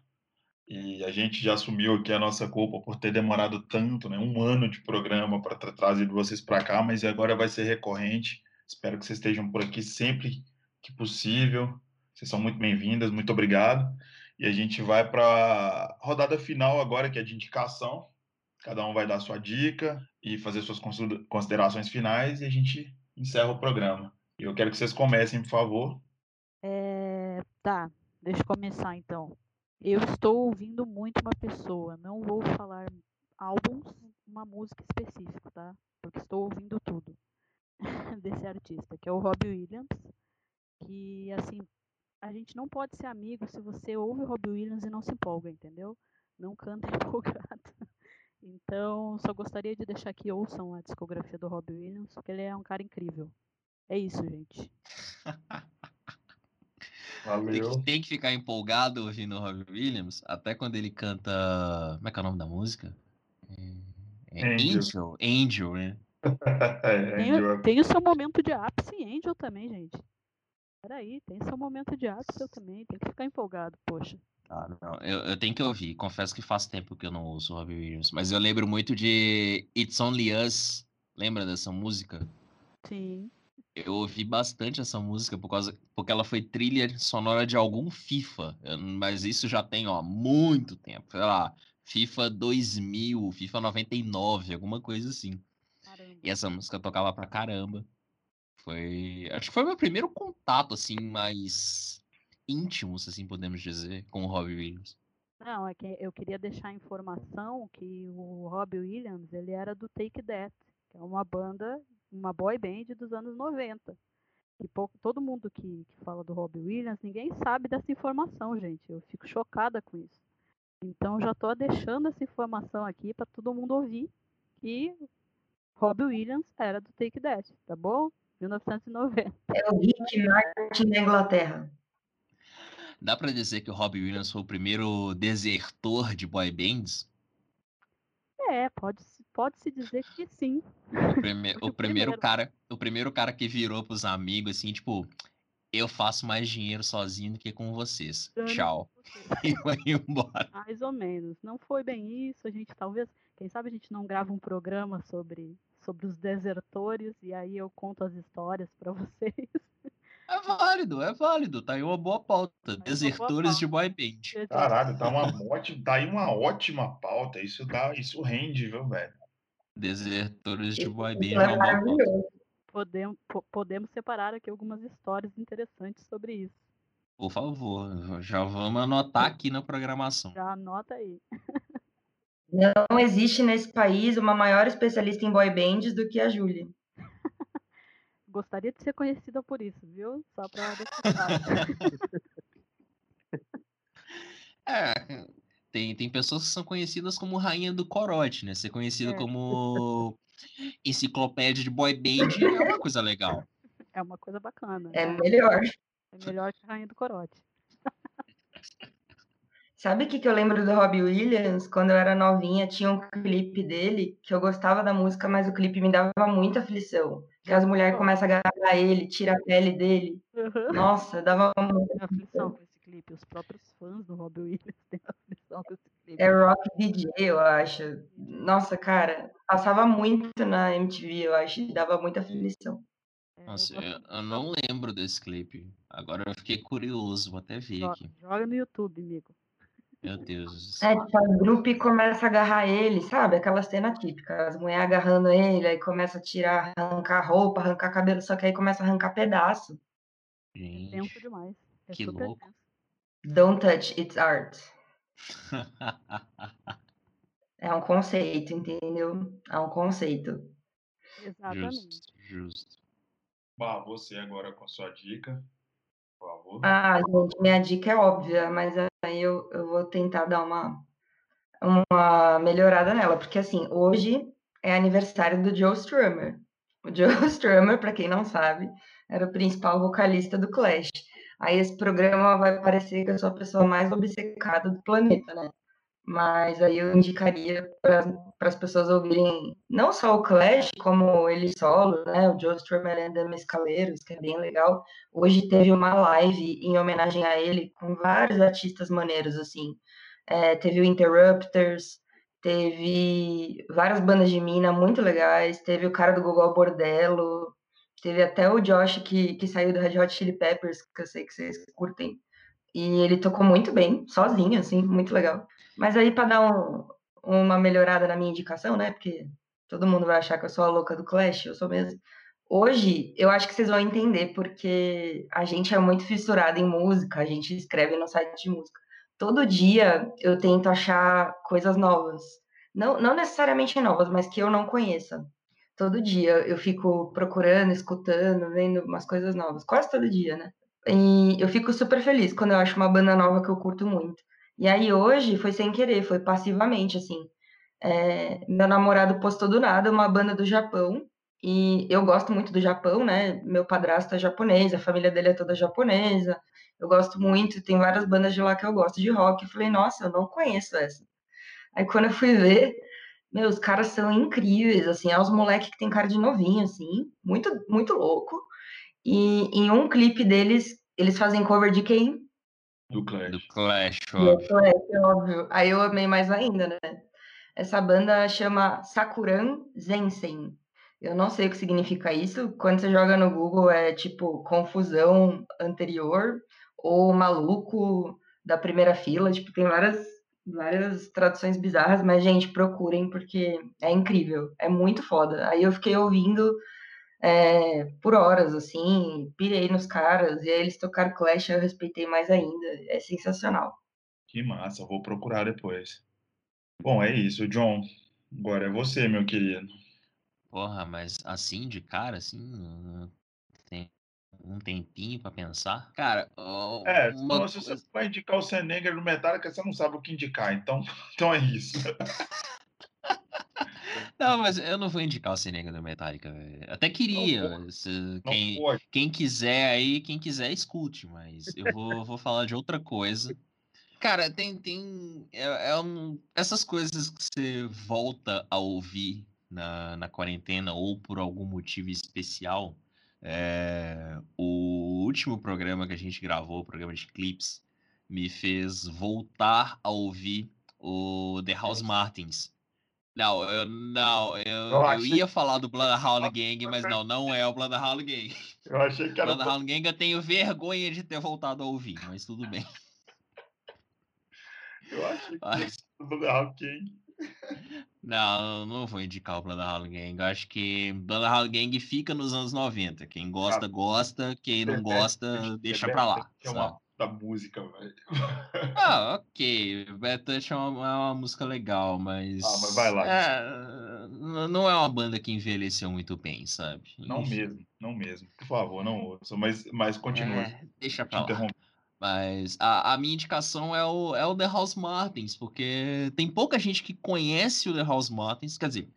E a gente já assumiu aqui a nossa culpa por ter demorado tanto, né? Um ano de programa para tra trazer vocês para cá, mas agora vai ser recorrente. Espero que vocês estejam por aqui sempre que possível. Vocês são muito bem-vindas, muito obrigado. E a gente vai para a rodada final agora, que é de indicação. Cada um vai dar sua dica e fazer suas consider- considerações finais e a gente encerra o programa. Eu quero que vocês comecem, por favor. É, tá, deixa eu começar então. Eu estou ouvindo muito uma pessoa, não vou falar álbuns, uma música específica, tá? Porque estou ouvindo tudo desse artista, que é o Robbie Williams, que assim, a gente não pode ser amigo se você ouve o Robbie Williams e não se empolga, entendeu? Não canta empolgado. Então, só gostaria de deixar que ouçam a discografia do Robbie Williams, porque ele é um cara incrível. É isso, gente. Tem Valeu. que, tem que ficar empolgado ouvindo o Robbie Williams, até quando ele canta. Como é que é o nome da música? É, é Angel. Angel. Angel, né? É, Tem, Angel, o- tem o seu momento de ápice em Angel também, gente. Peraí, tem seu momento de ápice eu também. Tem que ficar empolgado, poxa. Ah, não, Eu, eu tenho que ouvir. Confesso que faz tempo que eu não ouço o Robbie Williams. Mas eu lembro muito de It's Only Us. Lembra dessa música? Sim. Eu ouvi bastante essa música por causa, porque ela foi trilha sonora de algum FIFA. Mas isso já tem, ó, muito tempo. Sei lá, FIFA 2000, FIFA 99, alguma coisa assim. Caramba. E essa música eu tocava pra caramba. Foi. Acho que foi meu primeiro contato, assim, mais íntimo, se assim podemos dizer, com o Robbie Williams. Não, é que eu queria deixar a informação que o Robbie Williams, ele era do Take That, que é uma banda, uma boy band dos anos 90. E pouco, todo mundo que, que fala do Robbie Williams, ninguém sabe dessa informação, gente. Eu fico chocada com isso. Então já tô deixando essa informação aqui para todo mundo ouvir que Robbie Williams era do Take That, tá bom? 1990. É o Rick Martin da Inglaterra. Dá pra dizer que o Robbie Williams foi o primeiro desertor de boy bands? É, pode, se- pode se dizer que sim. O, prime- o o primeiro primeiro. cara, o primeiro cara que virou pros amigos assim, tipo, eu faço mais dinheiro sozinho do que com vocês. Dane Tchau. E vai embora. Mais ou menos. Não foi bem isso. A gente talvez, quem sabe a gente não grava um programa sobre, sobre os desertores e aí eu conto as histórias pra vocês. É válido, é válido. Tá aí uma boa pauta. uma boa Desertores de boy band. Caralho, tá, uma ótima, tá aí uma ótima pauta. Isso, dá, isso rende, viu, velho? Desertores de Isso é é. Podemos, po- podemos separar aqui algumas histórias interessantes sobre isso. Por favor, já vamos anotar aqui na programação. Já anota aí. Não existe nesse país uma maior especialista em boy bands do que a Júlia. Gostaria de ser conhecida por isso, viu? Só pra deixar claro. É, tem, tem pessoas que são conhecidas como rainha do corote, né? Ser conhecido É. como enciclopédia de boy band é uma coisa legal. É uma coisa bacana. É melhor. É melhor que a Rainha do Corote. Sabe o que, que eu lembro do Robbie Williams? Quando eu era novinha, tinha um clipe dele que eu gostava da música, mas o clipe me dava muita aflição. Que as mulheres começam a agarrar ele, tira a pele dele. Nossa, dava muita aflição clipe. Os próprios fãs do Robbie Williams têm aflição com esse clipe. É Rock DJ, eu acho. Nossa, cara, passava muito na MTV, eu acho, e dava muita aflição. É, eu Nossa, eu, eu não lembro desse clipe. Agora eu fiquei curioso, vou até ver Jo- aqui. Joga no YouTube, amigo. Meu Deus. É, tipo, a grupo começa a agarrar ele, sabe? Aquela cena típica, as mulheres agarrando ele, aí começa a tirar, arrancar roupa, arrancar cabelo, só que aí começa a arrancar pedaço. É Gente, demais. É que louco. tenso. Don't touch, it's art. É um conceito, entendeu? É um conceito. Exatamente. justo, justo. Bah, você agora com a sua dica, por favor. Ah, gente, minha dica é óbvia, mas aí eu, eu vou tentar dar uma, uma melhorada nela, porque assim, hoje é aniversário do Joe Strummer. O Joe Strummer, para quem não sabe, era o principal vocalista do Clash. Aí esse programa vai parecer que eu sou a pessoa mais obcecada do planeta, né? Mas aí eu indicaria para as pessoas ouvirem não só o Clash, como ele solo, né? O Joe Strummer and the Mescaleiros, que é bem legal. Hoje teve uma live em homenagem a ele com vários artistas maneiros, assim. É, teve o Interrupters, teve várias bandas de mina muito legais, teve o cara do Google Bordello, teve até o Josh que, que saiu do Red Hot Chili Peppers, que eu sei que vocês curtem. E ele tocou muito bem, sozinho, assim, muito legal. Mas aí, para dar um, uma melhorada na minha indicação, né? Porque todo mundo vai achar que eu sou a louca do Clash, eu sou mesmo. Hoje, eu acho que vocês vão entender, porque a gente é muito fissurado em música, a gente escreve no site de música. Todo dia eu tento achar coisas novas. Não, não necessariamente novas, mas que eu não conheça. Todo dia eu fico procurando, escutando, vendo umas coisas novas. Quase todo dia, né? E eu fico super feliz quando eu acho uma banda nova que eu curto muito. E aí hoje foi sem querer, foi passivamente, assim. É, meu namorado postou do nada uma banda do Japão, e eu gosto muito do Japão, né? Meu padrasto é japonês, a família dele é toda japonesa. Eu gosto muito, tem várias bandas de lá que eu gosto de rock. Eu falei, nossa, eu não conheço essa. Aí quando eu fui ver, meu, os caras são incríveis, assim, é os moleques que tem cara de novinho, assim, muito, muito louco. E em um clipe deles, eles fazem cover de quem? Do Clash. Do Clash, Do ó. Clash, óbvio. Aí eu amei mais ainda, né? Essa banda chama Sakuran Zensen. Eu não sei o que significa isso. Quando você joga no Google é tipo confusão anterior ou maluco da primeira fila. Tipo, tem várias, várias traduções bizarras, mas, gente, procurem porque é incrível. É muito foda. Aí eu fiquei ouvindo é, por horas, assim, pirei nos caras, e aí eles tocaram Clash, eu respeitei mais ainda. É sensacional. Que massa, vou procurar depois. Bom, é isso, John. Agora é você, meu querido. Porra, mas assim, de cara, assim, um tempinho pra pensar. Cara, ó, É, uma se você vai indicar o Senegal no Metallica, você não sabe o que indicar, então, então é isso. Não, mas eu não vou indicar o Senega do Metallica, velho. Até queria. se- quem, quem quiser aí, quem quiser, escute, mas eu vou, vou falar de outra coisa. Cara, tem. tem é, é um- essas coisas que você volta a ouvir na, na quarentena ou por algum motivo especial. É, o último programa que a gente gravou, o programa de clips, me fez voltar a ouvir o The House Martins. Não, eu não, eu, Eu eu achei- ia falar do Bloodhound Gang, mas não, não é o Bloodhound Gang. Eu achei que era. Bloodhound Gang eu tenho vergonha de ter voltado a ouvir, mas tudo bem. Eu achei que era o Bloodhound King. Não, não vou indicar o Bloodhound Gang. Eu acho que Bloodhound Gang fica nos anos 90. Quem gosta, gosta. Quem não gosta, deixa pra lá. É uma da música, velho. Ah, ok. Bad Touch é uma, é uma música legal, mas. Ah, mas vai lá. é, não é uma banda que envelheceu muito bem, sabe? Não Enfim, mesmo, não mesmo. Por favor, não ouça. Mas, mas continua. é, deixa pra lá. Mas a, a minha indicação é o, é o The House Martins, porque tem pouca gente que conhece o The House Martins. Quer dizer,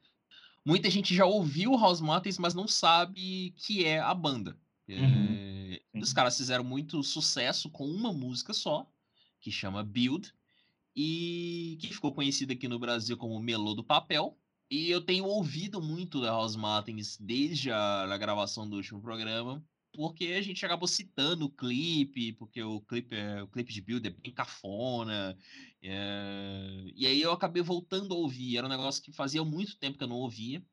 muita gente já ouviu o House Martins, mas não sabe que é a banda. Uhum. É, os caras fizeram muito sucesso com uma música só, que chama Build, e que ficou conhecida aqui no Brasil como Melô do Papel. E eu tenho ouvido muito The House Martins desde a, a gravação do último programa, porque a gente acabou citando o clipe, porque o clipe, é, o clipe de Build é bem cafona. é, e aí eu acabei voltando a ouvir. Era um negócio que fazia muito tempo que eu não ouvia.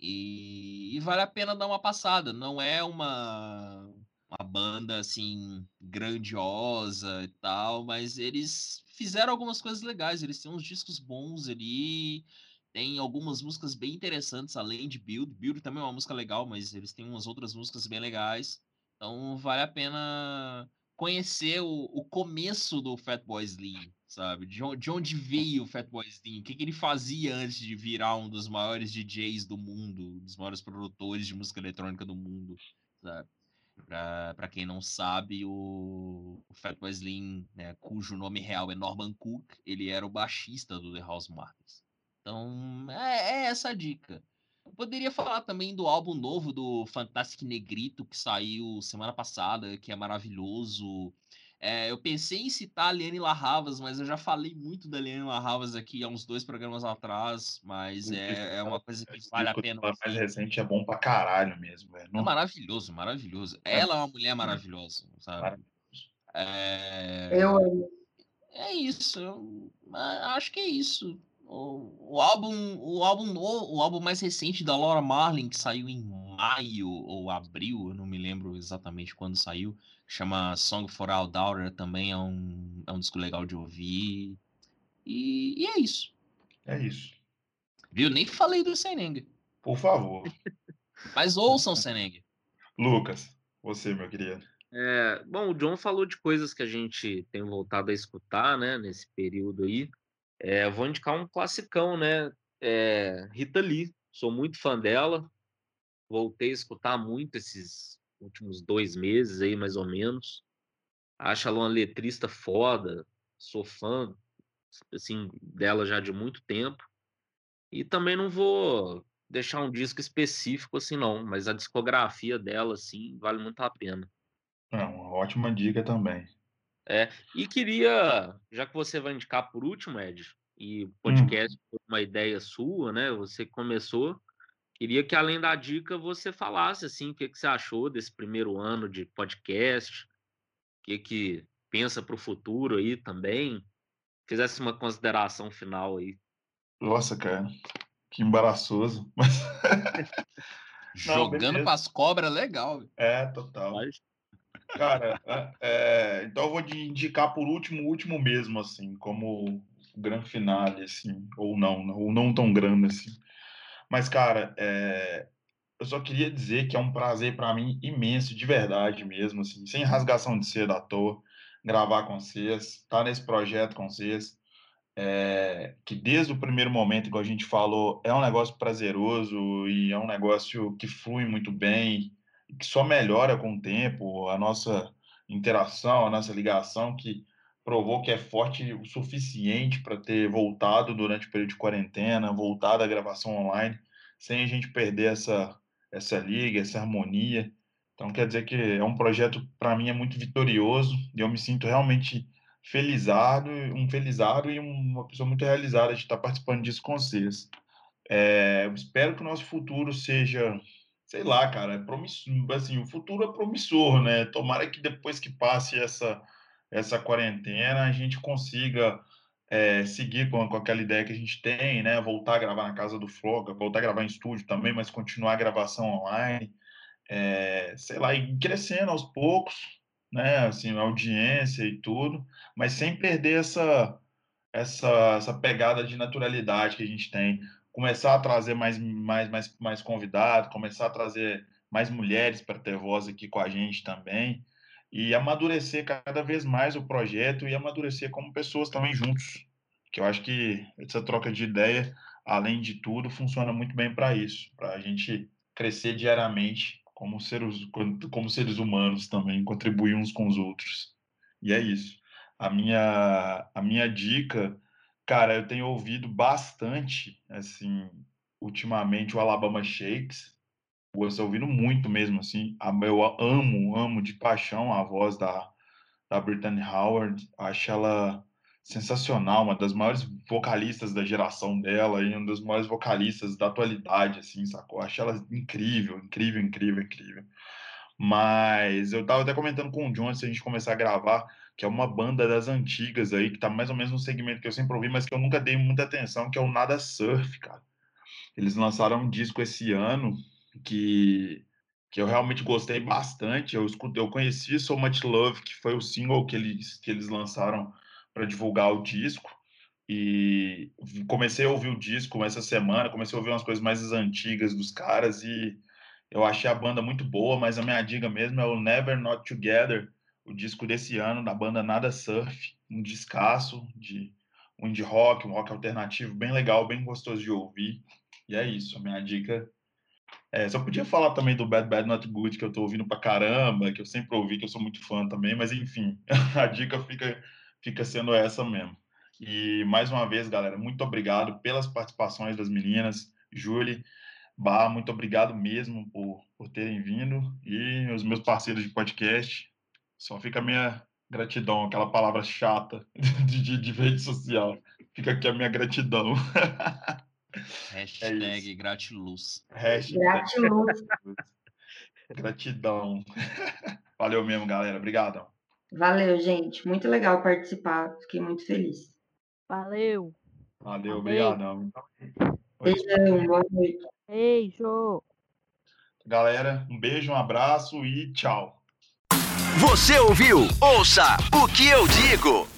E, e vale a pena dar uma passada. Não é uma, uma banda assim grandiosa e tal, mas eles fizeram algumas coisas legais. Eles têm uns discos bons ali. Tem algumas músicas bem interessantes, além de Build. Build também é uma música legal, mas eles têm umas outras músicas bem legais. Então vale a pena conhecer o, o começo do Fatboy Slim, sabe? De, de onde veio o Fatboy Slim? O que, que ele fazia antes de virar um dos maiores DJs do mundo, dos maiores produtores de música eletrônica do mundo, sabe? Pra quem não sabe, o, o Fatboy Slim, né, cujo nome real é Norman Cook, ele era o baixista do The House Martins. Então, é, é essa a dica. Eu poderia falar também do álbum novo do Fantastic Negrito, que saiu semana passada, que é maravilhoso. É, eu pensei em citar a Liane Larravas, mas eu já falei muito da Liane Larravas aqui há uns dois programas atrás, mas O é, é uma coisa que vale a pena. dela mais recente é bom pra caralho mesmo, velho. É maravilhoso, maravilhoso. Ela é uma mulher maravilhosa, sabe? Maravilhoso. É... Eu. É isso. eu- acho que é isso. O, o álbum, o álbum novo, o álbum mais recente da Laura Marlin, que saiu em maio ou abril, eu não me lembro exatamente quando saiu, chama Song for Our Daughter, também é um, é um disco legal de ouvir. E, e é isso. É isso. Viu? Nem falei do Seneng. Por favor. Mas ouçam Seneng. Lucas, você, meu querido. É, bom, o John falou de coisas que a gente tem voltado a escutar, né, nesse período aí. É, vou indicar um classicão, né? É, Rita Lee, sou muito fã dela. Voltei a escutar muito esses últimos dois meses aí, mais ou menos. Acho ela uma letrista foda, sou fã, assim, dela já de muito tempo. E também não vou deixar um disco específico assim, não, mas a discografia dela, assim, vale muito a pena. É uma ótima dica também. E queria, já que você vai indicar por último, Ed, e o podcast foi uma ideia sua, né? Você começou. Queria que, além da dica, você falasse assim, o que, que você achou desse primeiro ano de podcast, o que, que pensa para o futuro aí também. Fizesse uma consideração final aí. Nossa, cara, que embaraçoso. Mas Não, Jogando beleza. pras cobras, legal. velho. é, total. Mas, Cara, é, então eu vou de indicar por último, último mesmo, assim, como grande finale, assim, ou não, ou não tão grande assim. Mas, cara, é, eu só queria dizer que é um prazer para mim imenso, de verdade mesmo, assim, sem rasgação de seda à toa, gravar com vocês, estar nesse projeto com vocês, é, que desde o primeiro momento, igual a gente falou, é um negócio prazeroso e é um negócio que flui muito bem, que só melhora com o tempo, a nossa interação, a nossa ligação, que provou que é forte o suficiente para ter voltado durante o período de quarentena, voltado à gravação online, sem a gente perder essa, essa liga, essa harmonia. Então, quer dizer que é um projeto, para mim, é muito vitorioso e eu me sinto realmente felizardo, um felizardo e uma pessoa muito realizada de estar participando disso com vocês. É, espero que o nosso futuro seja sei lá, cara, é promissor, assim, o futuro é promissor, né? Tomara que depois que passe essa, essa quarentena, a gente consiga é, seguir com, com aquela ideia que a gente tem, né? Voltar a gravar na casa do Floga, voltar a gravar em estúdio também, mas continuar a gravação online, é, sei lá, e crescendo aos poucos, né? Assim, audiência e tudo, mas sem perder essa, essa, essa pegada de naturalidade que a gente tem começar a trazer mais, mais, mais, mais convidados, começar a trazer mais mulheres para ter voz aqui com a gente também, e amadurecer cada vez mais o projeto e amadurecer como pessoas também juntos. Que eu acho que essa troca de ideia, além de tudo, funciona muito bem para isso, para a gente crescer diariamente como seres, como seres humanos também, contribuir uns com os outros. E é isso. A minha, a minha dica Cara, eu tenho ouvido bastante, assim, ultimamente o Alabama Shakes. Eu estou ouvindo muito mesmo, assim. Eu amo, amo de paixão a voz da, da Brittany Howard. Acho ela sensacional, uma das maiores vocalistas da geração dela e uma das maiores vocalistas da atualidade, assim, sacou? Acho ela incrível, incrível, incrível, incrível. Mas eu tava até comentando com o John de a gente começar a gravar que é uma banda das antigas aí, que tá mais ou menos no segmento que eu sempre ouvi, mas que eu nunca dei muita atenção, que é o Nada Surf, cara. Eles lançaram um disco esse ano que, que eu realmente gostei bastante. Eu, escutei, eu conheci So Much Love, que foi o single que eles, que eles lançaram para divulgar o disco. E comecei a ouvir o disco essa semana, comecei a ouvir umas coisas mais antigas dos caras e eu achei a banda muito boa, mas a minha dica mesmo é o Never Not Together, o disco desse ano da banda Nada Surf, um descasso de um indie rock, um rock alternativo bem legal, bem gostoso de ouvir. E é isso, a minha dica. É, só podia falar também do Bad Bad Not Good, que eu tô ouvindo pra caramba, que eu sempre ouvi, que eu sou muito fã também, mas enfim, a dica fica, fica sendo essa mesmo. E mais uma vez, galera, muito obrigado pelas participações das meninas. Julie, Bah, muito obrigado mesmo por, por terem vindo. E os meus parceiros de podcast, só fica a minha gratidão, aquela palavra chata de, de, de rede social. Fica aqui a minha gratidão. Hashtag é gratiluz. Hashtag gratiluz. Gratidão. Valeu mesmo, galera. Obrigado. Valeu, gente. Muito legal participar. Fiquei muito feliz. Valeu. Valeu, obrigadão. Beijão, boa noite. Beijo. Galera, um beijo, um abraço e tchau. Você ouviu? Ouça o que eu digo.